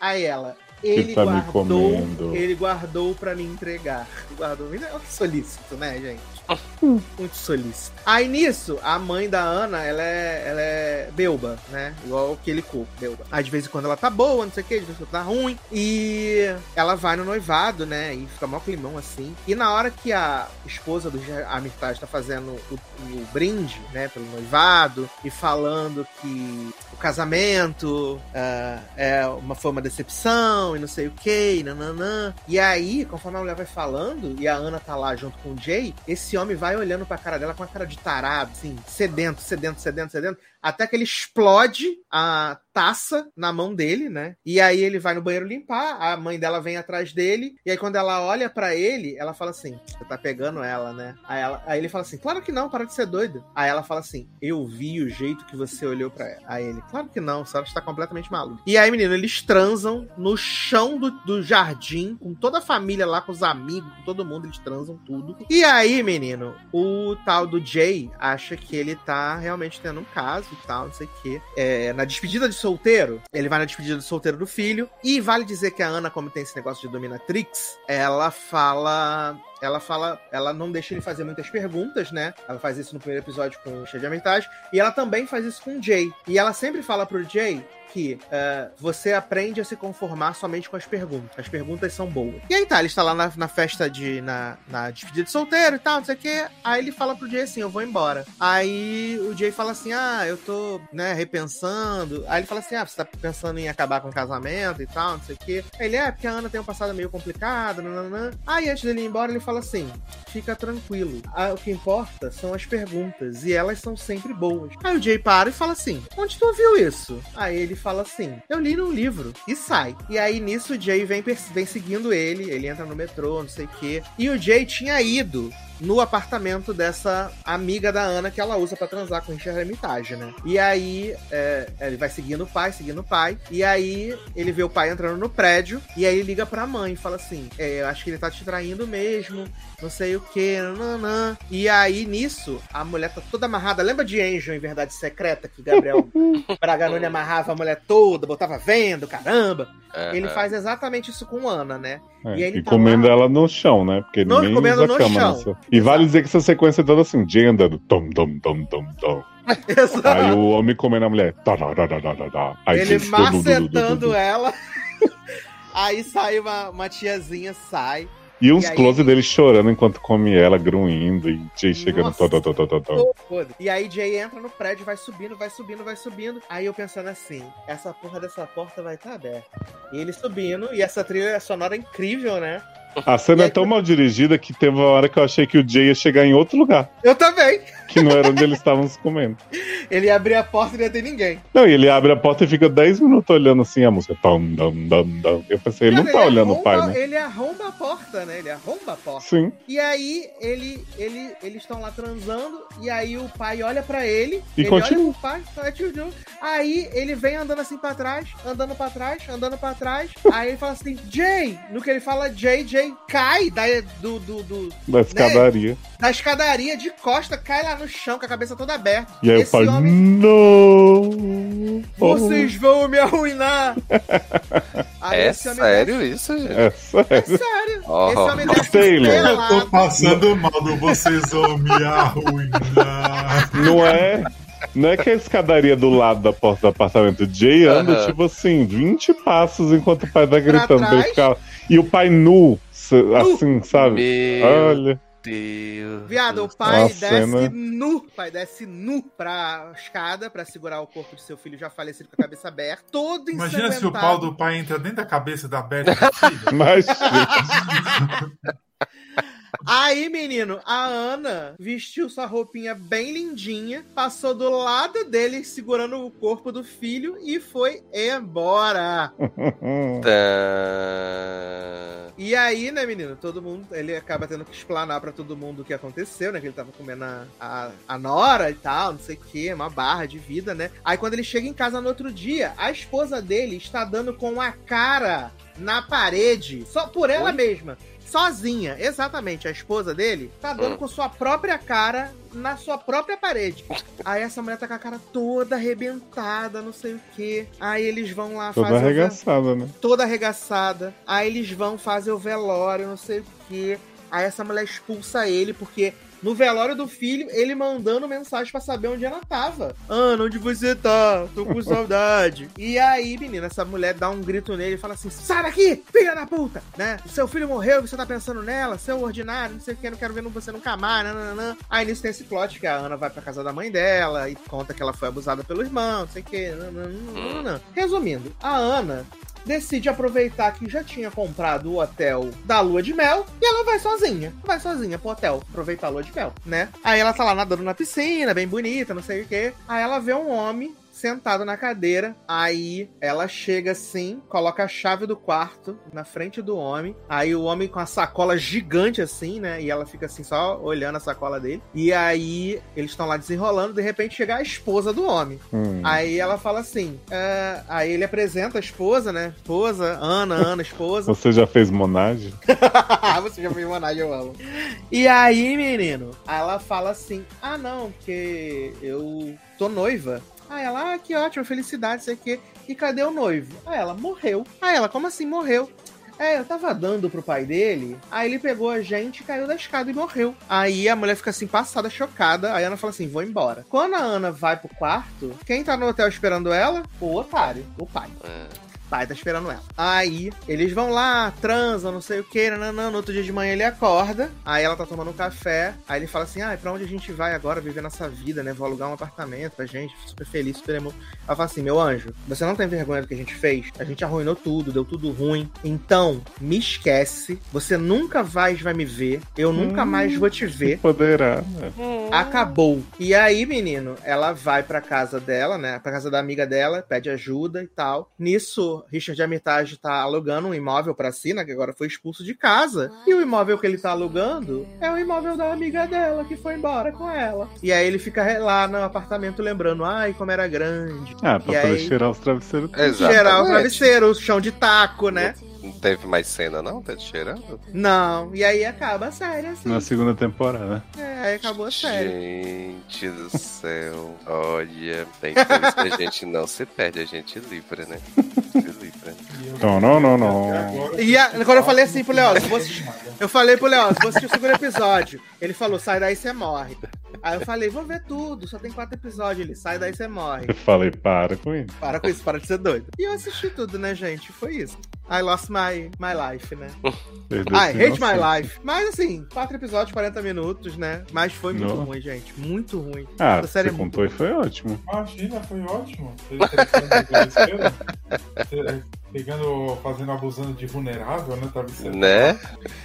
Aí ela. Ele tá me guardou, comendo. ele guardou pra me entregar. Guardou, é um solícito, né, gente? [LAUGHS] Muito solícito. Aí nisso, a mãe da Ana, ela é, ela é belba, né? Igual aquele cu, belba. Aí de vez em quando ela tá boa, não sei o que, de vez em quando tá ruim. E ela vai no noivado, né? E fica mó climão assim. E na hora que a esposa do Armitage tá fazendo o, o brinde, né? Pelo noivado, e falando que o casamento ah, é uma, foi uma decepção e não sei o que, nananã. E aí, conforme a mulher vai falando, e a Ana tá lá junto com o Jay, esse homem vai olhando pra cara dela com a cara de tarado, assim, sedento, sedento, sedento, sedento, até que ele explode a taça na mão dele, né? E aí ele vai no banheiro limpar, a mãe dela vem atrás dele, e aí quando ela olha pra ele, ela fala assim: Você tá pegando ela, né? Aí, ela, aí ele fala assim: Claro que não, para de ser doido. Aí ela fala assim: Eu vi o jeito que você olhou pra ela. Aí ele: Claro que não, a senhora está completamente maluca. E aí, menino, eles transam no chão do, do jardim, com toda a família lá, com os amigos, com todo mundo, eles transam tudo. E aí, menino, o tal do Jay acha que ele tá realmente tendo um caso e tal, não sei o quê. É, na despedida de solteiro, ele vai na despedida de solteiro do filho. E vale dizer que a Ana, como tem esse negócio de dominatrix, ela fala ela fala, ela não deixa ele fazer muitas perguntas, né? Ela faz isso no primeiro episódio com o Cheio de Hermitage, e ela também faz isso com o Jay. E ela sempre fala pro Jay que eh, você aprende a se conformar somente com as perguntas. As perguntas são boas. E aí tá, ele está lá na, na festa de. Na, na despedida de solteiro e tal, não sei o quê. Aí ele fala pro Jay assim: eu vou embora. Aí o Jay fala assim: ah, eu tô, né, repensando. Aí ele fala assim: ah, você tá pensando em acabar com o casamento e tal, não sei o quê. Aí ele é, porque a Ana tem um passado meio complicado, nananã. Aí antes dele ir embora, ele fala assim: fica tranquilo. Ah, o que importa são as perguntas. E elas são sempre boas. Aí o Jay para e fala assim: onde tu ouviu isso? Aí ele fala assim: eu li num livro. E sai. E aí nisso o Jay vem, vem seguindo ele. Ele entra no metrô, não sei o quê. E o Jay tinha ido no apartamento dessa amiga da Ana que ela usa pra transar com o Richard Armitage, né? E aí é, ele vai seguindo o pai, seguindo o pai, e aí ele vê o pai entrando no prédio, e aí ele liga pra mãe e fala assim: é, eu acho que ele tá te traindo mesmo, não sei o que, nananã. E aí nisso, a mulher tá toda amarrada. Lembra de Angel em Verdade Secreta, que o Gabriel [LAUGHS] Braganoni amarrava a mulher toda, botava vendo, caramba? Ele Aham. faz exatamente isso com Ana, né? É, E e tá comendo lá- ela no chão, né? Porque Não, comendo usa no cama chão. nessa. E vale dizer que essa sequência é toda assim, Jay andando, tom, tom, tom, tom, tom. [LAUGHS] Exato. Aí o homem comendo a mulher, tá, tá, tá, tá, tá, tá, tá. Aí ele macetando ela. [LAUGHS] Aí sai uma, uma tiazinha, sai. E uns E aí- close dele chorando enquanto come ela, grunhindo, e Jay chegando. Nossa. Tó, tó, tó, tó, tó. E aí Jay entra no prédio, vai subindo, vai subindo, vai subindo. Aí eu pensando assim, essa porra dessa porta vai estar aberta. E ele subindo, e essa trilha sonora é incrível, né? A cena é tão mal dirigida que teve uma hora que eu achei que o Jay ia chegar em outro lugar, Eu também. que não era onde eles estavam se comendo. [LAUGHS] Ele ia abrir a porta e não ia ter ninguém. Não, e ele abre a porta e fica 10 minutos olhando assim a música. Tom. Eu pensei, ele não tá olhando o pai, arromba- né? Ele arromba a porta, né? Ele arromba a porta. Sim. E aí, ele, ele, eles estão lá transando, e aí o pai olha pra ele, E ele continua. olha pro pai, "Tio, tio." aí ele vem andando assim pra trás, andando pra trás, andando pra trás, [LAUGHS] aí ele fala assim, Jay, no que ele fala Jay, Jay cai da, do, do, do- Da escadaria. da escadaria de costa, cai lá no chão com a cabeça toda aberta. E aí Esse o pai, homem, não! vocês vão me arruinar! [LAUGHS] Aí É homem sério isso, gente? É É sério. sério. Oh. Esse homem desce Taylor. Eu tô passando mal, do vocês vão me arruinar. Não é. Não é que a escadaria do lado da porta do apartamento. O Jay anda, Aham. tipo assim, 20 passos enquanto o pai tá gritando pra ele ficar. E o pai nu, assim, sabe? Meu Olha. Deus. Viado, o do pai Uma desce cena. nu. Pai desce nu pra escada pra segurar o corpo de seu filho já falecido com a cabeça aberta. Todo Imagina se o pau do pai entra dentro da cabeça da Beth. [LAUGHS] Mas, [LAUGHS] Aí, menino, a Ana vestiu sua roupinha bem lindinha, passou do lado dele segurando o corpo do filho e foi embora. [LAUGHS] Tá. E aí, né, menino, todo mundo, ele acaba tendo que explanar pra todo mundo o que aconteceu, né, que ele tava comendo a, a, a nora e tal, não sei o que, uma barra de vida, né. Aí quando ele chega em casa no outro dia, a esposa dele está dando com a cara na parede, só por ela Oi? mesma. Sozinha, exatamente. A esposa dele tá dando Hum. com sua própria cara na sua própria parede. Aí essa mulher tá com a cara toda arrebentada, não sei o que. Aí eles vão lá toda fazer o ve- arregaçada, né? toda arregaçada. Aí eles vão fazer o velório, não sei o quê. Aí essa mulher expulsa ele, porque no velório do filho, ele mandando mensagem pra saber onde ela tava. Ana, onde você tá? Tô com [LAUGHS] saudade. e aí, menina, essa mulher dá um grito nele e fala assim: sai daqui, filha da puta! Né? Seu filho morreu, você tá pensando nela, seu ordinário, não sei o que, não quero ver você nunca mais, nananã. Aí nisso tem esse plot que a Ana vai pra casa da mãe dela e conta que ela foi abusada pelo irmão, não sei o que. nananã. Resumindo, a Ana decide aproveitar que já tinha comprado o hotel da lua de mel e ela vai sozinha. Vai sozinha pro hotel, aproveitar a lua de mel, né? Aí ela tá lá nadando na piscina, bem bonita, não sei o quê. Aí ela vê um homem sentado na cadeira. Aí ela chega assim, coloca a chave do quarto na frente do homem. Aí o homem com a sacola gigante assim, né? E ela fica assim só olhando a sacola dele. E aí eles estão lá desenrolando, de repente chega a esposa do homem. Hum. Aí ela fala assim, é, aí ele apresenta a esposa, né? Esposa, Ana, Ana, esposa. [LAUGHS] Você já fez monagem? [LAUGHS] Você já fez homenagem, eu amo. E aí, menino, ela fala assim: Ah, não, porque eu tô noiva. Aí ela, ah, que ótimo, felicidade, sei o quê. E cadê o noivo? Aí ela, morreu. Aí ela, como assim morreu? É, eu tava dando pro pai dele, aí ele pegou a gente, caiu da escada e morreu. Aí a mulher fica assim, passada, chocada. Aí a Ana fala assim: vou embora. Quando a Ana vai pro quarto, quem tá no hotel esperando ela? O otário, o pai É. pai tá esperando ela. Aí, eles vão lá, transam, não sei o que, nananã. No outro dia de manhã ele acorda, aí ela tá tomando um café, aí ele fala assim, ah, pra onde a gente vai agora viver nossa vida, né? Vou alugar um apartamento pra gente, super feliz, super emo... Ela fala assim, meu anjo, você não tem vergonha do que a gente fez? A gente arruinou tudo, deu tudo ruim. Então, me esquece, você nunca mais vai me ver, eu nunca Hum. mais vou te ver. [LAUGHS] Poderá. né? Acabou. E aí, menino, ela vai pra casa dela, né? Pra casa da amiga dela, pede ajuda e tal. Nisso, Richard Armitage tá alugando um imóvel pra si, né? Que agora foi expulso de casa. E o imóvel que ele tá alugando é o imóvel da amiga dela, que foi embora com ela. E aí ele fica lá no apartamento lembrando, ai, como era grande. Ah, pra E poder aí- cheirar os travesseiros. Exatamente. Gerar o travesseiro, o chão de taco, né? Não teve mais cena, não? Tá te cheirando? Não. E aí acaba a série, assim. Na segunda temporada. É, aí acabou a série. Gente do céu. Olha, tem coisas que a gente não se perde, a gente livra, né? [LAUGHS] Não, não, não, não. Agora- E a- quando eu falei assim pro Léo, se você Eu falei pro Léo, você assistir o segundo episódio, ele falou, sai daí você morre. Aí eu falei, vou ver tudo, só tem quatro episódios. Ele, sai daí você morre. Eu falei, para com isso. Para com isso, para de ser doido. E eu assisti tudo, né, gente? Foi isso. I lost my, my life, né? [LAUGHS] Perdeu I esse hate my life. Mas assim, quatro episódios, 40 minutos, né? Mas foi muito Não. ruim, gente. Muito ruim. Ah, Essa série você é contou e foi ótimo. Imagina, foi ótimo. [LAUGHS] Pegando, fazendo, abusando de vulnerável, né? Travesseiro. Né?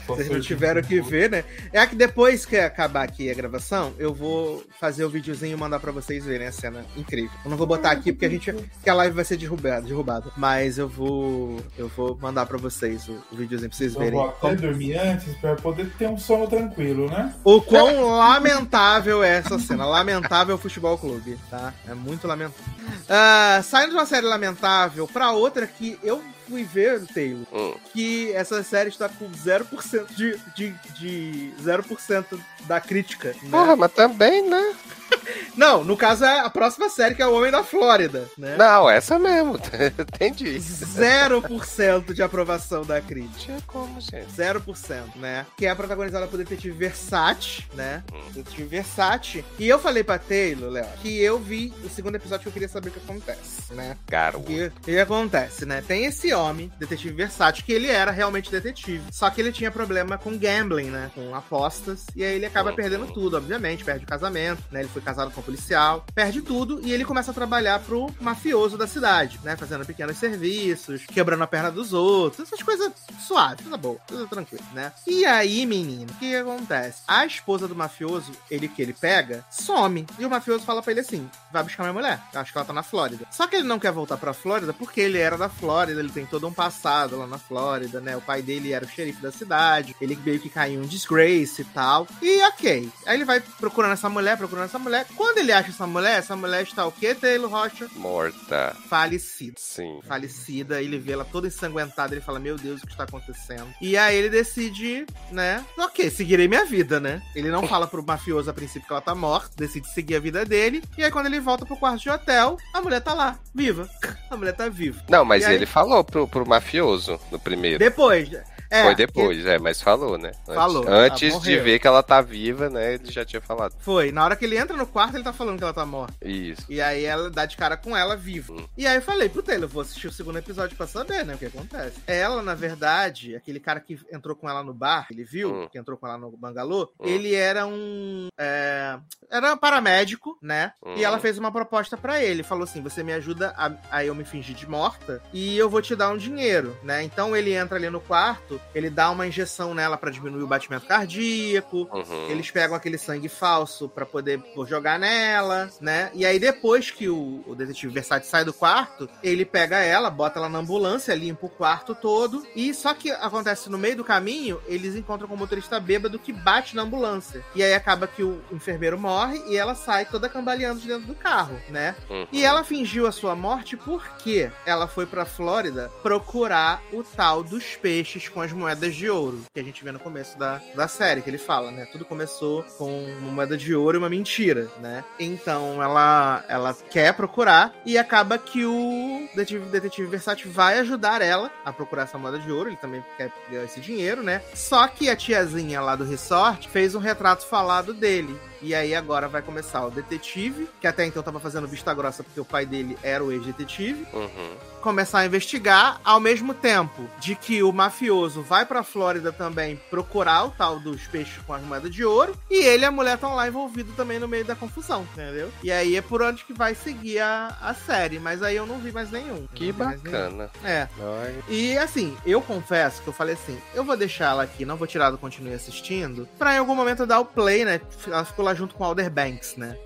Só Vocês não tiveram que ver, né? É que depois que acabar aqui a gravação, eu vou fazer o videozinho e mandar pra vocês verem a cena incrível. Eu não vou botar aqui porque a gente. Porque a live vai ser derrubada, derrubada. Mas eu vou. Eu vou mandar pra vocês o, o videozinho pra vocês Eu verem. vou até dormir antes pra poder ter um sono tranquilo, né? O quão lamentável é essa cena. Lamentável Futebol Clube, tá? É muito lamentável. Ah, saindo de uma série lamentável pra outra que eu fui ver, Taylor, Hum. que essa série está com 0% de, de, de 0% da crítica. Né? Porra, mas também, né? [LAUGHS] Não, no caso é a próxima série, que é o Homem da Flórida, né? Não, essa mesmo. [LAUGHS] Entendi. 0% de aprovação da crítica. Como, gente. 0%, né? Que é protagonizada por Detetive Versace, né? Hum. Detetive Versace. E eu falei pra Taylor, Léo, que eu vi o segundo episódio que eu queria saber o que acontece, né? Garoto. O que, o que acontece, né? Tem esse homem, Detetive Versace, que ele era realmente detetive. Só que ele tinha problema com gambling, né? Com apostas. E aí ele acaba Uhum. perdendo tudo, obviamente. Perde o casamento, né? Ele foi casado com um policial. Perde tudo e ele começa a trabalhar pro mafioso da cidade, né? Fazendo pequenos serviços, quebrando a perna dos outros. Essas coisas suaves, coisa boa, coisa tranquila, né? E aí, menino, o que acontece? A esposa do mafioso, ele que ele pega, some. E o mafioso fala pra ele assim: vai buscar minha mulher. Eu acho que ela tá na Flórida. Só que ele não quer voltar pra Flórida porque ele era da Flórida, ele tem todo um passado lá na Flórida, né? O pai dele era o xerife da cidade, ele meio que caiu em disgrace e tal. E ok. Aí ele vai procurando essa mulher, procurando essa mulher. Quando ele acha essa mulher, essa mulher está o quê, Taylor Rocha? Morta. Falecida Sim. falecida, ele vê ela toda ensanguentada, ele fala, meu Deus, o que está acontecendo? E aí ele decide, né, ok, seguirei minha vida, né? Ele não fala pro mafioso a princípio que ela tá morta, decide seguir a vida dele, e aí quando ele volta pro quarto de hotel, a mulher tá lá, viva. A mulher tá viva. Não, mas aí- ele falou pro, pro mafioso no primeiro. Depois, é, Foi depois, é, mas falou, né? Antes, Falou, Antes ah, de ver que ela tá viva, né? Ele já tinha falado. Foi, na hora que ele entra no quarto, ele tá falando que ela tá morta. Isso. E aí ela dá de cara com ela viva. Hum. E aí eu falei, pro Taylor, vou assistir o segundo episódio pra saber, né, o que acontece. Ela, na verdade, aquele cara que entrou com ela no bar, ele viu, Hum. que entrou com ela no bangalô, Hum. ele era um. é, era um paramédico, né? Hum. E ela fez uma proposta pra ele. Falou assim: você me ajuda a, a eu me fingir de morta e eu vou te dar um dinheiro, né? Então ele entra ali no quarto, ele dá uma injeção nela pra diminuir o batimento cardíaco. Uhum. Eles pegam aquele sangue falso pra poder jogar nela, né? E aí depois que o, o detetive Versace sai do quarto, ele pega ela, bota ela na ambulância, limpa o quarto todo. E só que acontece no meio do caminho, eles encontram com o motorista bêbado que bate na ambulância. E aí acaba que o enfermeiro morre e ela sai toda cambaleando de dentro do carro, né? Uhum. E ela fingiu a sua morte porque ela foi pra Flórida procurar o tal dos peixes com as moedas de ouro, que a gente vê no começo da, da série, que ele fala, né? Tudo começou com uma moeda de ouro e uma mentira, né? Então ela, ela quer procurar e acaba que o detetive, detetive Versace vai ajudar ela a procurar essa moeda de ouro, ele também quer esse dinheiro, né? Só que a tiazinha lá do resort fez um retrato falado dele. E aí agora vai começar o detetive, que até então tava fazendo vista grossa porque o pai dele era o ex-detetive, Uhum. começar a investigar ao mesmo tempo de que o mafioso vai pra Flórida também procurar o tal dos peixes com as moedas de ouro e ele e a mulher estão lá envolvidos também no meio da confusão, entendeu? E aí é por onde que vai seguir a, a série, mas aí eu não vi mais nenhum. Que mais nenhum. bacana. É. Ai, E assim, eu confesso que eu falei assim, eu vou deixar ela aqui, não vou tirar do continue assistindo, pra em algum momento dar o play, né? Ela ficou lá junto com Alder Banks, né?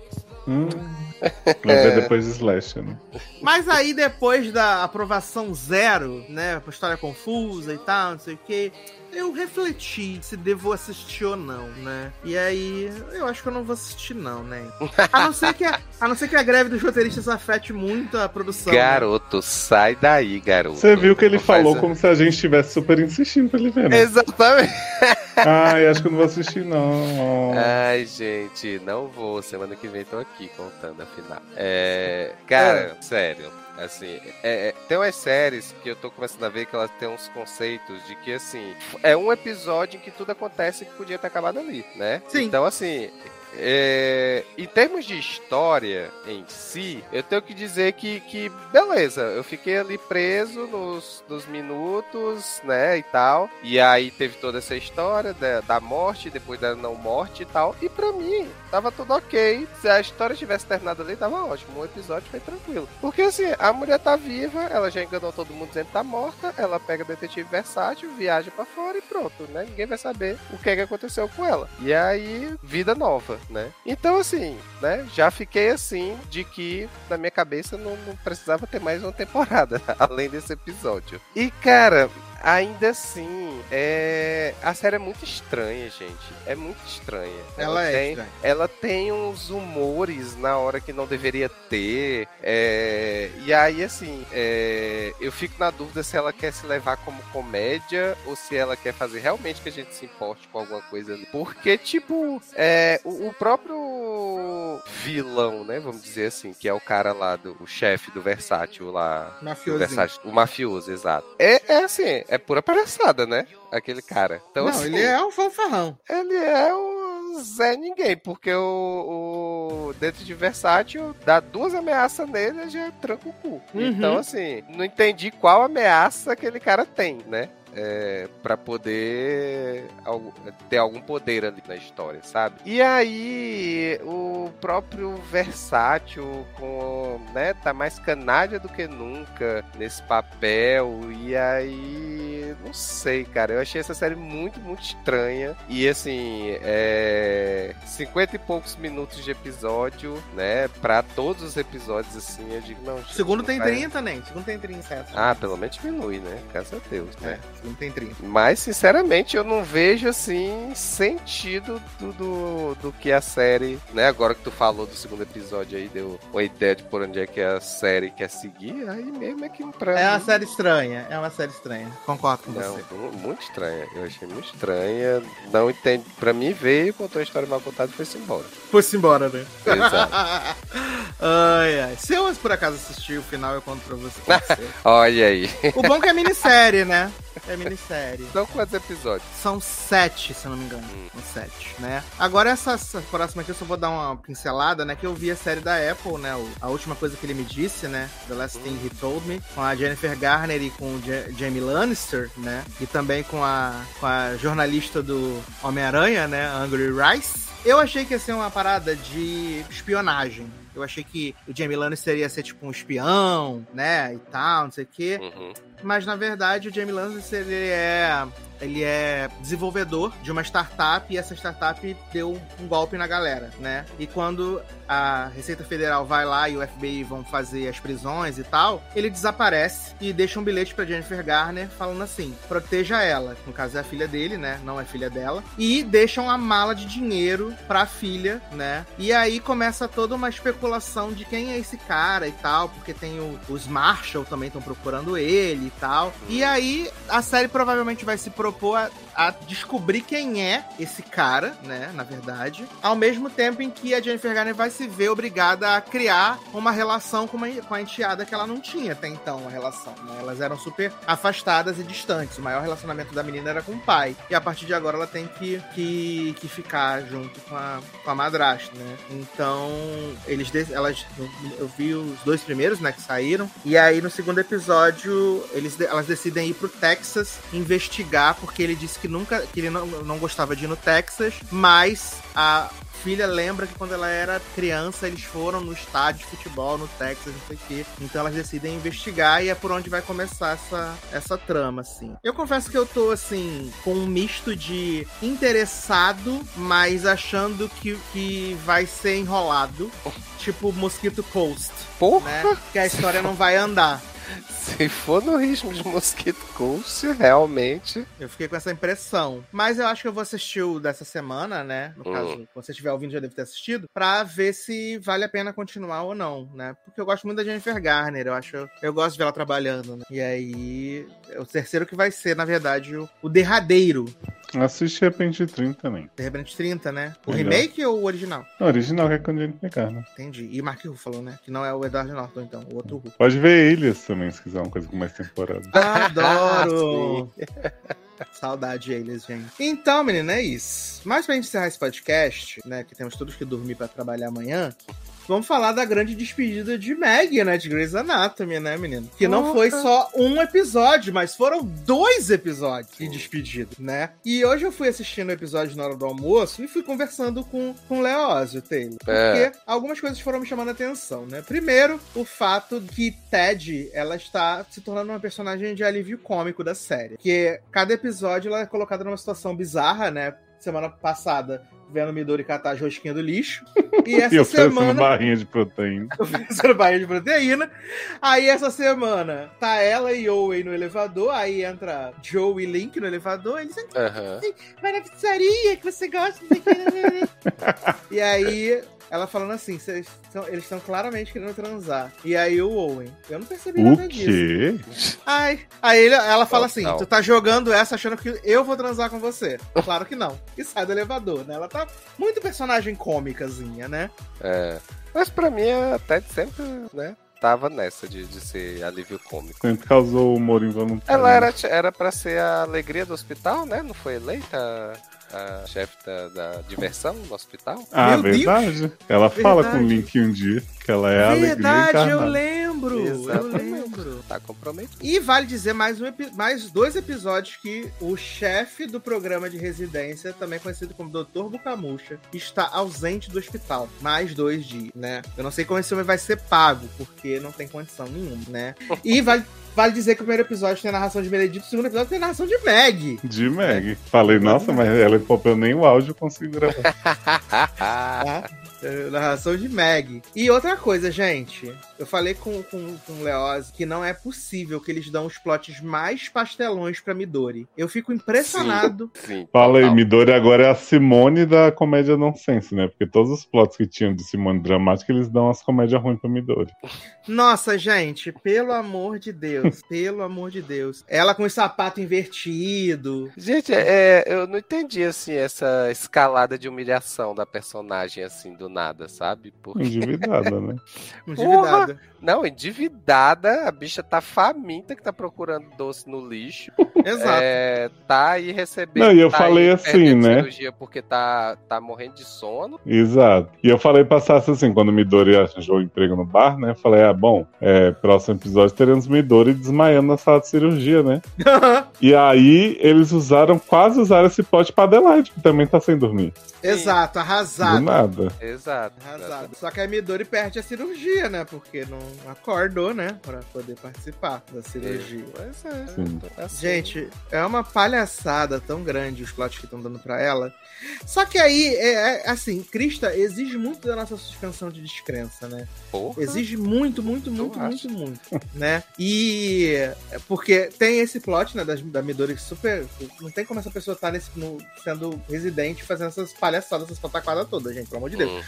Hum. [LAUGHS] Vamos ver depois de Slash, né? Mas aí depois da aprovação zero, né? A história confusa e tal, não sei o que. Eu refleti se devo assistir ou não, né? E aí, eu acho que eu não vou assistir, não, né? A não ser que a, a, não ser que a greve dos roteiristas afete muito a produção. né? Garoto, sai daí, garoto. Você viu que ele Não falou a- como se a gente estivesse super insistindo pra ele ver, né? Exatamente. Ai, acho que eu não vou assistir, não. Ai, gente, não vou. Semana que vem tô aqui contando a final. É, cara, sério. Assim, é- é- tem umas séries que eu tô começando a ver que elas têm uns conceitos de que, assim, é um episódio em que tudo acontece que podia ter acabado ali, né? Sim. Então, assim, é, em termos de história em si, eu tenho que dizer que, que beleza, eu fiquei ali preso nos, nos minutos, né, e tal. E aí teve toda essa história da, da morte, depois da não morte e tal. E pra mim, tava tudo ok. Se a história tivesse terminado ali, tava ótimo. O episódio foi tranquilo. Porque assim, a mulher tá viva, ela já enganou todo mundo dizendo que tá morta, ela pega o detetive versátil, viaja para fora e pronto, né? Ninguém vai saber o que é que aconteceu com ela. E aí, vida nova, né? Então, assim, né? Já fiquei assim de que na minha cabeça não, não precisava ter mais uma temporada, [LAUGHS] além desse episódio. E, cara, ainda assim, é... a série é muito estranha, gente. É muito estranha. Ela, é tem, estranha. Ela tem uns humores na hora que não deveria ter. é, E aí, assim, é, eu fico na dúvida se ela quer se levar como comédia ou se ela quer fazer realmente que a gente se importe com alguma coisa ali. Porque, tipo, é, o, o próprio vilão, né? Vamos dizer assim, que é o cara lá do o chefe do Versátil lá. Versátil, o mafioso, exato. É, é assim, é pura palhaçada, né? Aquele cara. Então, não, assim, ele é um fanfarrão. ele é o Zé Ninguém, porque o, o dentro de Versátil dá duas ameaças nele e já tranca o cu. Uhum. Então, assim, não entendi qual ameaça aquele cara tem, né? É, para poder ter algum poder ali na história, sabe? E aí o próprio Versátil com, né, tá mais canalha do que nunca nesse papel e aí não sei, cara, eu achei essa série muito, muito estranha e assim, é 50 e poucos minutos de episódio, né, Pra todos os episódios assim, eu digo, não, segundo tem vai- 30, nem. O segundo tem 30, certo? Ah, pelo menos diminui, né? Graças a Deus, É, né? o segundo tem 30. Mas, sinceramente, eu não vejo, assim, sentido do, do, do que a série, né? Agora que tu falou do segundo episódio aí, deu uma ideia de por onde é que a série quer seguir, aí mesmo é que pra É uma mim- série estranha, é uma série estranha. Concordo com Não, você. mu- muito estranha. Eu achei muito estranha. Não entendi. Pra mim, veio, contou a história mal contada e foi-se embora. Foi-se embora, né? Exato. [LAUGHS] ai, ai. Se eu, por acaso, assistir o final, eu conto pra você. [LAUGHS] Olha aí. o bom é que é minissérie, né? É minissérie. São quantos episódios? São sete, se eu não me engano. Hum. São sete, né? Agora, essa, essa próxima aqui eu só vou dar uma pincelada, né? Que eu vi a série da Apple, né? o- a última coisa que ele me disse, né? The Last Thing He Told Me, com a Jennifer Garner e com o Ja- Jamie Lannister, né? E também com a, com a jornalista do Homem-Aranha, né? Angry Rice. Eu achei que ia ser uma parada de espionagem. Eu achei que o Jamie Lannister ia ser tipo um espião, né? E tal, não sei o quê. Uhum. Mas na verdade o Jamie Lannister ele é ele é desenvolvedor de uma startup e essa startup deu um golpe na galera, né? E quando a Receita Federal vai lá e o FBI vão fazer as prisões e tal, ele desaparece e deixa um bilhete pra Jennifer Garner falando assim: proteja ela. No caso é a filha dele, né? Não é filha dela. E deixam uma mala de dinheiro pra filha, né? E aí começa toda uma especulação de quem é esse cara e tal, porque tem o- os Marshall também estão procurando ele e tal. E aí a série provavelmente vai se propor a, a descobrir quem é esse cara, né? Na verdade. Ao mesmo tempo em que a Jennifer Garner vai se ver obrigada a criar uma relação com, uma, com a enteada que ela não tinha até então, uma relação. né? Elas eram super afastadas e distantes. O maior relacionamento da menina era com o pai. E a partir de agora ela tem que, que, que ficar junto com a, com a madrasta, né? Então, eles elas eu vi os dois primeiros, né, que saíram. E aí no segundo episódio, eles elas decidem ir pro Texas investigar porque ele disse que nunca que ele não, não gostava de ir no Texas, mas a filha lembra que quando ela era criança eles foram no estádio de futebol no Texas, não sei o quê. Então elas decidem investigar e é por onde vai começar essa, essa trama, assim. Eu confesso que eu tô, assim, com um misto de interessado, mas achando que, que vai ser enrolado. Tipo Mosquito Coast, Porra! né? Que a história não vai andar. [LAUGHS] Se for no ritmo de Mosquito Coast, realmente. Eu fiquei com essa impressão. Mas eu acho que eu vou assistir o dessa semana, né? No Hum. caso, se você estiver ouvindo, já deve ter assistido, pra ver se vale a pena continuar ou não, né? Porque eu gosto muito da Jennifer Garner, eu acho. Eu gosto de ver ela trabalhando, né? E aí, é o terceiro que vai ser, na verdade, o, o derradeiro. Assisti Repente 30 também. De repente 30, né? O Melhor. remake ou o original? O original que é com Jennifer Garner. Entendi. E Mark Ruffalo, né? Que não é o Edward Norton, então, o outro. Pode ver Ilhas também, se quiser uma coisa com mais temporada. Adoro! [LAUGHS] [LAUGHS] Saudade eles, gente. Então, menina, é isso. Mas pra gente encerrar esse podcast, né, que temos todos que dormir pra trabalhar amanhã, vamos falar da grande despedida de Maggie, né, de Grey's Anatomy, né, menino? Que não foi só um episódio, mas foram dois episódios de despedida, né? E hoje eu fui assistindo o episódio na hora do almoço e fui conversando com, com o Leózio Taylor. Porque É. algumas coisas foram me chamando a atenção, né? Primeiro, o fato que Ted, ela está se tornando uma personagem de alívio cômico da série. Que cada episódio ela é colocada numa situação bizarra, né? Semana passada, vendo Midori catar as rosquinhas do lixo. [LAUGHS] E essa E oferecendo semana barrinha de proteína. [LAUGHS] oferecendo barrinha de proteína. Aí essa semana tá ela e Owen no elevador, aí entra Joe e Link no elevador, eles Aham. vai na pizzaria que você gosta. né, né, né." [LAUGHS] e aí ela falando assim, "Cês tão- eles estão claramente querendo transar. E aí o Owen, eu não percebi O nada disso. quê? Ai, aí ele- ela fala assim, Total. tu tá jogando essa achando que eu vou transar com você. Claro que não. E sai do elevador, né? Ela tá muito personagem cômicazinha, né? É. Mas pra mim, a Ted sempre, né? Tava nessa de, de ser alívio cômico. Sempre causou humor involuntário. Ela era, era pra ser a alegria do hospital, né? Não foi eleita a, chefe da, da diversão do hospital? Ah, Meu Deus. verdade. Ela fala com o Verdade. Link um dia que ela é a alegria Verdade, eu lembro. Eu Exatamente. lembro. Tá comprometido. E vale dizer mais, um mais dois episódios que o chefe do programa de residência, também conhecido como Dr. Bucamucha, está ausente do hospital. Mais dois dias, né? Eu não sei como esse homem vai ser pago, porque não tem condição nenhuma, né? E vale, vale dizer que o primeiro episódio tem a narração de Benedito, o segundo episódio tem a narração de Meg. De Meg. Falei, nossa, mas ela é pop, eu nem o áudio consigo gravar. [LAUGHS] [LAUGHS] É, Narração de Meg. E outra coisa, gente. Eu falei com, com, com o Leoz que não é possível que eles dão os plots mais pastelões pra Midori. Eu fico impressionado. Sim. Fala aí. Midori agora é a Simone da comédia nonsense, né? Porque todos os plots que tinham de Simone dramática, eles dão as comédias ruins pra Midori. Nossa, gente, pelo amor de Deus. [LAUGHS] pelo amor de Deus. Ela com o sapato invertido. Gente, é, eu não entendi, assim, essa escalada de humilhação da personagem, assim, do nada, sabe? Porque... Endividada, né? [LAUGHS] Endividada. Não, endividada, a bicha tá faminta que tá procurando doce no lixo. [LAUGHS] Exato. É, tá aí recebendo. Não, e eu tá falei aí assim, né? cirurgia porque tá, tá morrendo de sono. Exato. E eu falei pra Sassi assim, quando o Midori arranjou o emprego no bar, né? Eu falei, ah, bom, é, próximo episódio teremos Midori desmaiando na sala de cirurgia, né? [LAUGHS] E aí eles usaram, quase usaram esse plot pra Adelaide, que também tá sem dormir. Exato, Do arrasado. nada. Exato. Arrasado. Só que a Midori perde a cirurgia, né? Porque não acordou, né? Pra poder participar da cirurgia. Pois é. Sim. assim. Gente, é uma palhaçada tão grande os plots que estão dando pra ela. Só que aí, é, é, assim, Krista exige muito da nossa suspensão de descrença, né? porra. Exige muito, muito, muito, Eu muito, muito, né? E é porque tem esse plot, né, das, da Midori super... Não tem como essa pessoa estar nesse, no- sendo residente fazendo essas palhaçadas, essas pataquadas todas, gente, pelo amor de Deus. Uhum.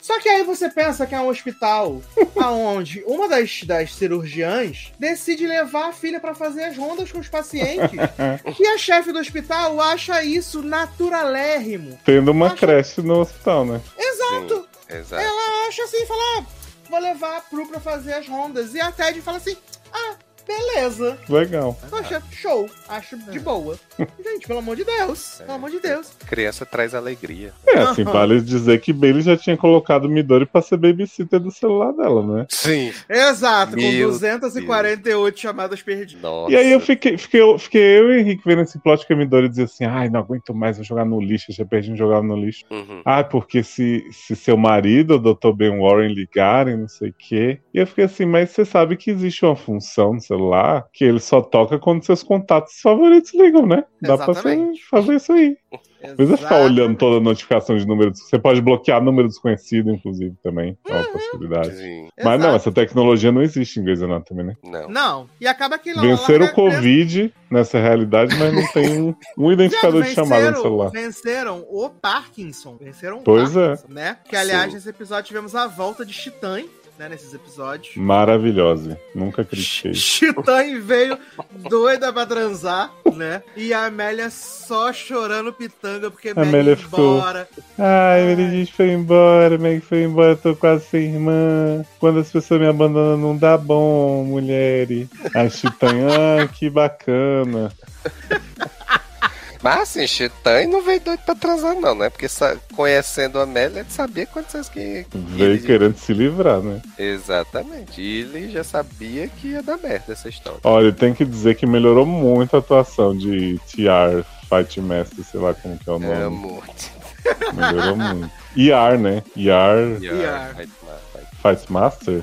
Só que aí você pensa que é um hospital [LAUGHS] aonde uma das, das cirurgiãs decide levar a filha pra fazer as rondas com os pacientes. [LAUGHS] e a chefe do hospital acha isso naturalérrimo. Tendo uma Acho- creche no hospital, né? Exato. Sim, exato. Ela acha assim, fala, ah, vou levar a Pru pra fazer as rondas. E a Ted fala assim, ah, beleza. Legal. Poxa, show. Acho de boa. Gente, pelo amor de Deus. Pelo amor de Deus. Criança traz alegria. É, assim, vale dizer que Bailey já tinha colocado Midori pra ser babysitter do celular dela, né? Sim. Exato, com Meu 248 chamadas perdidas. Nossa. E aí eu fiquei, fiquei, eu- fiquei eu e o Henrique vendo esse plot que a Midori dizia assim, ai, não aguento mais, vou jogar no lixo, eu já perdi um jogar no lixo. Uhum. Ah, porque se, se seu marido, o Dr. Ben Warren, ligarem, não sei o quê. E eu fiquei assim, mas você sabe que existe uma função no celular que ele só toca quando seus contatos favoritos ligam, né? Dá pra você Exatamente. fazer isso aí. [LAUGHS] Não precisa ficar olhando toda a notificação de número. Você pode bloquear número desconhecido, inclusive, também. É uma possibilidade. Sim. Mas não, Exato. essa tecnologia não existe em Grey's Anatomy, né? Não. Não, e acaba que Venceram lá- o Covid nessa realidade, mas não tem um, um identificador de chamada no celular. Venceram o Parkinson. Venceram o Pois é. Parkinson, né? Que, aliás, Sim. nesse episódio tivemos a volta de Chitan, né? Nesses episódios. Maravilhosa. Nunca critiquei. Chitan veio doida pra transar, né? E a Amélia só chorando pitanga porque a Amélia ficou- embora. Ai, Meredith foi embora, Meg foi embora, tô quase sem irmã. Quando as pessoas me abandonam, não dá bom, mulher. A Chitanha, ah, que bacana. Mas assim, Chitan não veio doido pra transar, não, né? Porque conhecendo a Amélia, ele sabia quantas que. Veio ele- querendo se livrar, né? Exatamente. E ele já sabia que ia dar merda essa história. Olha, tem que dizer que melhorou muito a atuação de TR Fight Master, sei lá como que é o nome. Amo. Melhorou muito. ER, né? Tomar, vai. Fight Master?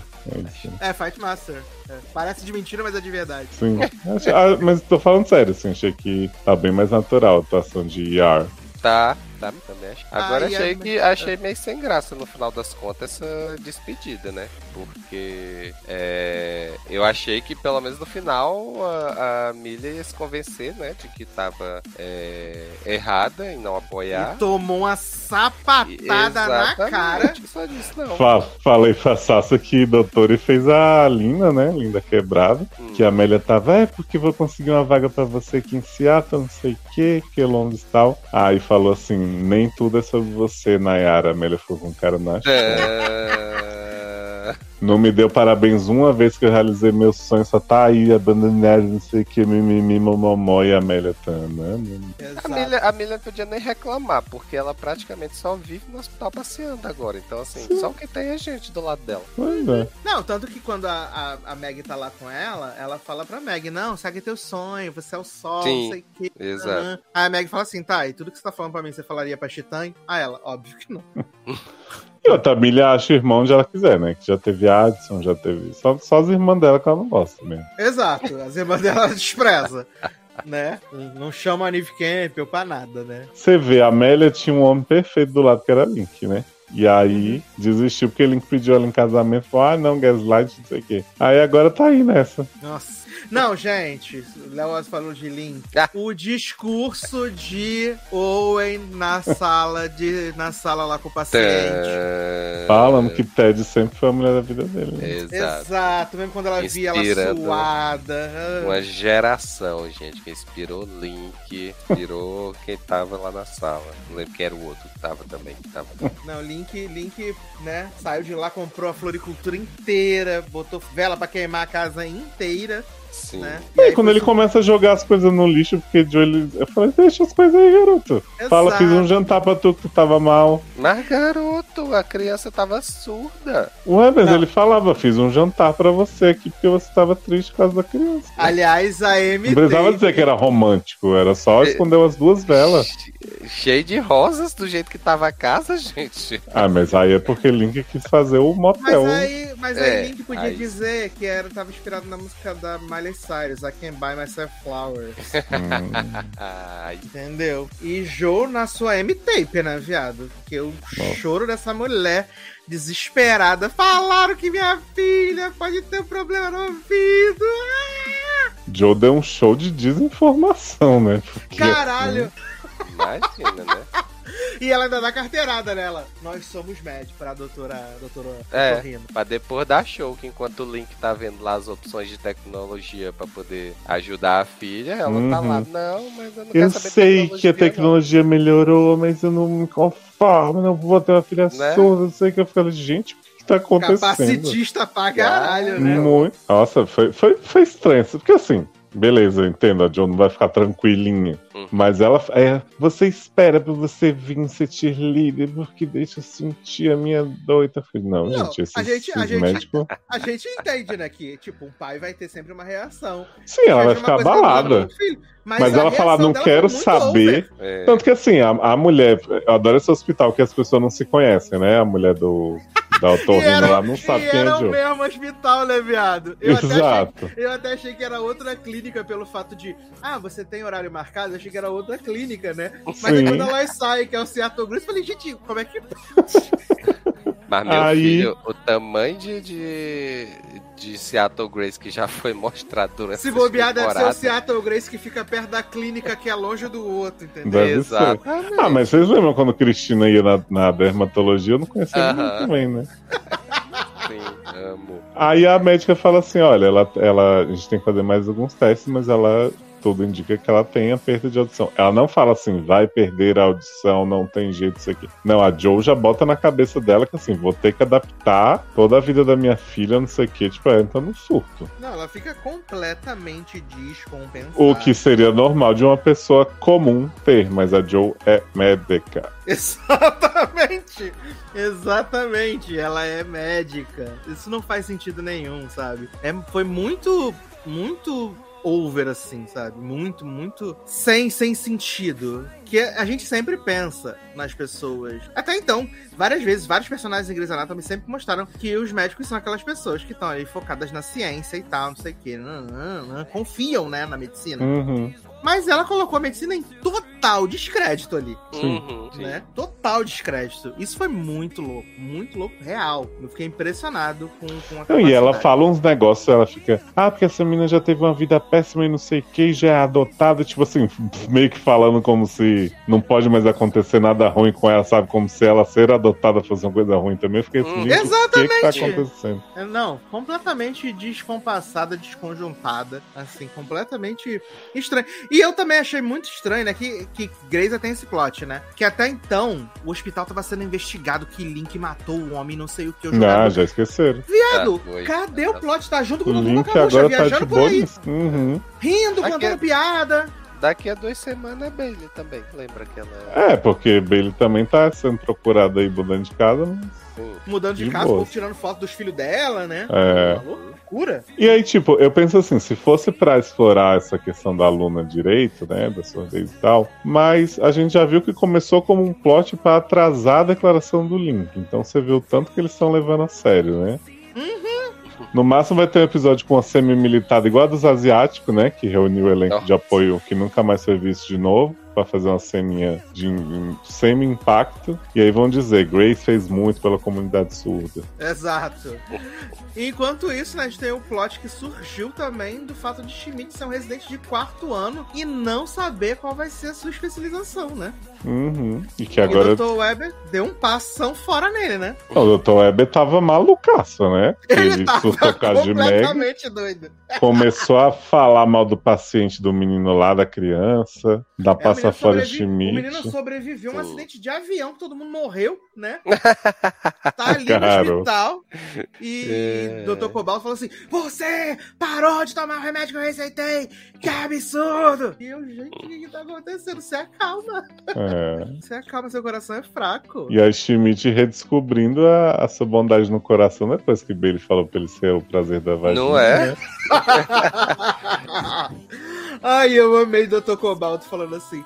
É. É, Fight Master. É, parece de mentira, mas é de verdade. Sim. Ah, mas tô falando sério, assim, achei que tá bem mais natural a atuação de ER. Tá, tá, também acho. Agora Ai, achei ai, que achei meio sem graça no final das contas essa despedida, né? Porque é, eu achei que pelo menos no final a, a Millie ia se convencer, né? De que tava é, errada em não apoiar. E tomou uma sapatada na cara. Só disso não. Fa- falei pra Sassa que doutor fez a Linda, né? Linda quebrada. Hum. Que a Amélia tava, é porque vou conseguir uma vaga pra você aqui em Seattle, não sei o que, que Londres e tal. Aí falou assim: nem tudo é sobre você, Nayara. Amélia falou com um cara na É... [LAUGHS] Não me deu parabéns uma vez que eu realizei meu sonho, só tá aí abandonado, não sei o que, mimimi, momomó e a Amélia tá, né? A Exato. Milha, a Milha não podia nem reclamar, porque ela praticamente só vive no hospital passeando agora. Então, assim, só o que tem é gente do lado dela. Pois é. Não, tanto que quando a, a, a Meg tá lá com ela, ela fala pra Meg, não, segue teu sonho, você é o sol, Sim, não sei o que. Exato. Aí a Meg fala assim, tá, e tudo que você tá falando pra mim, você falaria pra Chitan? Ah, ela, óbvio que não. [LAUGHS] E outra, a Milha acha irmão onde ela quiser, né? Que já teve Addison, já teve. Só, só as irmãs dela que ela não gosta mesmo. Exato, as irmãs dela despreza. né? Não chama a Neve Campbell pra nada, né? Você vê, a Amélia tinha um homem perfeito do lado, que era Link, né? E aí desistiu porque Link pediu ela em casamento, falou, ah, não, gaslight, não sei o quê. Aí agora tá aí nessa. Nossa. Não, gente, o Léo falou de Link. Ah. O discurso de Owen na sala de na sala lá com o paciente. Falando que Ted sempre foi a mulher da vida dele. né? Exato. Exato, mesmo quando ela via ela suada. Uma geração, gente, que inspirou Link, inspirou quem tava lá na sala. Não lembro quem era o outro que tava também. Que tava... Não, Link, Link, né, saiu de lá, comprou a floricultura inteira, botou vela pra queimar a casa inteira, Sim. né? E aí, aí quando ele começa a jogar as coisas no lixo, porque Joe, ele... eu falei, deixa as coisas aí, garoto. Fala, Exato. fiz um jantar pra tu que tu tava mal. Mas, garoto, a criança tava surda. Ué, mas Não. ele falava, fiz um jantar pra você aqui porque você tava triste por causa da criança. Aliás, a MT... Não precisava dizer que era romântico, era só esconder as duas velas. Cheio de rosas do jeito que tava a casa, [LAUGHS] gente. Ah, mas aí é porque Link quis fazer o Mas motel. aí, mas aí É, Link podia aí- dizer que era, tava inspirado na música da Miley Cyrus, I Can Buy Myself Flowers, Hum, [LAUGHS] entendeu? E Joe na sua M-Tape, né, viado? Porque o Nossa. choro dessa mulher desesperada, falaram que minha filha pode ter um problema no ouvido, ah! Joe deu um show de desinformação, né? Porque, caralho! imagina, né? E ela ainda dá carteirada nela. Nós somos médicos pra doutora, doutora É. Torrino. Pra depois dar show, que enquanto o Link tá vendo lá as opções de tecnologia pra poder ajudar a filha, ela tá Uhum. lá. Não, mas eu não Eu quero saber de sei que a não." tecnologia melhorou, mas eu não me conformo, não vou ter uma filha Né? surda, não sei o que. Eu falei, gente, o que tá acontecendo? Capacitista pra caralho, né? Muito. Nossa, foi, foi, foi estranho. Porque assim, beleza, eu entendo, a John não vai ficar tranquilinha. Uhum. Mas ela é. Você espera pra você vir ser cheerleader, porque deixa eu sentir a minha doida. Não, Não, gente, esses, a gente- a gente- médicos. A gente entende, né, que, tipo, um pai vai ter sempre uma reação. Sim, ela vai ficar ela abalada. filho, Mas, Mas ela fala, reação não dela quero saber. É, Tanto que assim, a, a mulher. Eu adoro esse hospital que as pessoas não se conhecem, né? A mulher do. E otorrino era, lá não sabe quem é o mesmo hospital, né, viado? Eu até, achei, Exato. eu até achei que era outra clínica pelo fato de, ah, você tem horário marcado? Eu achei que era outra clínica, né? Mas aí quando ela sai, que é o Seattle Grace, eu falei, gente, como é que. Mas meu Aí- filho, o tamanho de, de, de Seattle Grace que já foi mostrado durante Se bobear, deve ser o. Seattle Grace que fica perto da clínica que é longe do outro, entendeu? Deve Exato. ser. Ah, mas vocês lembram quando Cristina ia na, na dermatologia? Eu não conhecia Aham. ninguém também, né? Sim, amo. Aí a médica fala assim: olha, ela, ela, a gente tem que fazer mais alguns testes, mas ela tudo indica que ela tem a perda de audição. Ela não fala assim, vai perder a audição, não tem jeito isso aqui. Não, a Joe já bota na cabeça dela que assim, vou ter que adaptar toda a vida da minha filha, não sei o que, tipo, ela entra no surto. Não, ela fica completamente descompensada. O que seria normal de uma pessoa comum ter, mas a Joe é médica. [LAUGHS] Exatamente! Exatamente, ela é médica. Isso não faz sentido nenhum, sabe? É, foi muito, muito over, assim, sabe? Muito, muito sem, sem sentido. Que a gente sempre pensa nas pessoas. Até então, várias vezes, vários personagens em Grey's Anatomy sempre mostraram que os médicos são aquelas pessoas que estão ali focadas na ciência e tal, não sei o quê. Confiam, né, na medicina. Uhum. Mas ela colocou a medicina em total descrédito ali. Uhum, sim. Né? Total descrédito. Isso foi muito louco. Muito louco, real. Eu fiquei impressionado com, com a Não, e ela fala uns negócios, ela fica, ah, porque essa menina já teve uma vida péssima e não sei o que, já é adotada, tipo assim, [LAUGHS] meio que falando como se não pode mais acontecer nada ruim com ela, sabe? Como se ela ser adotada fosse uma coisa ruim também. Eu fiquei assim, Hum. gente, o que que tá Exatamente. acontecendo? É, Não, completamente descompassada, desconjuntada, assim, completamente estranho. E eu também achei muito estranho, né, que, que Grey's tem esse plot, né? Que até então o hospital tava sendo investigado, que Link matou o homem, não sei o que. Eu Ah, jogava, já esqueceram. Viado, Ah, cadê o plot? Tá junto com O o Dudu Link Macabucha, agora tá de viajando por boa. Uhum. rindo, Aqui contando é- piada. Daqui a duas semanas é Bailey também. Lembra que ela é. É, porque Bailey também tá sendo procurado aí mudando de casa. mas-. Mudando de, De casa, boa. tirando foto dos filhos dela, né? É. Uma loucura. E aí, tipo, eu penso assim, se fosse pra explorar essa questão da Luna direito, né, da surdez e tal, mas a gente já viu que começou como um plot pra atrasar a declaração do Link. Então você viu o tanto que eles estão levando a sério, né? No máximo vai ter um episódio com uma semi-militar igual a dos asiáticos, né? Que reuniu o elenco Nossa. de apoio que nunca mais foi visto de novo. Pra fazer uma ceninha de em- semi-impacto. E aí vão dizer, Grace fez muito pela comunidade surda. Exato. Enquanto isso, né, a gente tem o plot que surgiu também do fato de Schmidt ser um residente de quarto ano e não saber qual vai ser a sua especialização, né? Uhum. E que E agora o Dr. Weber deu um passão fora nele, né? O Dr. Weber tava malucaço, né? [LAUGHS] Ele Ele tava surtou com a de Meg, completamente doido. começou a falar mal do paciente do menino lá, da criança, da É, passa fora sobrevi- O menino sobreviveu a um acidente de avião, que todo mundo morreu, né? [LAUGHS] Tá ali no hospital. E É. o Dr. Cobalto falou assim: Você parou de tomar o remédio que eu receitei! Que absurdo! E eu, gente, o que, que tá acontecendo? Você acalma. É. Você acalma, seu coração é fraco. E a Schmidt redescobrindo a, a sua bondade no coração depois que Bailey falou pra ele ser o prazer da vagina. Não é? [LAUGHS] Ai, eu amei o Dr. Cobalto falando assim.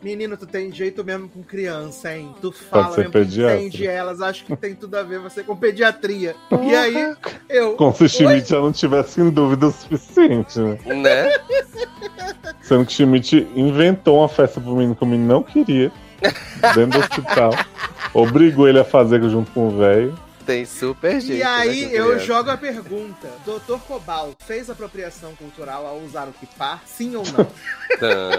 Menino, tu tem jeito mesmo com criança, hein? Tu fala mesmo que entende elas, acho que tem tudo a ver você com pediatria. E aí, eu. Como se Schmidt já não tivesse em dúvida o suficiente, né? Né? Sendo que Schmidt inventou uma festa pro menino que o menino não queria, dentro do hospital. [LAUGHS] Obrigou ele a fazer junto com o velho. Tem super jeito. E aí né, eu criança. jogo a pergunta: Dr. Cobalto fez apropriação cultural ao usar o kipá? Sim ou não? Tã.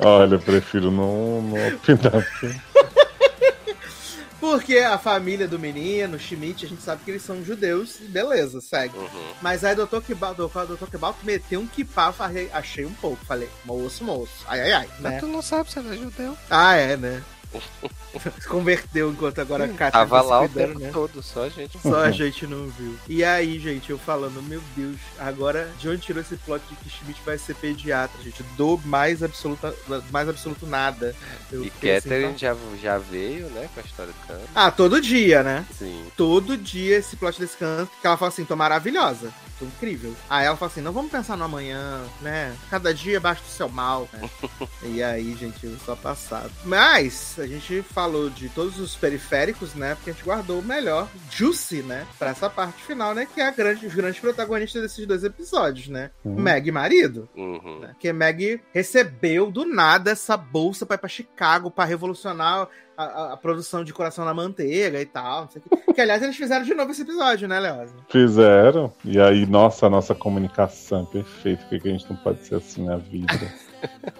[LAUGHS] Olha, eu prefiro não, não opinar. porque- [LAUGHS] Porque a família do menino, Schmidt, a gente sabe que eles são judeus, e beleza, segue. Uhum. Mas aí o Dr. Kibalto, o Dr. Kibalto meteu um kipá, eu falei, achei um pouco. Falei, moço, moço. Ai, ai, ai, Mas né? tu não sabe se ela é judeu. Ah, é, né? [LAUGHS] Se [LAUGHS] converteu enquanto agora a Kátia Tava tá lá o tempo né? todo, só a gente. Só a gente não viu. E aí, gente, eu falando, meu Deus, agora de onde tirou esse plot de que Schmidt vai ser pediatra, gente? Do mais absoluta, mais absoluto nada. Eu E assim, Catherine tá? já, já veio, né, com a história do canto. Ah, todo dia, né? Sim. Todo dia esse plot desse canto, que ela fala assim, tô maravilhosa. Tô incrível. Aí ela fala assim, não vamos pensar no amanhã, né? Cada dia basta o seu mal, né? [LAUGHS] e aí, gente, eu só passado. Mas, a gente falou de todos os periféricos, né? Porque a gente guardou o melhor, Juicy, né? Pra essa parte final, né? Que é a grande, os grandes protagonistas desses dois episódios, né? Uhum. Meg e marido. Uhum. Né? Porque Meg recebeu do nada essa bolsa pra ir pra Chicago pra revolucionar a, a- a produção de coração na manteiga e tal. Não sei o que. que, aliás, eles fizeram de novo esse episódio, né, Leoz? Fizeram. E aí, nossa, a nossa comunicação é perfeita. Por que que a gente não pode ser assim na vida?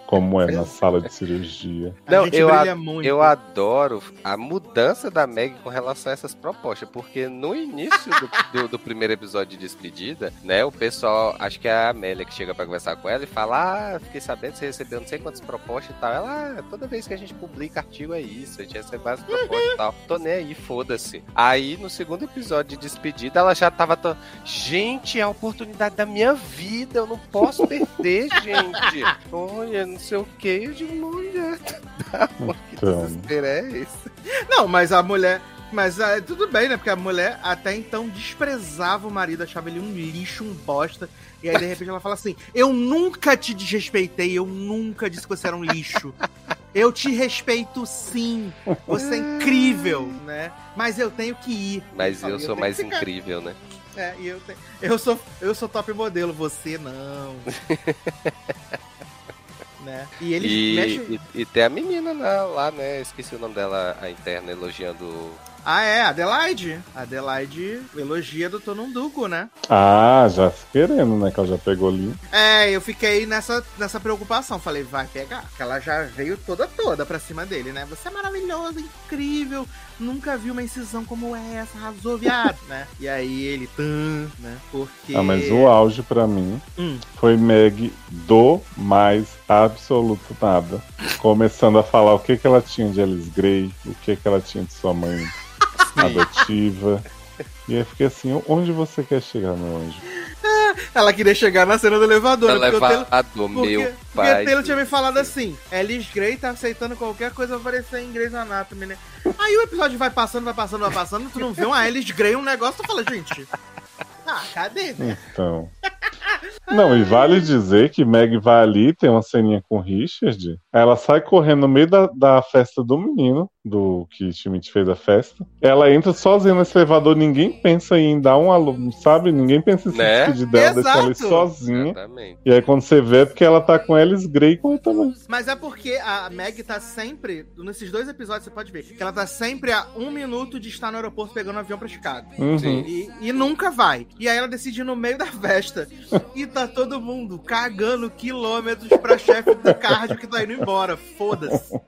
Como é na sala de cirurgia. Não, eu a-. Eu adoro a mudança da Meg com relação a essas propostas, porque no início do, [LAUGHS] do- do primeiro episódio de despedida, né, o pessoal, acho que é a Amélia que chega pra conversar com ela e fala: Ah, fiquei sabendo que você recebeu não sei quantas propostas e tal. Ela, ah, toda vez que a gente publica artigo é isso, a gente recebe várias propostas e tal. Tô nem aí, foda-se. Aí no segundo episódio de despedida, ela já tava. Tão... Gente, é a oportunidade da minha vida, eu não posso perder, [LAUGHS] gente. [LAUGHS] Olha, não sei o que, eu digo, mulher, tá, que Então. desespero é esse? Não, mas a mulher. Mas ah, tudo bem, né? Porque a mulher até então desprezava o marido, achava ele um lixo, um bosta. E aí, de repente, ela fala assim: Eu nunca te desrespeitei, eu nunca disse que você era um lixo. Eu te respeito sim. Você é incrível, né? Mas eu tenho que ir. Mas fala, eu sou mais incrível, né? É, e eu, tenho- eu, sou, eu sou top modelo, você não. Né? E ele E, mexe. e, e tem a menina né, lá, né? Esqueci o nome dela, a interna, elogiando. Ah, é, Adelaide. Adelaide elogia do Tonunduco, né? Ah, já querendo, né? Que ela já pegou ali. É, eu fiquei nessa, nessa preocupação. Falei, vai pegar. Porque ela já veio toda, toda pra cima dele, né? Você é maravilhoso, incrível. Nunca vi uma incisão como essa, arrasou, viado, né? E aí ele, tan, né? Porque. Ah, mas o auge pra mim Hum. foi Meg do mais absoluto nada. Começando a falar o que, que ela tinha de Alice Grey, o que, que ela tinha de sua mãe [LAUGHS] adotiva. E eu fiquei assim, onde você quer chegar, meu anjo? Ela queria chegar na cena do elevador? Porque Elevador, Porque, meu porque pai. o Taylor tinha me falado assim: Alice Grey tá aceitando qualquer coisa pra aparecer em Grey's Anatomy, né? Aí o episódio vai passando, vai passando, vai passando, tu não vê uma Alice Grey, um negócio, tu fala, gente. Ah, cadê? né? Então. Não, e vale dizer que Meg vai ali, tem uma ceninha com o Richard. Ela sai correndo no meio da, da festa do menino, do que Schmidt fez a festa. Ela entra sozinha nesse elevador, ninguém pensa em dar um aluno, sabe? Ninguém pensa em se Né? despedir dela, deixar ela sozinha. Exatamente. E aí quando você vê é porque ela tá com Alice Grey com ele também. Mas é porque a Meg tá sempre, nesses dois episódios você pode ver, que ela tá sempre a um minuto de estar no aeroporto pegando um avião pra Chicago. Uhum. Sim. E, e nunca vai. E aí ela decide ir no meio da festa. [LAUGHS] e tá todo mundo cagando quilômetros pra chefe do cardio que tá indo embora. Foda-se.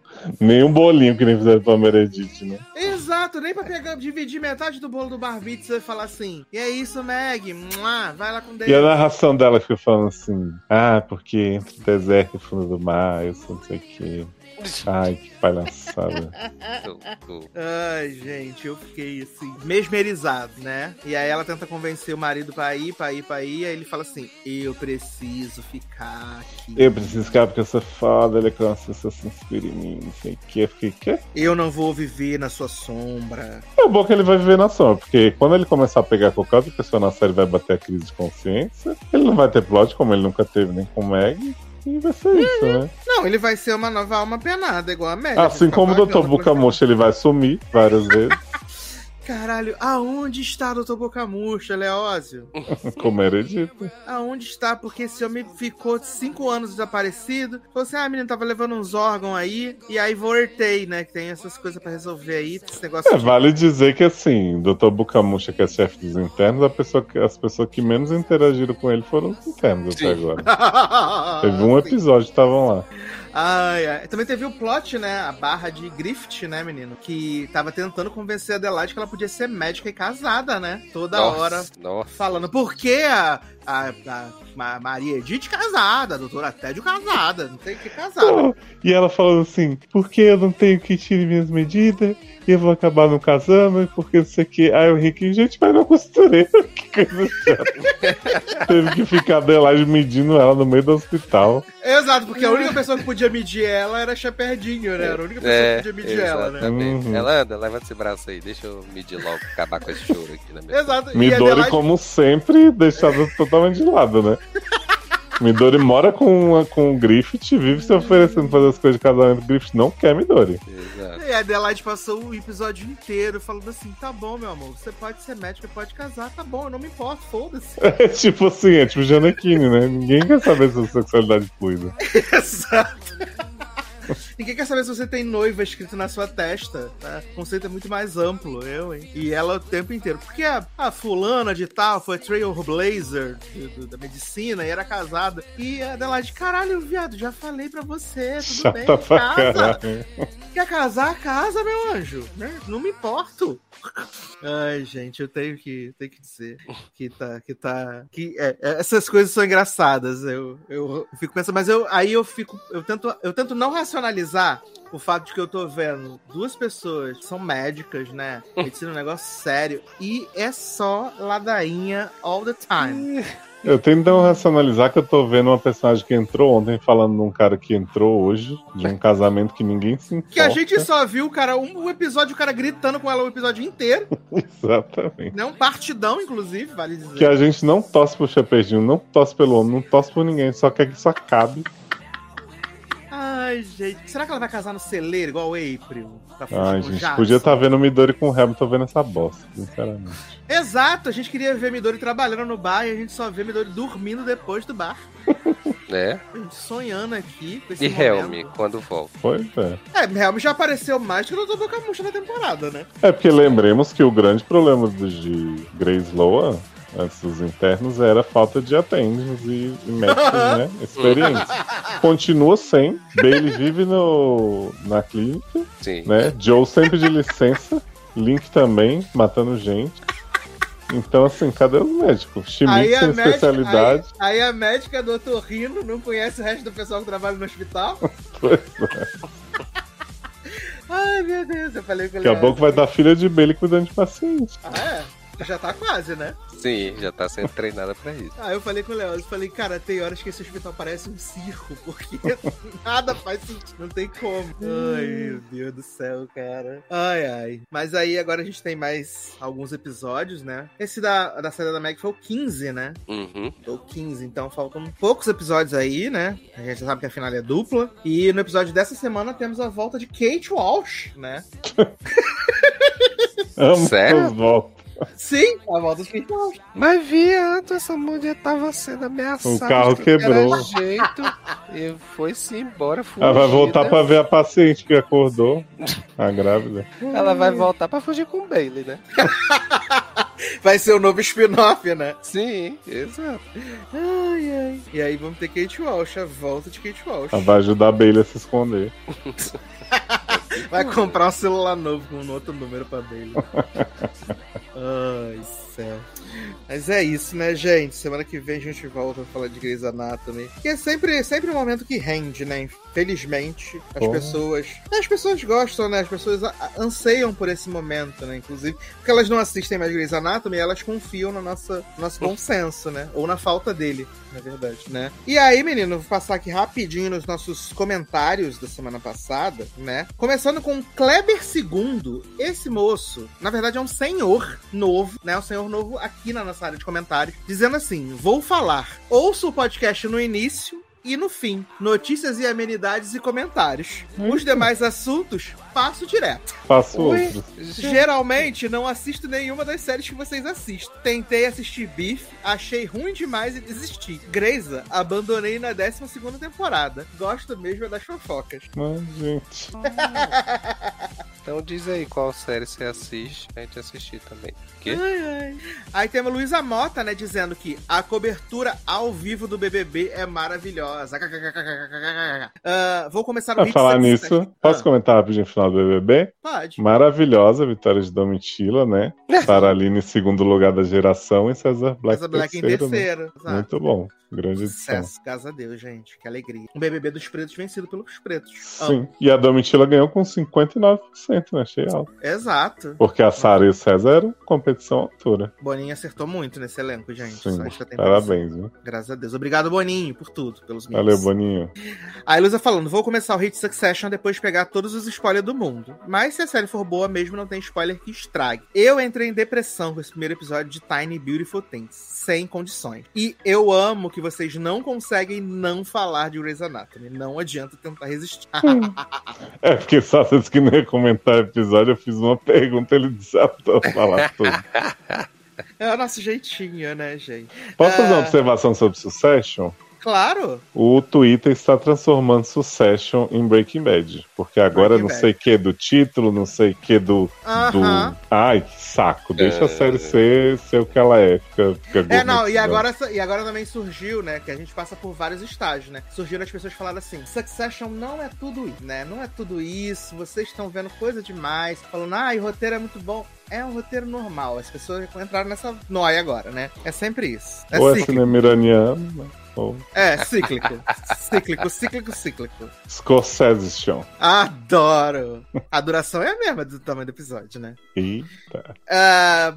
Nem um bolinho que nem fizeram pra Meredith, né? Exato, nem pra pegar, dividir metade do bolo do Barbite e falar assim. E é isso, Meg. Mua, vai lá com Deus. E a narração dela fica falando assim: ah, porque entre o deserto e o fundo do mar, eu sou não sei o quê. Ai, que palhaçada. Ai, gente, eu fiquei assim, mesmerizado, né? E aí ela tenta convencer o marido pra ir, pra ir, pra ir. Aí ele fala assim: Eu preciso ficar aqui. Eu preciso ficar porque eu sou foda, ele pessoas se inspiram em mim, não sei o que. Eu fiquei, quê? Eu não vou viver na sua sombra. É bom que ele vai viver na sombra, porque quando ele começar a pegar qualquer outra pessoa na série vai bater a crise de consciência. Ele não vai ter plot, como ele nunca teve nem com Meg. E vai ser isso, né? Não, ele vai ser uma nova alma penada, igual a Meg. Assim como o Dr. Bucamocha ele vai sumir várias [LAUGHS] vezes, Caralho, aonde está Dr. Boca Murcha, Leózio? [LAUGHS] como Meredith. Aonde está? Porque esse homem ficou cinco anos desaparecido. Falou assim: ah, a menina tava levando uns órgãos aí. E aí voltei, né? Que tem essas coisas pra resolver aí. Esse negócio É, de- vale dizer que assim, Dr. Bucamucha, que é chefe dos internos, a pessoa que- as pessoas que menos interagiram com ele foram os internos Sim. até agora. [LAUGHS] Teve um episódio que estavam lá. Ai, ai. Também teve o plot, né? A barra de Griffith, né, menino? Que tava tentando convencer a Adelaide que ela podia ser médica e casada, né? Toda Nossa, hora Nossa. falando por que a, a, a Ma- Maria Edith casada, a doutora Tédio casada, não tem que casada. [LAUGHS] Pô, E ela falando assim, porque eu não tenho que tirar minhas medidas, e eu vou acabar não casando, porque não sei o que. Aí o Rick, gente, vai na costureira, [LAUGHS] que coisa chata. [LAUGHS] Teve que ficar Adelaide medindo ela no meio do hospital. Exato, porque a única pessoa que podia medir ela era Shepardinho, né? Era a única pessoa É, que podia medir ela, né? exatamente. Uhum. Ela anda, levanta esse braço aí, deixa eu medir logo, acabar com esse choro aqui na minha Exato. e Midori, Adelaide- como sempre, deixada totalmente de lado, né? [LAUGHS] Midori mora com, com o Griffith, vive se oferecendo fazer as coisas de casamento. Griffith não quer Midori. Exato. E a Adelaide passou o episódio inteiro falando assim: tá bom, meu amor, você pode ser médica, pode casar, tá bom, eu não me importo, foda-se. [LAUGHS] É tipo assim, é tipo Janequine, né? Ninguém quer saber sua sexualidade fluida. [LAUGHS] Exato. [LAUGHS] Ninguém quer saber se você tem noiva escrito na sua testa, tá? O conceito é muito mais amplo, eu, hein? E ela o tempo inteiro. Porque a, a fulana de tal foi trailblazer do- do- da medicina e era casada. E a Adelaide, caralho, viado, já falei pra você, tudo bem, Chata pra casa. caralho. Quer casar? Casa, meu anjo. Né? Não me importo. Ai, gente, eu tenho que, tenho que dizer que tá. Que tá que, é, é, essas coisas são engraçadas. Eu, eu fico pensando, mas eu, aí eu fico. Eu tento, eu tento não racionalizar o fato de que eu tô vendo duas pessoas que são médicas, né? [LAUGHS] Medicina é um negócio sério. E é só ladainha all the time. [LAUGHS] Eu tento não racionalizar que eu tô vendo uma personagem que entrou ontem falando de um cara que entrou hoje, de um casamento que ninguém se importa. Que a gente só viu, cara, um episódio, o cara gritando com ela o episódio inteiro. [LAUGHS] Exatamente. Né? Um partidão, inclusive, vale dizer. Que a gente não tosse pro Chapeuzinho, não tosse pelo homem, não tosse por ninguém, só quer que isso acabe. Ai, gente. Será que ela vai casar no celeiro, igual o April? Tá fugindo Ai, gente, Jackson? podia estar vendo o Midori com o Hamilton, tô vendo essa bosta, sinceramente. Exato, a gente queria ver Midori trabalhando no bar e a gente só vê Midori dormindo depois do bar. [LAUGHS] né? A gente sonhando aqui com esse E momento. Helm, quando volta. Pois é. É, Helm já apareceu mais que no Doutor Camucha na temporada, né? É porque lembremos que o grande problema de Grace Loa, antes dos internos, era a falta de atendentes e, e médicos, né? [LAUGHS] Experientes. Continua sem. Bailey vive no, na clínica, Sim. né? Joe sempre de licença. Link também, matando gente. Então, assim, cadê os médicos? Schmidt sem especialidade. Aí, aí a médica do Otorrino não conhece o resto do pessoal que trabalha no hospital. [LAUGHS] Pois é. Ai, meu Deus, eu falei com Daqui a pouco vai dar filha de Bailey cuidando de paciente. Ah, é? Já tá quase, né? Sim, já tá sendo treinada pra isso. Ah, eu falei com o Léo, eu falei, cara, tem horas que esse hospital parece um circo, porque [LAUGHS] nada faz sentido, não tem como. Ai, meu Deus do céu, cara. Ai, ai. Mas aí agora a gente tem mais alguns episódios, né? Esse da, da saída da Meg foi o 15, né? Uhum. Foi o 15, então faltam poucos episódios aí, né? A gente já sabe que a final é dupla. E no episódio dessa semana temos a volta de Kate Walsh, né? Amo [LAUGHS] Sério? suas voltas. Sim, a volta Kate Walsh. Mas viado, essa mulher tava sendo ameaçada. O carro quebrou. jeito e foi-se embora. Fugida. Ela vai voltar pra ver a paciente que acordou. A grávida. Ela vai voltar pra fugir com o Bailey, né? [LAUGHS] Vai ser o novo spin-off, né? Sim, exato. Ai, ai. E aí vamos ter Kate Walsh, a volta de Kate Walsh. Ela vai ajudar a Bailey a se esconder. [LAUGHS] Vai comprar um celular novo com um outro número pra Bailey. [LAUGHS] Ai, céu. Mas é isso, né, gente? Semana que vem a gente volta a falar de Grey's Anatomy. Que é sempre, sempre um momento que rende, né? Infelizmente, as Porra. pessoas. As pessoas gostam, né? As pessoas anseiam por esse momento, né? Inclusive, porque elas não assistem mais Grey's Anatomy, elas confiam no nosso, no nosso bom senso, né? Ou na falta dele, na verdade, né? E aí, menino, vou passar aqui rapidinho nos nossos comentários da semana passada, né? Começando com Kleber II. Esse moço, na verdade, é um senhor novo, né? Um senhor novo aqui na nossa área de comentários, dizendo assim: vou falar. Ouço o podcast no início. E no fim, notícias e amenidades e comentários. Os demais assuntos, passo direto. Faço Ui. outros. Geralmente não assisto nenhuma das séries que vocês assistem. Tentei assistir Beef, achei ruim demais e desisti. Greysa, abandonei na 12 temporada. Gosto mesmo das fofocas. [LAUGHS] Mas, gente. Então diz aí qual série você assiste, a gente assistir também. Quê? Ai, ai. Aí temos a Luísa Mota, né, dizendo que a cobertura ao vivo do BBB é maravilhosa. Ah, vou começar no Pra Hit falar nisso, posso Ah, comentar rapidinho o final do BBB? Pode. Maravilhosa vitória de Domitila, né? [LAUGHS] Sara Aline em segundo lugar da geração e César Black, Casa Black em terceiro, né? terceiro. Exato. Muito bom. Grande edição. Sucesso, graças a Deus, gente. Que alegria. Um BBB dos pretos vencido pelos pretos. Sim. E a Domitila ganhou com 59%, né? Achei alto. Exato. Porque a Sara e o César eram competição altura. Boninho acertou muito nesse elenco, gente. Sim. Parabéns, viu? Graças a Deus. Obrigado, Boninho, por tudo, pelos memes. Valeu, Boninho. A Ilusa falando, vou começar o Hit Succession depois de pegar todos os spoilers do mundo. Mas se a série for boa mesmo, não tem spoiler que estrague. Eu entrei em depressão com esse primeiro episódio de Tiny Beautiful Things, sem condições. E eu amo que vocês não conseguem não falar de Grey's Anatomy. Não adianta tentar resistir. É porque só vocês que não ia comentar o episódio, eu fiz uma pergunta, ele desatou a falar tudo. é o nosso jeitinho, né, gente? Posso fazer uma Ah. observação sobre Succession? Claro. O Twitter está transformando Succession em Breaking Bad. Porque agora Breaking não Bad. sei o que do título, não sei o que do, Aham. do. Ai, que saco. Deixa É. a série ser, ser o que ela é. Fica, fica É, não, e agora, e agora também surgiu, né, que a gente passa por vários estágios, né? Surgiram as pessoas falando assim, Succession não é tudo isso, né? Não é tudo isso, vocês estão vendo coisa demais, falando, ah, o roteiro é muito bom. É um roteiro normal, as pessoas entraram nessa noia agora, né? É sempre isso. É Ou é cíclico. cinema iraniano, É, cíclico. cíclico, cíclico, cíclico. Scorsese chão. Adoro! A duração é a mesma do tamanho do episódio, né? Eita.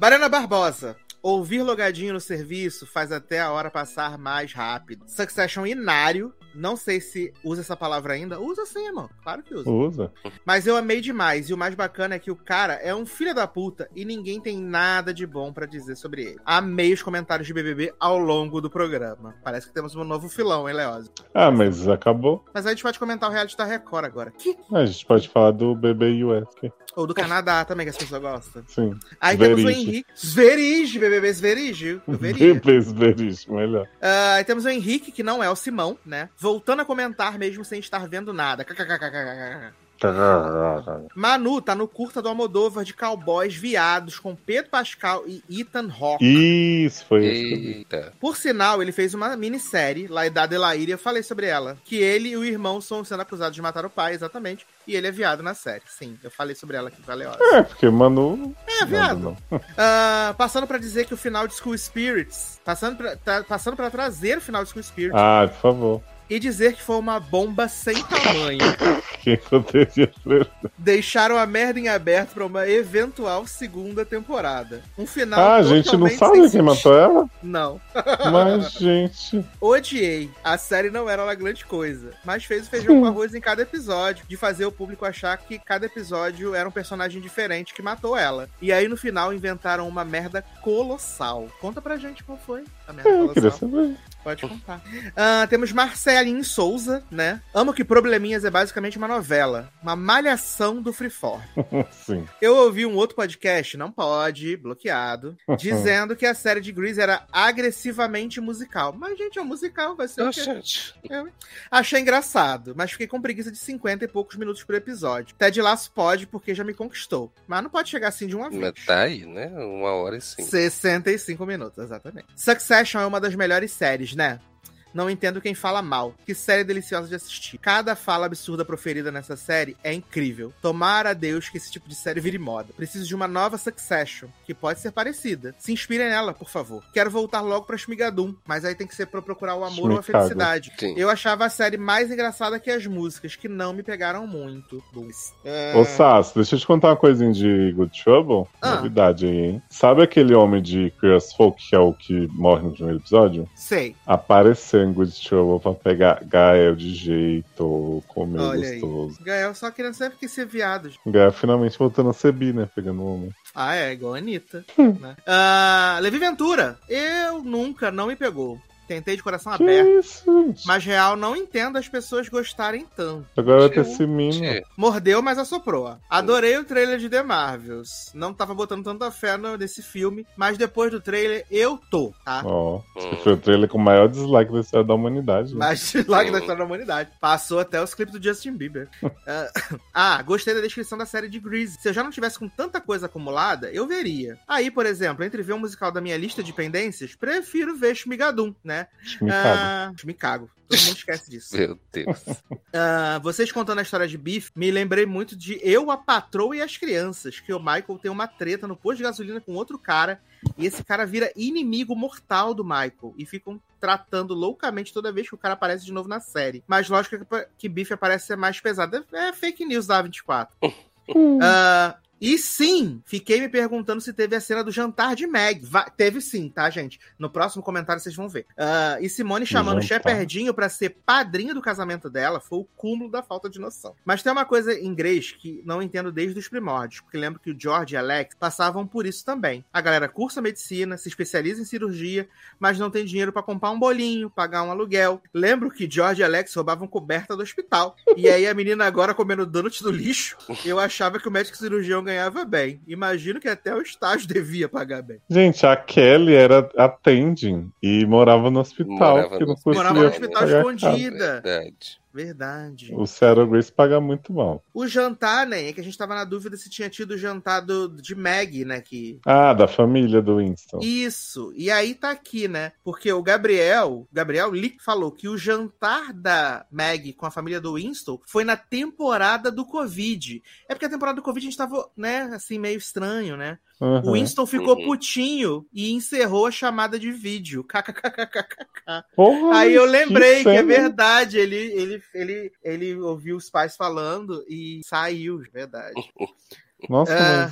Mariana Barbosa. Ouvir logadinho no serviço faz até a hora passar mais rápido. Succession inário. Não sei se usa essa palavra ainda. Usa sim, irmão. Claro que usa. Usa. Mas eu amei demais. E o mais bacana é que o cara é um filho da puta e ninguém tem nada de bom pra dizer sobre ele. Amei os comentários de BBB ao longo do programa. Parece que temos um novo filão, hein, Leoz? Ah, mas acabou. Mas a gente pode comentar o reality da Record agora. Que? A gente pode falar do bebê US. que- Ou do Canadá também, que as pessoas gostam. Sim. Aí temos o Verige. Henrique. Zverige, BBB Zverige. Bebês veríssimo, [LAUGHS] melhor. Ah, aí temos o Henrique, que não é o Simão, né? Voltando a comentar mesmo sem estar vendo nada. KKKKKK. Manu tá no curta do Almodóvar de cowboys viados com Pedro Pascal e Ethan Hawke. Isso, foi isso. Eita. Por sinal, ele fez uma minissérie, lá da Adelaide, eu falei sobre ela. Que ele e o irmão estão sendo acusados de matar o pai, exatamente. E ele é viado na série. Sim, eu falei sobre ela aqui com a Leosa. É, porque Manu. É, viado. [LAUGHS] Ah, passando pra dizer que o final de School Spirits. Passando pra, tá- passando pra trazer o final de School Spirits. Ah, por favor. E dizer que foi uma bomba sem tamanho. [LAUGHS] Ser? Deixaram a merda em aberto pra uma eventual segunda temporada. Um final. Ah, a gente não sabe quem sentido. matou ela? Não. [LAUGHS] Mas, gente. Odiei. A série não era uma grande coisa, mas fez o feijão com [LAUGHS] arroz em cada episódio, de fazer o público achar que cada episódio era um personagem diferente que matou ela. E aí no final inventaram uma merda colossal. Conta pra gente qual foi a merda É, eu queria colossal. saber. Pode contar. Ah, temos Marcelinho Souza, né? Amo que Probleminhas é basicamente uma novela, uma malhação do Freeform. [LAUGHS] Sim. Eu ouvi um outro podcast, não pode, bloqueado, [LAUGHS] dizendo que a série de Grease era agressivamente musical. Mas, gente, é um musical, vai ser o quê? Achei engraçado, mas fiquei com preguiça de 50 e poucos minutos por episódio. Ted Lasso pode, porque já me conquistou. Mas não pode chegar assim de uma vez. Mas tá aí, né? Uma hora e cinco. 65 minutos, exatamente. Succession é uma das melhores séries, né? Não entendo quem fala mal. Que série deliciosa de assistir. Cada fala absurda proferida nessa série é incrível. Tomara a Deus que esse tipo de série vire moda. Preciso de uma nova Succession, que pode ser parecida. Se inspirem nela, por favor. Quero voltar logo pra Shmigadum, mas aí tem que ser pra procurar o amor ou a felicidade. Sim. Eu achava a série mais engraçada que as músicas, que não me pegaram muito. É... Ô, Sass, deixa eu te contar uma coisinha de Good Trouble. Ah. Novidade aí, hein? Sabe aquele homem de as Folk, que é o que morre no primeiro episódio? Sei. Apareceu Trouble pra pegar Gael de jeito, comer Olha aí. gostoso. Gael só querendo sempre que ser viado. Gael finalmente voltando a ser bi, né? Pegando o homem. Ah, é, igual a Anitta. [LAUGHS] né? Ah, Levi Ventura. Eu nunca, não me pegou. Tentei de coração Que aberto. isso? Mas real, não entendo as pessoas gostarem tanto. Agora vai ter esse mimo. Mordeu, mas assoprou. ó. Adorei o trailer de The Marvels. Não tava botando tanta fé nesse filme, mas depois do trailer eu tô, tá? Ó, Hum. esse foi o trailer com o maior dislike da história da humanidade. né? Mais like da história da humanidade. Passou até os clipes do Justin Bieber. [LAUGHS] Ah, ah, gostei da descrição da série de Grease. Se eu já não tivesse com tanta coisa acumulada, eu veria. Aí, por exemplo, entre ver um musical da minha lista de pendências, prefiro ver Shmigadum, né? Schmicado. Ah, me cago. Todo mundo esquece disso. [LAUGHS] Meu Deus. Ah, vocês contando a história de Biff, me lembrei muito de Eu, a Patroa e as Crianças, que o Michael tem uma treta no posto de gasolina com outro cara, e esse cara vira inimigo mortal do Michael, e ficam tratando loucamente toda vez que o cara aparece de novo na série. Mas lógico que, que Biff aparece ser mais pesado. É fake news da 24. Ah, e sim, fiquei me perguntando se teve a cena do jantar de Meg. Va- teve sim, tá, gente? No próximo comentário vocês vão ver. Ah, e Simone chamando o jantar. Shepardinho pra ser padrinho do casamento dela foi o cúmulo da falta de noção. Mas tem uma coisa em inglês que não entendo desde os primórdios, porque lembro que o George e Alex passavam por isso também. A galera cursa medicina, se especializa em cirurgia, mas não tem dinheiro pra comprar um bolinho, pagar um aluguel. Lembro que George e Alex roubavam coberta do hospital. E aí a menina agora comendo donut do lixo, eu achava que o médico cirurgião ganhava bem. Imagino que até o estágio [LAUGHS] devia pagar bem. Gente, a Kelly era attending e morava no hospital. Morava no não podia Morava no hospital escondida. Verdade. Verdade. O Sarah Grace paga muito mal. O jantar, né? É que a gente tava na dúvida se tinha tido o jantar do, de Maggie, né? Que Ah, da família do Winston. Isso. E aí tá aqui, né? Porque o Gabriel, Gabriel Lee falou que o jantar da Maggie com a família do Winston foi na temporada do Covid. É porque a temporada do Covid a gente tava, né, assim, meio estranho, né? Uhum. O Winston ficou Uhum. putinho e encerrou a chamada de vídeo. KKKKKK. Porra, Aí eu lembrei que, é cena. verdade. Ele, ele, ele, ele ouviu os pais falando e saiu, verdade. Nossa, É.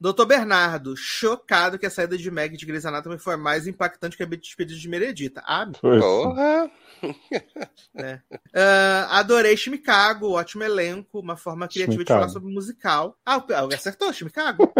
Doutor Bernardo, chocado que a saída de Meg de Grey's Anatomy foi mais impactante que a despedida de Meredita. Ah, Foi assim. Porra! ah, adorei Chicago, ótimo elenco, uma forma criativa de Chicago. falar sobre musical. Ah, o- alguém acertou, Chicago.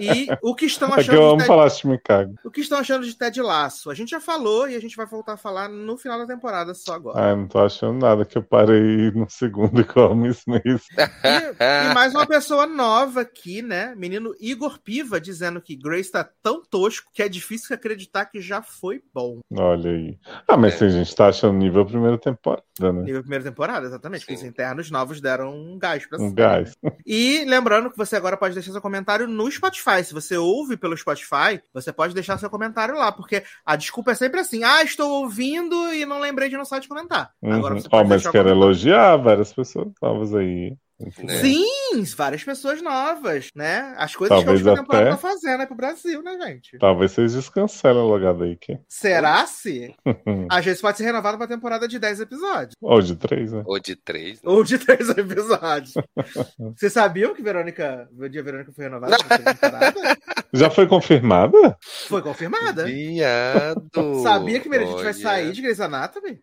E o que estão É que achando eu de amo Ted, falar de Chicago. o que estão achando de Ted Laço? A gente já falou e a gente vai voltar a falar no final da temporada só agora. Ai, não tô achando nada que eu parei no segundo [LAUGHS] igual a Miss Mace. E, e mais uma pessoa nova aqui, né? Menino Igor Piva dizendo que Grace tá tão tosco que é difícil acreditar que já foi bom. Olha aí. Ah, mas É. tem gente que tá achando nível primeira temporada, né? Nível primeira temporada, exatamente. Que os Sim. internos novos deram um gás pra Um gás. né? E lembrando que você agora pode deixar seu comentário no Spotify. Se você ouve pelo Spotify, você pode deixar seu comentário lá, porque a desculpa é sempre assim: ah, estou ouvindo e não lembrei de no site comentar. Agora Uhum. você Ó, pode mas deixar o quero comentário. elogiar várias pessoas novas aí. Né? Sim, várias pessoas novas, né? As coisas Talvez que a última temporada até- tá fazendo é pro Brasil, né, gente? Talvez vocês descancelem a logada aí, que Será se? [LAUGHS] Às vezes pode ser renovado pra temporada de 10 episódios. Ou de três, né? Ou de três. né? Ou de 3 episódios. [LAUGHS] Vocês sabiam que Verônica. O dia Verônica foi renovada pra terceira temporada? [LAUGHS] Já foi confirmada? Foi confirmada. Viado! Sabia que Meredith vai sair de Grey's Anatomy?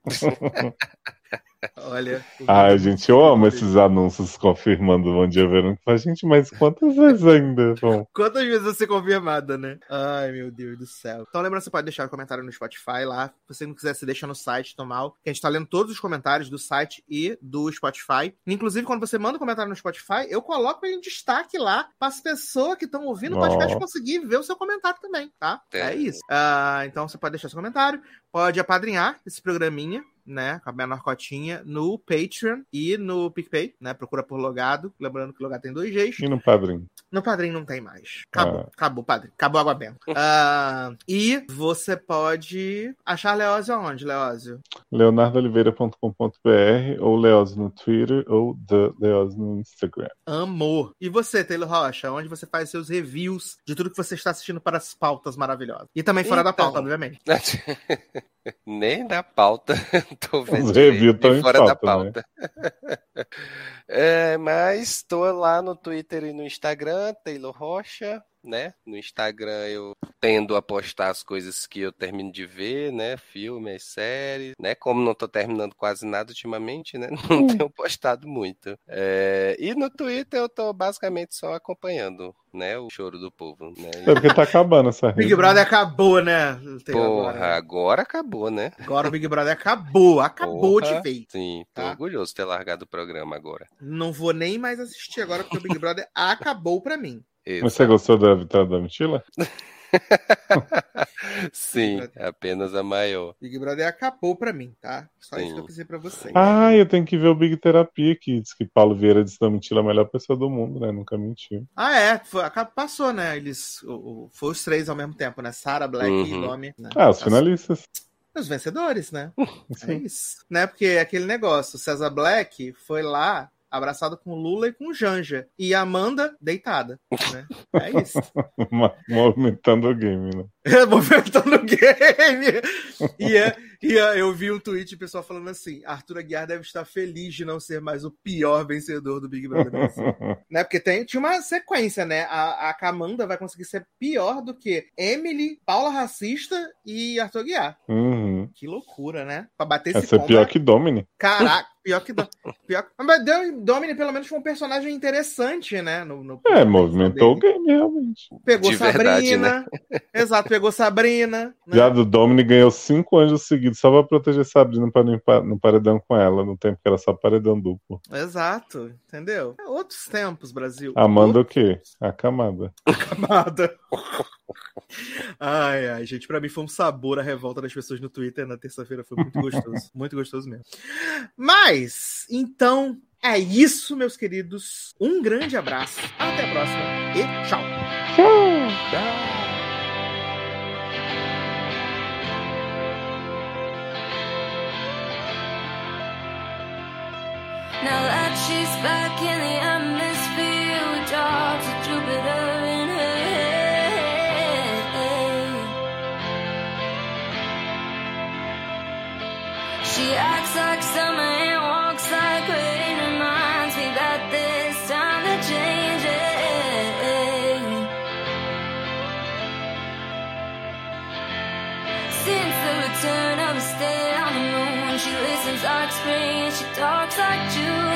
Olha. Ai, gente, eu amo esses anúncios confirmando o Bom Dia Verônica. Mas, gente, mas quantas vezes ainda vão? Quantas vezes vai ser confirmada, né? Ai, meu Deus do céu. Então, lembra, você pode deixar o comentário no Spotify lá. Se você não quiser, você deixa no site, tomar. Que a gente tá lendo todos os comentários do site e do Spotify. Inclusive, quando você manda um comentário no Spotify, eu coloco ele em destaque lá para as pessoas que estão ouvindo o podcast Ó. conseguir ver o seu comentário também, tá? É, É. isso. Ah, então, você pode deixar seu comentário. Pode apadrinhar esse programinha. Né, com a menor cotinha no Patreon e no PicPay, né? Procura por logado. Lembrando que logado tem dois Gs. E no padrinho? No padrinho não tem mais. Acabou, Ah. acabou, padrinho. Acabou a água benta. [LAUGHS] Ah, e você pode achar Leózio aonde, Leózio? leonardoliveira.com.br ou Leoz no Twitter ou The Leoz no Instagram. Amor. E você, Taylor Rocha, onde você faz seus reviews de tudo que você está assistindo para as pautas maravilhosas. E também fora da Então. pauta, obviamente. [LAUGHS] Nem da pauta. Vendo. Os reviews em fora da pauta. [LAUGHS] É, mas tô lá no Twitter e no Instagram, Taylor Rocha, né? No Instagram eu tendo a postar as coisas que eu termino de ver, né? Filmes, séries, né? Como não tô terminando quase nada ultimamente, né? [LAUGHS] Não tenho postado muito. É, e no Twitter eu tô basicamente só acompanhando, né? O choro do povo, né? É porque tá acabando essa rede. Big Brother acabou, né? Porra, agora. agora acabou, né? Agora o Big Brother acabou. Acabou Porra. de vez. Sim, tô Tá. orgulhoso de ter largado o programa agora. Não vou nem mais assistir agora, porque o Big Brother acabou pra mim. Mas você gostou da vitória da Mitila? [LAUGHS] Sim, apenas a maior. Big Brother acabou pra mim, tá? Só isso Sim. que eu quis dizer pra vocês. Ah, eu tenho que ver o Big Terapia que diz que Paulo Vieira disse da Mitila a melhor pessoa do mundo, né? Nunca mentiu. Ah, é. Foi, passou, né? Eles. O, o- foi os três ao mesmo tempo, né? Sarah, Black e Uhum. Domi. Né? Ah, os finalistas. Os vencedores, né? [LAUGHS] É Sim. isso. Né? Porque é aquele negócio, o César Black foi lá abraçado com Lula e com Janja. E Amanda deitada. Né? É isso. [LAUGHS] Movimentando o game, né? [LAUGHS] Movimentando o game. E, é, e é, eu vi um tweet pessoal falando assim: Arthur Aguiar deve estar feliz de não ser mais o pior vencedor do Big Brother Brasil. [LAUGHS] né? Porque tem, tinha uma sequência, né? A, a Camanda vai conseguir ser pior do que Emily, Paula Racista e Arthur Aguiar. Uhum. Que loucura, né? Pra bater esse ser combo. pior que Domini. Caraca, pior que. Do- Pior... Mas Dom- Domini, pelo menos, foi um personagem interessante, né? No, no- É, no movimentou o game, realmente. Pegou De verdade, Sabrina. Exato, pegou Sabrina. Né? Já do Domini ganhou cinco anjos seguidos só pra proteger Sabrina pra não ir no paredão com ela, no tempo que era só paredão duplo. Exato, entendeu? É outros tempos, Brasil. Amanda outros. o quê? A camada. A camada. [LAUGHS] Ai, ai, gente, pra mim foi um sabor a revolta das pessoas no Twitter na terça-feira. Foi muito gostoso, [LAUGHS] muito gostoso mesmo. Mas, então, é isso, meus queridos. Um grande abraço, até a próxima e tchau. Tchau. tchau. she's back in the atmosphere drops of Jupiter in her. She acts like summer and walks like rain, reminds me that time to change it. Since the return of a stay on the moon, she listens like spring, she talks like June.